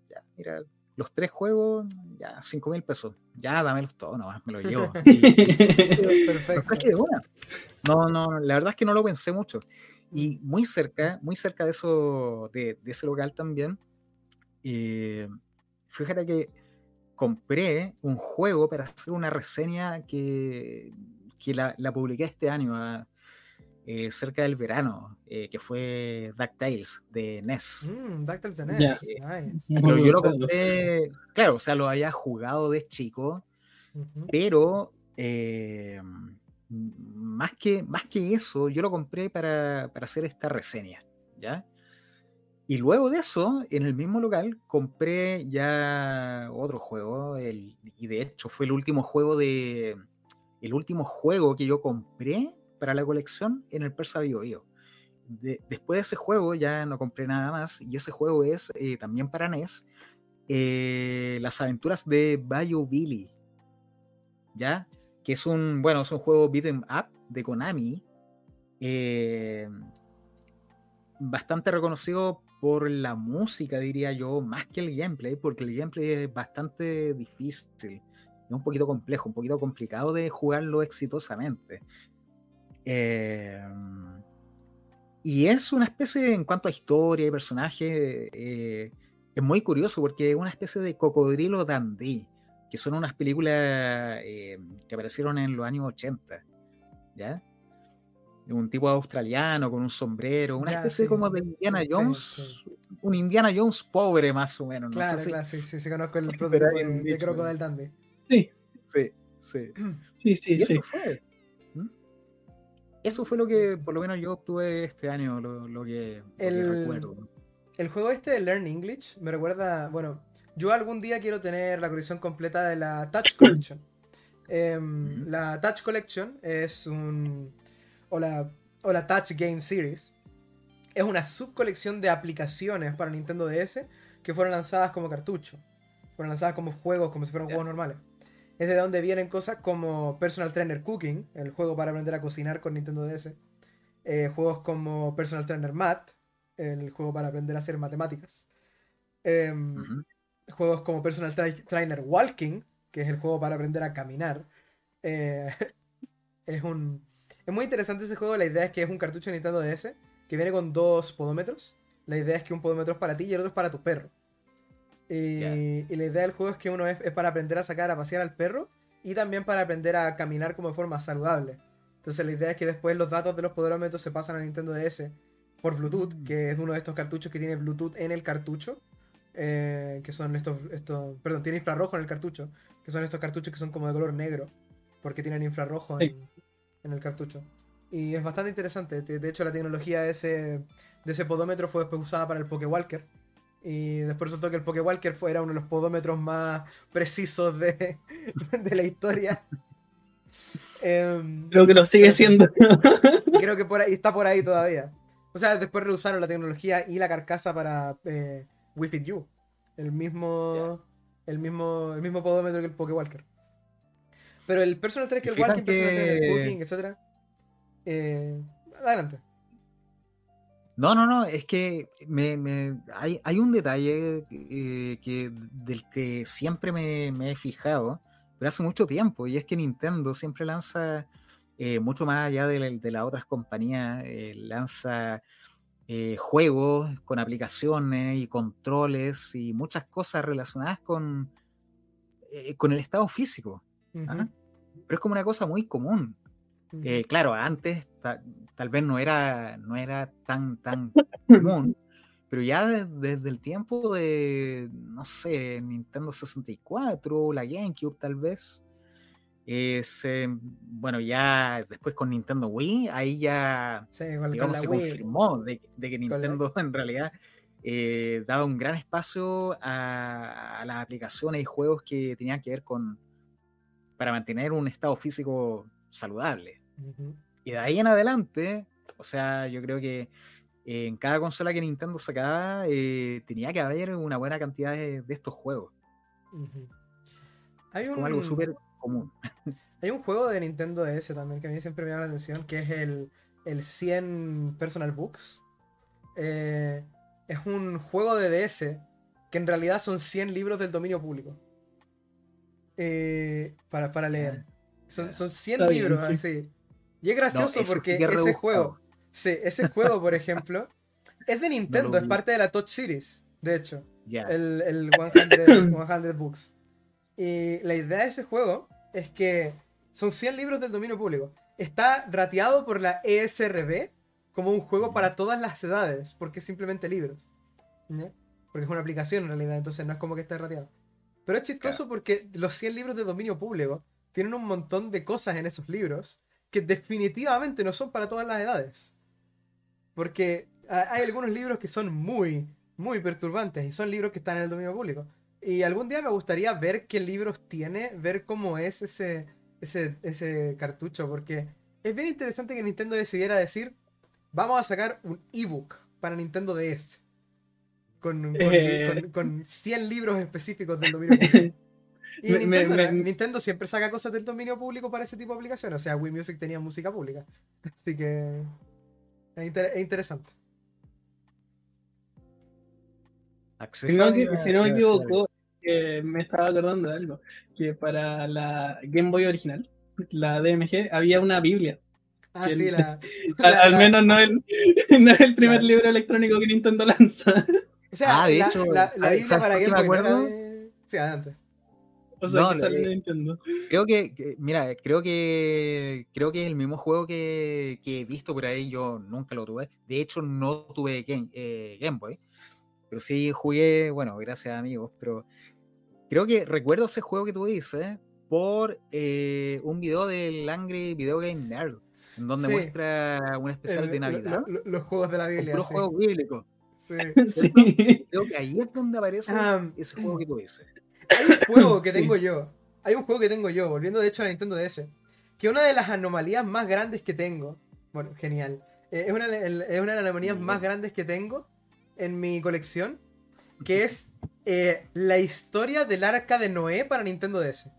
ya, mira, los tres juegos, ya, cinco mil pesos. Ya, dámelos todos, nomás, me los llevo. Perfecto. No, no, la verdad es que no lo pensé mucho. Y muy cerca, muy cerca de eso, de, ese local también, eh, fíjate que compré un juego para hacer una reseña que, que la, la publiqué este año. A, eh, cerca del verano, eh, que fue DuckTales de NES. Mm, DuckTales de NES. pero yo lo compré, claro, o sea, lo había jugado de chico, pero eh, más, que, más que eso, yo lo compré para, para, hacer esta reseña, ¿ya? Y luego de eso, en el mismo local, compré ya otro juego, el, y de hecho fue el último juego de... El último juego que yo compré para la colección en el Persa Bio, después de ese juego ya no compré nada más y ese juego es eh, también para NES eh, las aventuras de Bayou Billy ya que es un bueno es un juego beat'em up de Konami eh, bastante reconocido por la música diría yo más que el gameplay porque el gameplay es bastante difícil es un poquito complejo un poquito complicado de jugarlo exitosamente Em, y es una especie, en cuanto a historia y personaje, eh, es muy curioso porque es una especie de cocodrilo dandy, que son unas películas eh, que aparecieron en los años 80, ¿ya? Un tipo australiano con un sombrero, una especie como de Indiana Jones, un Indiana Jones pobre más o menos. Claro, claro, sí, sí, sí, conozco el prototipo de, de Crocodile Dandy. Sí. Sí, sí. Sí, sí, sí eso fue lo que por lo menos yo obtuve este año, lo, que, el, recuerdo. El juego este de Learn English me recuerda, bueno, yo algún día quiero tener la colección completa de la Touch Collection. Em, la Touch Collection es un... O la, o la Touch Game Series. Es una subcolección de aplicaciones para Nintendo DS que fueron lanzadas como cartucho. Fueron lanzadas como juegos, como si fueran juegos normales es de donde vienen cosas como Personal Trainer Cooking, el juego para aprender a cocinar con Nintendo DS. Eh, juegos como Personal Trainer Math, el juego para aprender a hacer matemáticas. Em, juegos como Personal Trainer Walking, que es el juego para aprender a caminar. Eh, es un. Es muy interesante ese juego. La idea es que es un cartucho de Nintendo DS que viene con dos podómetros. La idea es que un podómetro es para ti y el otro es para tu perro. Y, la idea del juego es que uno es, para aprender a sacar a pasear al perro y también para aprender a caminar como de forma saludable. Entonces la idea es que después los datos de los poderómetros se pasan a Nintendo DS por Bluetooth, mm. que es uno de estos cartuchos que tiene Bluetooth en el cartucho. Eh, que son estos, estos, perdón, tiene infrarrojo en el cartucho, que son estos cartuchos que son como de color negro, porque tienen infrarrojo en, el cartucho. Y es bastante interesante. De hecho, la tecnología de ese, de ese podómetro fue después usada para el Pokewalker. Y después resultó que el Pokewalker fue, era uno de los podómetros más precisos de, la historia. Em, creo que lo sigue siendo. creo que por ahí, está por ahí todavía. O sea, después reusaron la tecnología y la carcasa para eh, Wi-Fi U. El mismo, el mismo. El mismo podómetro que el Pokewalker. Pero el personal track, el walking, personal track, el cooking, etc. Eh, adelante. No, no, no, es que me, hay, hay, un detalle eh, que, del que siempre me, he fijado, pero hace mucho tiempo, y es que Nintendo siempre lanza, eh, mucho más allá de, las otras compañías, eh, lanza juegos con aplicaciones y controles y muchas cosas relacionadas con, con el estado físico. ¿ah? Pero es como una cosa muy común. Eh, claro, antes tal vez no era, no era tan, tan común, pero ya desde el tiempo de, no sé, Nintendo 64, la GameCube tal vez, eh, bueno, ya después con Nintendo Wii, ahí ya se confirmó de, que Nintendo en realidad eh, daba un gran espacio a, las aplicaciones y juegos que tenían que ver con para mantener un estado físico saludable. Y de ahí en adelante, o sea, yo creo que eh, en cada consola que Nintendo sacaba eh, tenía que haber una buena cantidad de, estos juegos. Hay Como algo súper común. Hay un juego de Nintendo DS también que a mí siempre me llama la atención, que es el, el 100 Personal Books. Eh, es un juego de DS que en realidad son 100 libros del dominio público. para, para leer. Son, son 100 libros, así. Y es gracioso porque ese juego, sí, ese juego, por ejemplo, es de Nintendo, es parte de la Touch Series, de hecho. El, el 100, Books. Y la idea de ese juego es que son 100 libros del dominio público. Está rateado por la ESRB como un juego para todas las edades, porque es simplemente libros. Porque es una aplicación en realidad, entonces no es como que esté rateado. Pero es chistoso porque los 100 libros de dominio público tienen un montón de cosas en esos libros que definitivamente no son para todas las edades. Porque hay algunos libros que son muy, muy perturbantes y son libros que están en el dominio público. Y algún día me gustaría ver qué libros tiene, ver cómo es ese, ese, ese cartucho, porque es bien interesante que Nintendo decidiera decir, vamos a sacar un ebook para Nintendo DS. Con, con, eh. con 100 libros específicos del dominio público. Y Nintendo, siempre saca cosas del dominio público para ese tipo de aplicaciones. O sea, Wii Music tenía música pública. Así que es, interesante. Si no, me equivoco, me estaba acordando de algo. Que para la Game Boy original, la DMG, había una Biblia. Ah, sí, la, al, menos no, el, no es el primer libro electrónico que Nintendo lanza. O sea, ah, de hecho, la, Biblia para Game Boy de... Sí, adelante no, Creo que, mira, creo que creo que es el mismo juego que, he visto por ahí, yo nunca lo tuve. De hecho, no tuve Game, eh, Game Boy, pero sí jugué, bueno, gracias a amigos, pero creo que recuerdo ese juego que tú dices por eh, un video del Angry Video Game Nerd, en donde muestra un especial de Navidad. los juegos de la Biblia. Los juegos bíblicos. Sí. Creo que ahí es donde aparece ah, ese juego que tú dices. Hay un juego que tengo yo. Hay un juego que tengo yo, volviendo de hecho a la Nintendo DS. Que una de las anomalías más grandes que tengo. Bueno, genial. Eh, es, una, es, una, de las anomalías más grandes que tengo en mi colección. Que es eh, la historia del arca de Noé para Nintendo DS.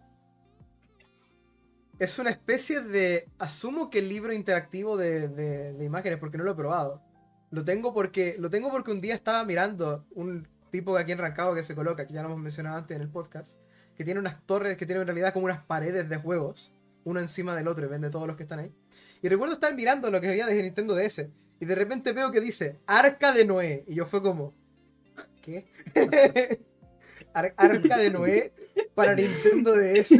Es una especie de. Asumo que el libro interactivo de, de imágenes, porque no lo he probado. Lo tengo porque. Lo tengo porque un día estaba mirando un tipo aquí en Rancagua que se coloca, que ya lo hemos mencionado antes en el podcast, que tiene unas torres que tienen en realidad como unas paredes de juegos, uno encima del otro y vende todos los que están ahí. Y recuerdo estar mirando lo que había desde Nintendo DS y de repente veo que dice Arca de Noé y yo fue como ¿qué? Arca de Noé para Nintendo DS.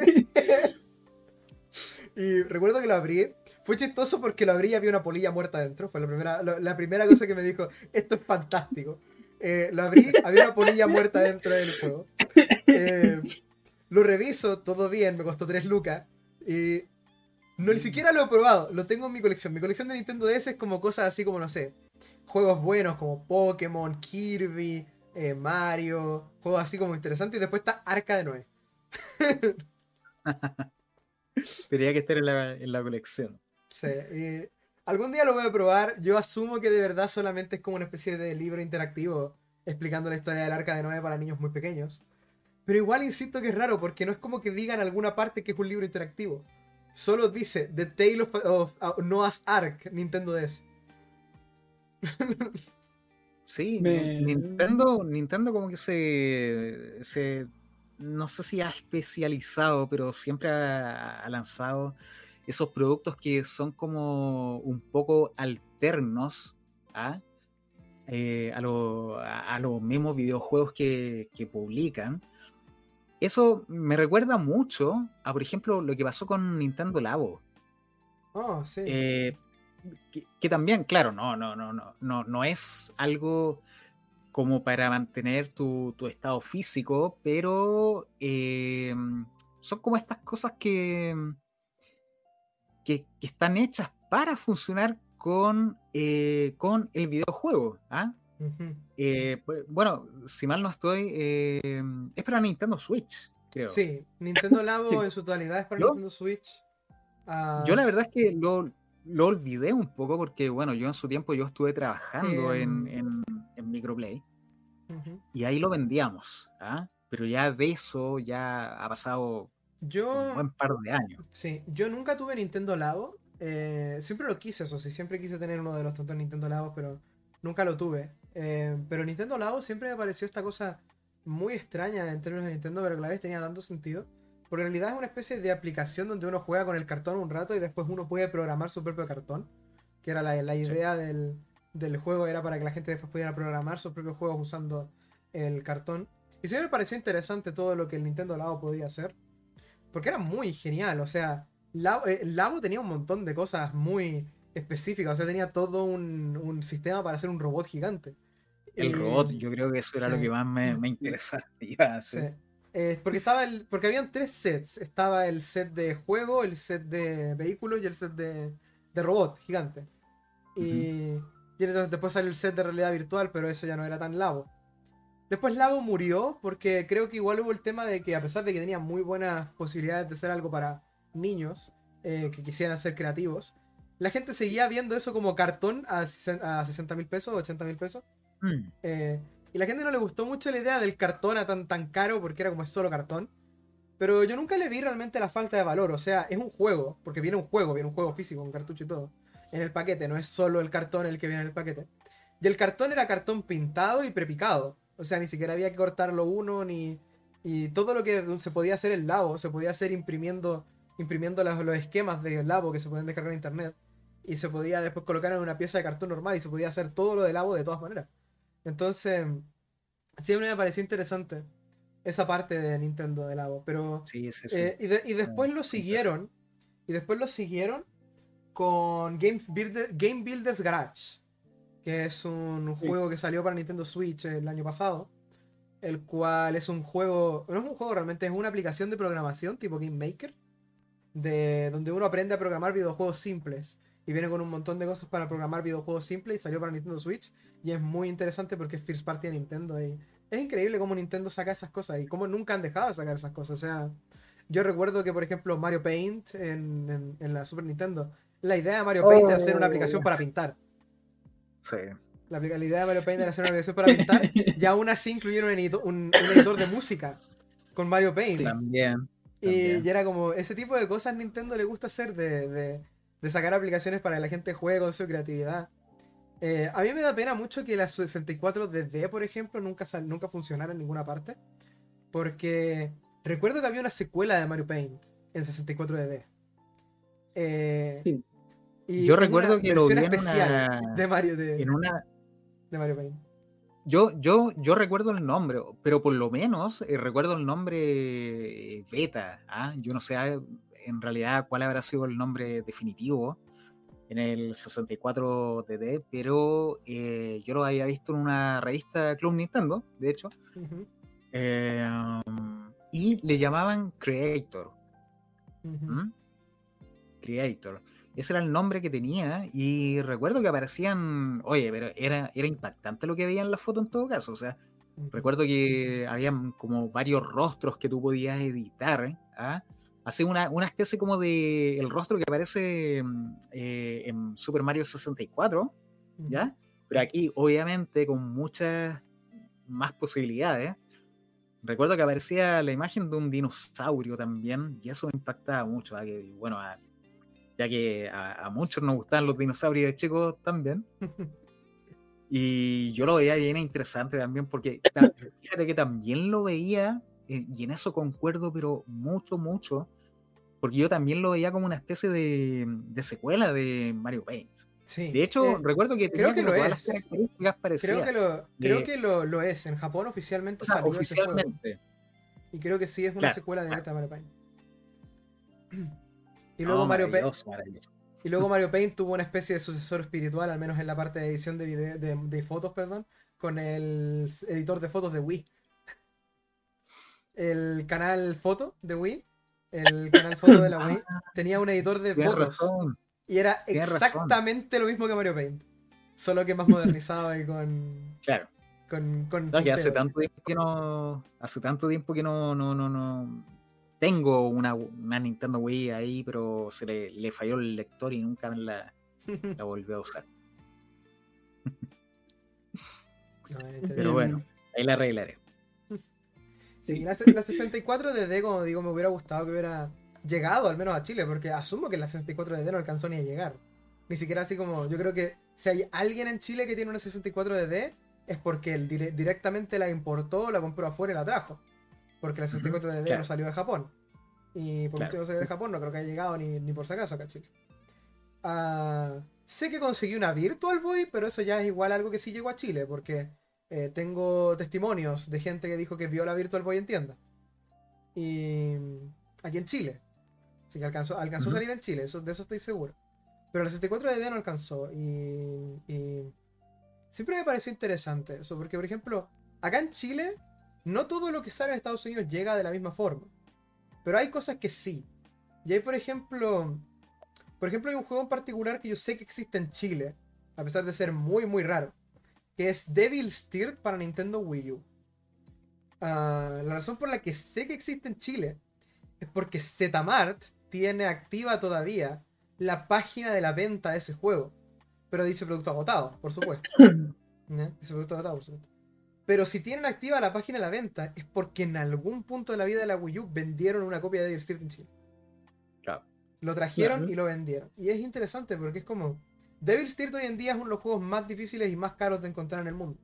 y recuerdo que lo abrí fue chistoso porque lo abrí y había una polilla muerta dentro. Fue la primera, la primera cosa que me dijo, esto es fantástico. Eh, lo abrí, había una polilla muerta dentro del juego. Eh, lo reviso, todo bien, me costó 3 lucas. Y No, ni siquiera lo he probado, lo tengo en mi colección. Mi colección de Nintendo DS es como cosas así como, no sé, juegos buenos como Pokémon, Kirby, eh, Mario, juegos así como interesantes. Y después está Arca de Noé. Tendría que estar en la, colección. Sí, algún día lo voy a probar. Yo asumo que de verdad solamente es como una especie de libro interactivo explicando la historia del Arca de Noé para niños muy pequeños. Pero igual insisto que es raro porque no es como que digan en alguna parte que es un libro interactivo. Solo dice The Tale of, Noah's Ark, Nintendo DS. Sí, Nintendo, Nintendo como que se, se, no sé si ha especializado, pero siempre ha, lanzado esos productos que son como un poco alternos ¿ah? eh, a, a, los mismos videojuegos que, que publican eso me recuerda mucho a, por ejemplo, lo que pasó con Nintendo Labo. Oh, sí. Eh, que, también, claro, no, no, no, no, no, no es algo como para mantener tu, estado físico, pero eh, son como estas cosas que, que, están hechas para funcionar con, eh, con el videojuego. ¿ah? Eh, bueno, si mal no estoy, eh, es para Nintendo Switch, creo. Sí, Nintendo Labo en su totalidad es para Nintendo Switch. Yo la verdad es que lo, olvidé un poco porque, bueno, yo en su tiempo yo estuve trabajando en, em. en, Microplay y ahí lo vendíamos, ¿ah? pero ya de eso ya ha pasado un buen par de años. Sí, yo nunca tuve Nintendo Labo. Eh, siempre lo quise, eso sí, siempre quise tener uno de los tontos Nintendo Labo, pero nunca lo tuve. Eh, pero Nintendo Labo siempre me pareció esta cosa muy extraña en términos de Nintendo, pero que a la vez tenía tanto sentido. Porque en realidad es una especie de aplicación donde uno juega con el cartón un rato y después uno puede programar su propio cartón. Que era la, idea del, juego, era para que la gente después pudiera programar sus propios juegos usando el cartón. Y siempre me pareció interesante todo lo que el Nintendo Labo podía hacer. Porque era muy genial, o sea, Labo, eh, Labo tenía un montón de cosas muy específica, o sea, tenía todo un, sistema para hacer un robot gigante. El robot, yo creo que eso era lo que más me, me interesaba. porque estaba el, porque habían tres sets. Estaba el set de juego, el set de vehículos y el set de, de robot gigante. Y, después salió el set de realidad virtual, pero eso ya no era tan Labo. Después Labo murió porque creo que igual hubo el tema de que a pesar de que tenía muy buenas posibilidades de ser algo para niños eh, que quisieran ser creativos, la gente seguía viendo eso como cartón a, 60 mil pesos, 80 mil pesos. Mm. Eh, y la gente no le gustó mucho la idea del cartón a tan, tan caro porque era como solo cartón. Pero yo nunca le vi realmente la falta de valor. O sea, es un juego, porque viene un juego, viene un juego físico, un cartucho y todo. En el paquete, no es solo el cartón el que viene en el paquete. Y el cartón era cartón pintado y prepicado. O sea, ni siquiera había que cortarlo uno, ni. Y todo lo que se podía hacer en Labo, se podía hacer imprimiendo, imprimiendo los, los esquemas de Labo que se pueden descargar en internet y se podía después colocar en una pieza de cartón normal y se podía hacer todo lo del agua de todas maneras. Entonces, siempre me pareció interesante esa parte de Nintendo del agua. Pero. Eh, y, después lo siguieron. Y después lo siguieron con Game, Game Builders Garage. Que es un juego que salió para Nintendo Switch el año pasado. El cual es un juego. No es un juego realmente, es una aplicación de programación tipo Game Maker. De donde uno aprende a programar videojuegos simples y viene con un montón de cosas para programar videojuegos simples y salió para Nintendo Switch y es muy interesante porque es First Party de Nintendo y es increíble cómo Nintendo saca esas cosas y cómo nunca han dejado de sacar esas cosas. O sea, yo recuerdo que por ejemplo Mario Paint en, la Super Nintendo, la idea de Mario Paint era hacer una aplicación oh. para pintar. Sí. La, idea de Mario Paint era hacer una aplicación para pintar y aún así incluyeron un, editor, de música con Mario Paint. también. Y, era como, ese tipo de cosas Nintendo le gusta hacer de de sacar aplicaciones para que la gente juegue con su creatividad. Eh, a mí me da pena mucho que la 64 DD, por ejemplo, nunca, nunca funcionara en ninguna parte. Porque recuerdo que había una secuela de Mario Paint en 64 DD. Eh, sí. Y yo recuerdo que lo vi especial de Mario de, en una de Mario Paint. Yo, yo, yo recuerdo el nombre, pero por lo menos eh, recuerdo el nombre beta. ¿ah? Yo no sé, en realidad cuál habrá sido el nombre definitivo en el 64 DD, pero eh, yo lo había visto en una revista Club Nintendo, de hecho, eh, y le llamaban Creator. ¿Mm? Creator. Ese era el nombre que tenía y recuerdo que aparecían, oye, pero era, era impactante lo que veía en la foto en todo caso, o sea, recuerdo que habían como varios rostros que tú podías editar, ¿ah? Hace una, una, especie como de el rostro que aparece mm, eh, en Super Mario 64, ¿ya? Pero aquí, obviamente, con muchas más posibilidades. Recuerdo que aparecía la imagen de un dinosaurio también, y eso me impactaba mucho, ¿ah? que, bueno, ya que a, muchos nos gustaban los dinosaurios de chicos también. y yo lo veía bien interesante también, porque fíjate que también lo veía, eh, y en eso concuerdo, pero mucho, mucho, porque yo también lo veía como una especie de, de secuela de Mario Paint. Sí. De hecho, eh, recuerdo que creo que lo es. Creo que, lo, creo que lo, lo, es. En Japón oficialmente salió oficialmente. Ese juego. Y creo que sí es una secuela de Mario Paint. Y luego Mario Paint. Y luego Mario Paint tuvo una especie de sucesor espiritual, al menos en la parte de edición de, de, fotos, perdón, con el editor de fotos de Wii. El canal foto de Wii, el canal foto de la Wii, ah. tenía un editor de fotos. Y era exactamente lo mismo que Mario Paint. Solo que más modernizado y con. Claro. Con, con no, que hace tanto tiempo que no. Hace tanto tiempo que no, no, no, no tengo una, una, Nintendo Wii ahí, pero se le, le, falló el lector y nunca me la, la volvió a usar. pero bueno, ahí la arreglaré. Sí, la, la 64 de como digo, me hubiera gustado que hubiera llegado al menos a Chile, porque asumo que la 64 DD no alcanzó ni a llegar. Ni siquiera así como, yo creo que si hay alguien en Chile que tiene una 64 DD, es porque él directamente la importó, la compró afuera y la trajo. Porque la 64 DD no salió de Japón. Y por claro. no salió de Japón, no creo que haya llegado ni, por si acaso acá a Chile. Ah, sé que conseguí una Virtual Boy, pero eso ya es igual algo que sí llegó a Chile, porque eh, tengo testimonios de gente que dijo que vio la Virtual Boy en tienda. Y aquí en Chile. Así que alcanzó, alcanzó a salir en Chile, eso, de eso estoy seguro. Pero la 64 DD no alcanzó. Y, y, siempre me pareció interesante eso, porque por ejemplo, acá en Chile, no todo lo que sale en Estados Unidos llega de la misma forma. Pero hay cosas que sí. Y hay, por ejemplo, por ejemplo, hay un juego en particular que yo sé que existe en Chile, a pesar de ser muy, muy raro, que es Devil Steer para Nintendo Wii U. Ah, la razón por la que sé que existe en Chile es porque Zmart tiene activa todavía la página de la venta de ese juego. Pero dice producto agotado, por supuesto. Dice producto agotado, por supuesto. Pero si tienen activa la página de la venta, es porque en algún punto de la vida de la Wii U vendieron una copia de Devil Street en Chile. Claro. Lo trajeron y lo vendieron. Y es interesante porque es como. Devil Street hoy en día es uno de los juegos más difíciles y más caros de encontrar en el mundo.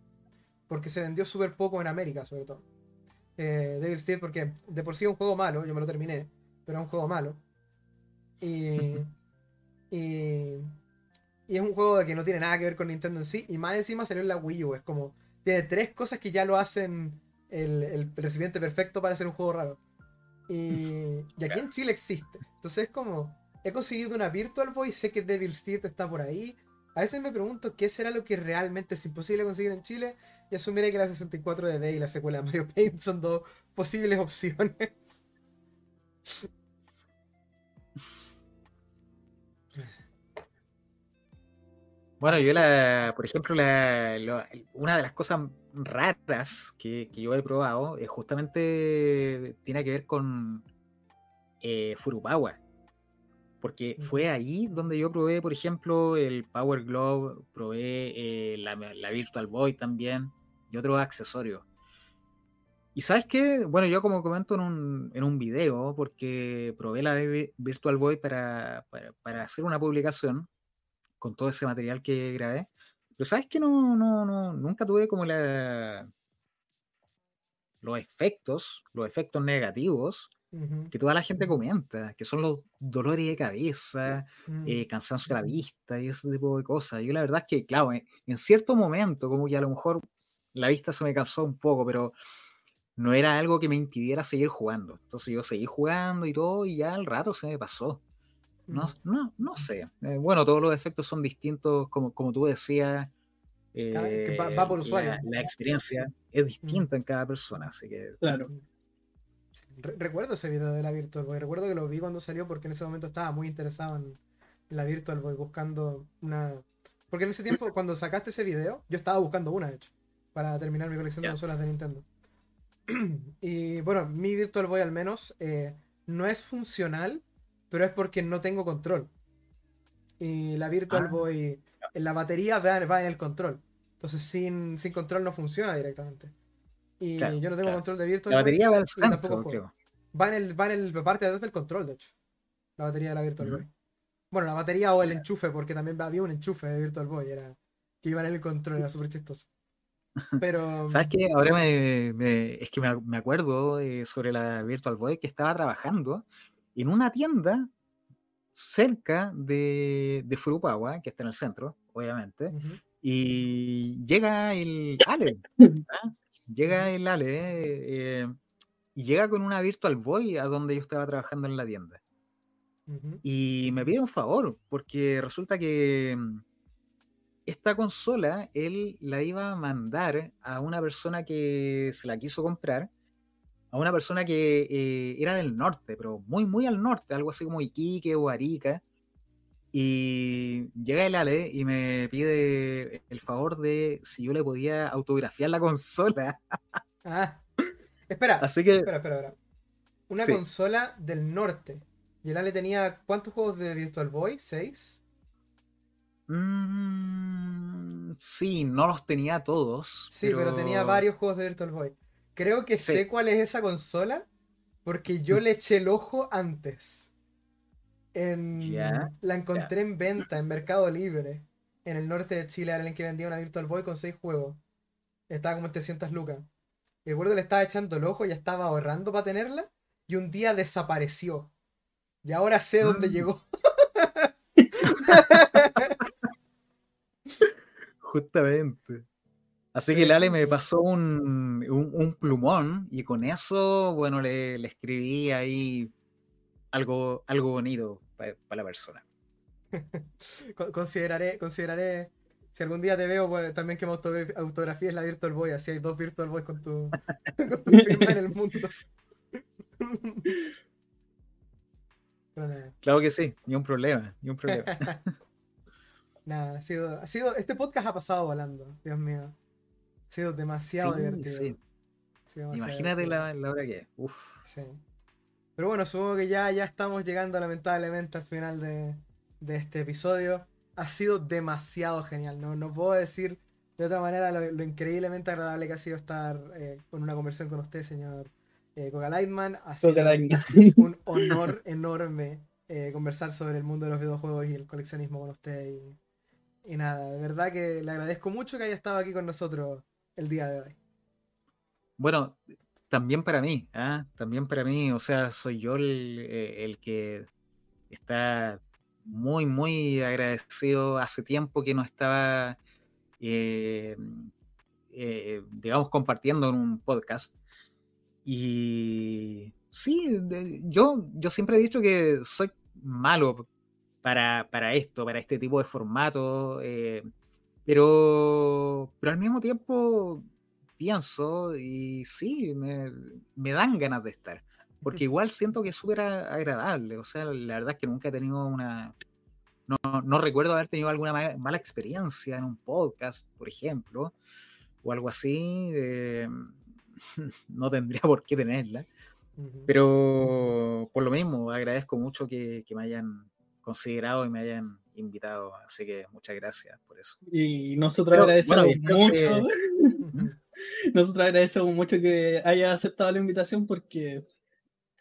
Porque se vendió súper poco en América, sobre todo. Eh, Devil Street, porque de por sí es un juego malo, yo me lo terminé, pero es un juego malo. Y, y, es un juego que no tiene nada que ver con Nintendo en sí. Y más encima salió en la Wii U. Es como. Tiene tres cosas que ya lo hacen el, el recipiente perfecto para hacer un juego raro. Y, y aquí en Chile existe. Entonces es como. He conseguido una Virtual Boy, sé que Devil Street está por ahí. A veces me pregunto qué será lo que realmente es imposible conseguir en Chile. Y asumiré que la 64 de D y la secuela de Mario Paint son dos posibles opciones. Bueno, yo la, por ejemplo, la, una de las cosas raras que, yo he probado es justamente tiene que ver con eh, Furupawa. Porque fue ahí donde yo probé, por ejemplo, el Power Glove, probé eh, la, Virtual Boy también y otros accesorios. Y sabes qué, bueno, yo como comento en un, en un video, porque probé la Virtual Boy para, para hacer una publicación, con todo ese material que grabé. Pero sabes que no, no, no, nunca tuve como la, los efectos, los efectos negativos que toda la gente comenta, que son los dolores de cabeza, mm. eh, cansancio de la vista y ese tipo de cosas. Yo la verdad es que, claro, en, cierto momento como que a lo mejor la vista se me cansó un poco, pero no era algo que me impidiera seguir jugando. Entonces yo seguí jugando y todo y ya al rato se me pasó. No, no, no sé. Eh, bueno, todos los efectos son distintos, como, como tú decías. va, por eh, usuario. La, experiencia es distinta en cada persona, así que. Claro. recuerdo ese video de la Virtual Boy. Recuerdo que lo vi cuando salió porque en ese momento estaba muy interesado en la Virtual Boy buscando una. Porque en ese tiempo, cuando sacaste ese video, yo estaba buscando una, de hecho, para terminar mi colección de consolas de Nintendo. y bueno, mi Virtual Boy al menos eh, no es funcional, pero es porque no tengo control. Y la Virtual ah. Boy, en la batería va, en el control. Entonces sin, sin control no funciona directamente. Y yo no tengo control de Virtual La batería va al centro, Va en el, va en el parte de atrás del control, de hecho. La batería de la Virtual Boy. Bueno, la batería o el enchufe, porque también había un enchufe de Virtual Boy, era que iba en el control, era súper chistoso. Pero. ¿Sabes qué? Ahora me, es que me, acuerdo eh, sobre la Virtual Boy que estaba trabajando en una tienda cerca de, de Furukawa, que está en el centro, obviamente, y llega el Ale. ¿ah? Llega el Ale eh, y llega con una Virtual Boy a donde yo estaba trabajando en la tienda. Y me pide un favor, porque resulta que mm, esta consola él la iba a mandar a una persona que se la quiso comprar, a una persona que eh, era del norte, pero muy, muy al norte, algo así como Iquique o Arica. Y llega el Ale y me pide el favor de si yo le podía autografiar la consola. Ah, espera, así que, espera, espera, espera. Una consola del norte. Y el Ale tenía ¿cuántos juegos de Virtual Boy? ¿Seis? Mm, sí, no los tenía todos. Sí, pero... tenía varios juegos de Virtual Boy. Creo que sé cuál es esa consola porque yo mm. le eché el ojo antes. En... La encontré en venta en Mercado Libre en el norte de Chile, era el que vendía una Virtual Boy con seis juegos. Estaba como en 300 lucas. Y el gordo le estaba echando el ojo, ya estaba ahorrando para tenerla. Y un día desapareció. Y ahora sé dónde mm. llegó. Justamente. Así que Lale me pasó un, plumón y con eso, bueno, le, escribí ahí algo, algo bonito para la persona. consideraré, consideraré, si algún día te veo, también que me autografíes la Virtual Boy, así hay dos Virtual Boys con tu, con tu firma en el mundo. Claro que sí, ni un problema, ni un problema. Nada, ha sido, ha sido, este podcast ha pasado volando, Dios mío. Ha sido demasiado divertido. Imagínate La, hora que es. Sí. Pero bueno, supongo que ya, ya estamos llegando lamentablemente al final de, este episodio. Ha sido demasiado genial, ¿no? No puedo decir de otra manera lo, increíblemente agradable que ha sido estar eh, con una conversación con usted, señor eh, Lightman. Ha sido un honor enorme eh, conversar sobre el mundo de los videojuegos y el coleccionismo con usted. Y, nada, de verdad que le agradezco mucho que haya estado aquí con nosotros el día de hoy. Bueno, también para mí, ¿ah? también para mí, o sea, soy yo el, eh, que está muy, muy agradecido hace tiempo que no estaba, eh, digamos, compartiendo en un podcast. Y sí, yo, yo siempre he dicho que soy malo para, esto, para este tipo de formato, eh, pero, pero al mismo tiempo pienso y sí, me, dan ganas de estar, porque igual siento que es súper agradable, o sea, la verdad es que nunca he tenido una... No, recuerdo haber tenido alguna mala, experiencia en un podcast, por ejemplo, o algo así. Eh, no tendría por qué tenerla. Pero por lo mismo, agradezco mucho que, me hayan considerado y me hayan invitado, así que muchas gracias por eso. Y nosotros agradecemos mucho. nosotros agradecemos mucho que haya aceptado la invitación porque,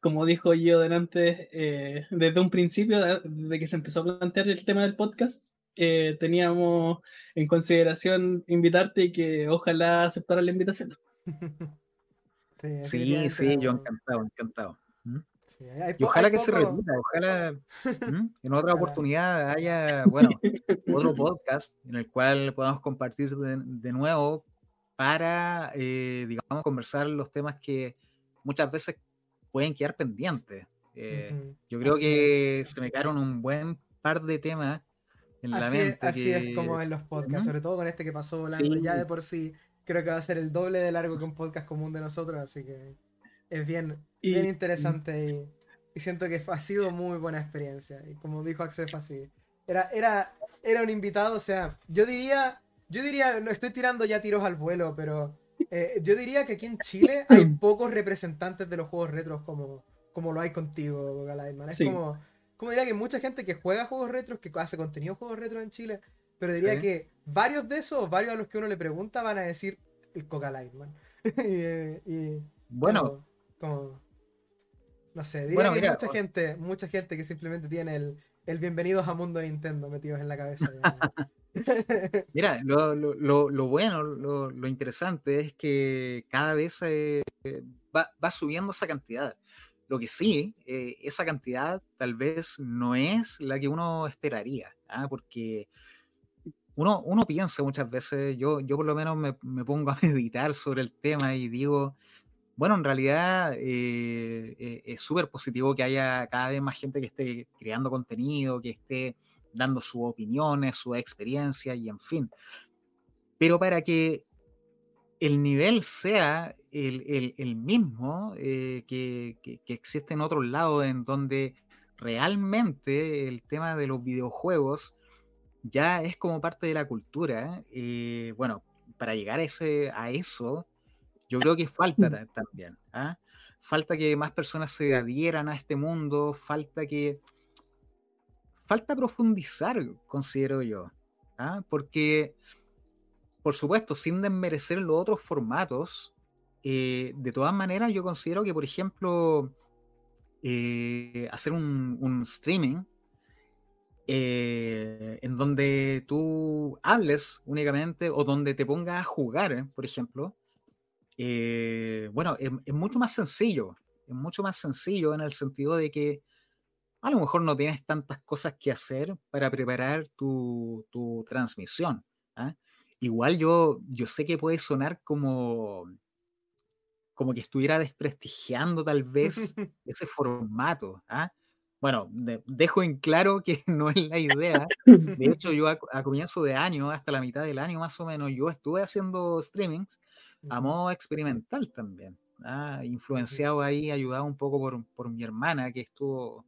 como dijo yo delante, eh, desde un principio, desde que se empezó a plantear el tema del podcast, eh, teníamos en consideración invitarte y que ojalá aceptara la invitación. Sí, sí, yo encantado, encantado. Y ojalá que se repita, ojalá en otra oportunidad haya, bueno, otro podcast en el cual podamos compartir de, nuevo para, eh, digamos, conversar los temas que muchas veces pueden quedar pendientes. Eh, yo creo que se me quedaron un buen par de temas en la mente. así es como en los podcasts, sobre todo con este que pasó volando ya de por sí creo que va a ser el doble de largo que un podcast común de nosotros, así que. Es bien, bien interesante y, siento que ha sido muy buena experiencia. Y como dijo Axel, así, era, era, era un invitado, o sea, yo diría, yo diría, no estoy tirando ya tiros al vuelo, pero eh, yo diría que aquí en Chile hay pocos representantes de los juegos retros como, como lo hay contigo, Galaidman. Es como, como diría que mucha gente que juega juegos retros, que hace contenido de juegos retros en Chile, pero diría que varios de esos, varios a los que uno le pregunta, van a decir el Coca Lightman. y, bueno, como, no sé, diría que mucha gente, mucha gente que simplemente tiene el, el bienvenidos a Mundo Nintendo metidos en la cabeza. Mira, lo, lo, lo, bueno, lo, lo, interesante es que cada vez eh, va, va, subiendo esa cantidad. Lo que sí, eh, esa cantidad tal vez no es la que uno esperaría, ¿ah? porque uno, uno piensa muchas veces, yo, yo por lo menos me, me pongo a meditar sobre el tema y digo, bueno, en realidad eh, eh, es súper positivo que haya cada vez más gente que esté creando contenido, que esté dando sus opiniones, su experiencia y en fin. Pero para que el nivel sea el, mismo que, que, que, existe en otros lados, en donde realmente el tema de los videojuegos ya es como parte de la cultura. Y bueno, para llegar a, ese, a eso, yo creo que falta también. ¿ah? Falta que más personas se adhieran a este mundo, falta que... Falta profundizar, considero yo. ¿ah? Porque, por supuesto, sin desmerecer los otros formatos, eh, de todas maneras yo considero que, por ejemplo, eh, hacer un, un streaming eh, en donde tú hables únicamente o donde te pongas a jugar, por ejemplo, eh, bueno, es, mucho más sencillo, es mucho más sencillo en el sentido de que a lo mejor no tienes tantas cosas que hacer para preparar tu, tu transmisión. ¿ah? Igual yo, yo sé que puede sonar como, como que estuviera desprestigiando tal vez ese formato. ¿ah? bueno, dejo en claro que no es la idea. De hecho, yo a, comienzo de año, hasta la mitad del año más o menos, yo estuve haciendo streamings a modo experimental también. ¿ah? Influenciado ahí, ayudado un poco por, por mi hermana, que estuvo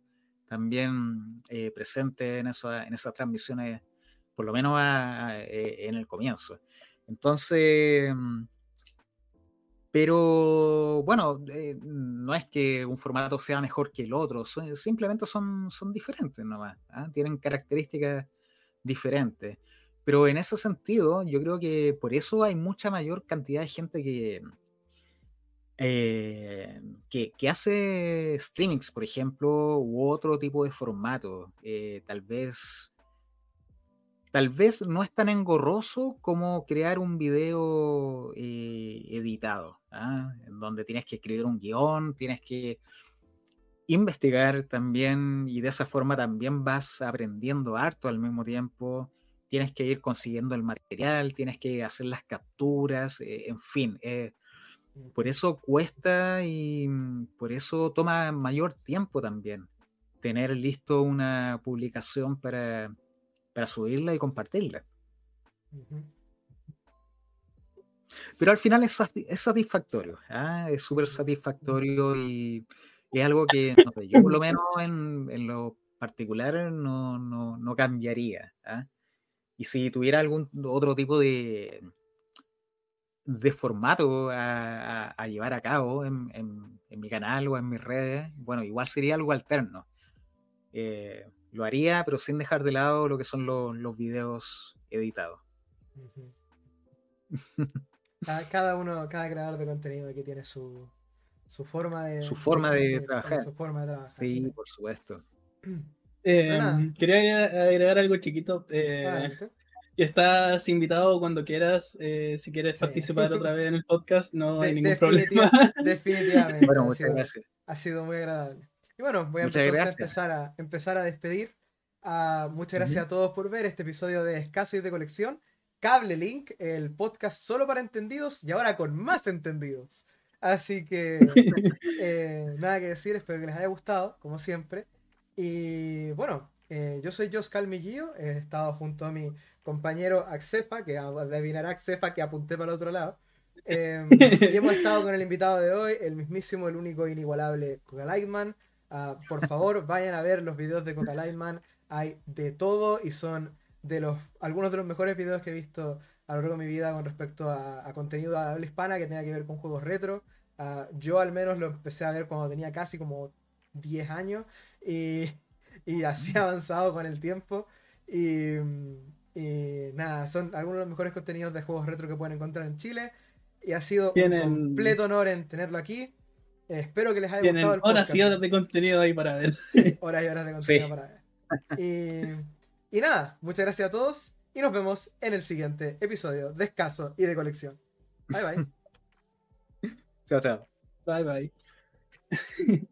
también eh, presente en, eso, en esas transmisiones, por lo menos eh, en el comienzo. Entonces, pero bueno, eh, no es que un formato sea mejor que el otro, simplemente son, son diferentes nomás, ¿ah? tienen características diferentes. Pero en ese sentido, yo creo que por eso hay mucha mayor cantidad de gente que, eh, que, hace streamings, por ejemplo, u otro tipo de formato. Eh, tal vez tal vez no es tan engorroso como crear un video eh, editado, ¿ah? en donde tienes que escribir un guion, tienes que investigar también y de esa forma también vas aprendiendo harto al mismo tiempo, tienes que ir consiguiendo el material, tienes que hacer las capturas, eh, en fin. Eh, por eso cuesta y por eso toma mayor tiempo también tener listo una publicación para para subirla y compartirla. Pero al final es, satisfactorio, ¿ah? es súper satisfactorio y es algo que yo por lo menos en, lo particular no, cambiaría. ¿ah? Y si tuviera algún otro tipo de, de formato a, llevar a cabo en, mi canal o en mis redes, bueno, igual sería algo alterno. Eh, lo haría, pero sin dejar de lado lo que son los, los videos editados. cada uno, cada creador de contenido que tiene su, su forma de, su forma de, trabajar. Su forma de trabajar. Sí, por supuesto. Eh, quería agregar algo chiquito. Eh, estás invitado cuando quieras, eh, si quieres participar otra vez en el podcast, no hay ningún problema. Definitivamente. Bueno, muchas gracias. Ha sido muy agradable. Y bueno, voy a empezar a, empezar a despedir. Ah, muchas gracias a todos por ver este episodio de Escaso y de Colección. Cable Link, el podcast solo para entendidos y ahora con más entendidos. Así que eh, nada que decir, espero que les haya gustado, como siempre. Y bueno, eh, yo soy Jos Calmillillo, he estado junto a mi compañero Axefa, que adivinará Axefa que apunté para el otro lado. Em, y hemos estado con el invitado de hoy, el mismísimo, el único inigualable Coca Lightman. Ah, por favor, vayan a ver los videos de Coca Lightman. Hay de todo y son de los algunos de los mejores videos que he visto a lo largo de mi vida con respecto a, contenido de habla hispana que tenga que ver con juegos retro. Ah, yo al menos lo empecé a ver cuando tenía casi como 10 años y, y así avanzado con el tiempo. Y, y, nada, son algunos de los mejores contenidos de juegos retro que pueden encontrar en Chile. Y ha sido un completo honor en tenerlo aquí. espero que les haya gustado el podcast. Horas y horas de contenido ahí para ver. horas y horas de contenido para ver. Y, y nada, muchas gracias a todos y nos vemos en el siguiente episodio de Escaso y de Colección. Bye bye. chao, chao. Bye bye.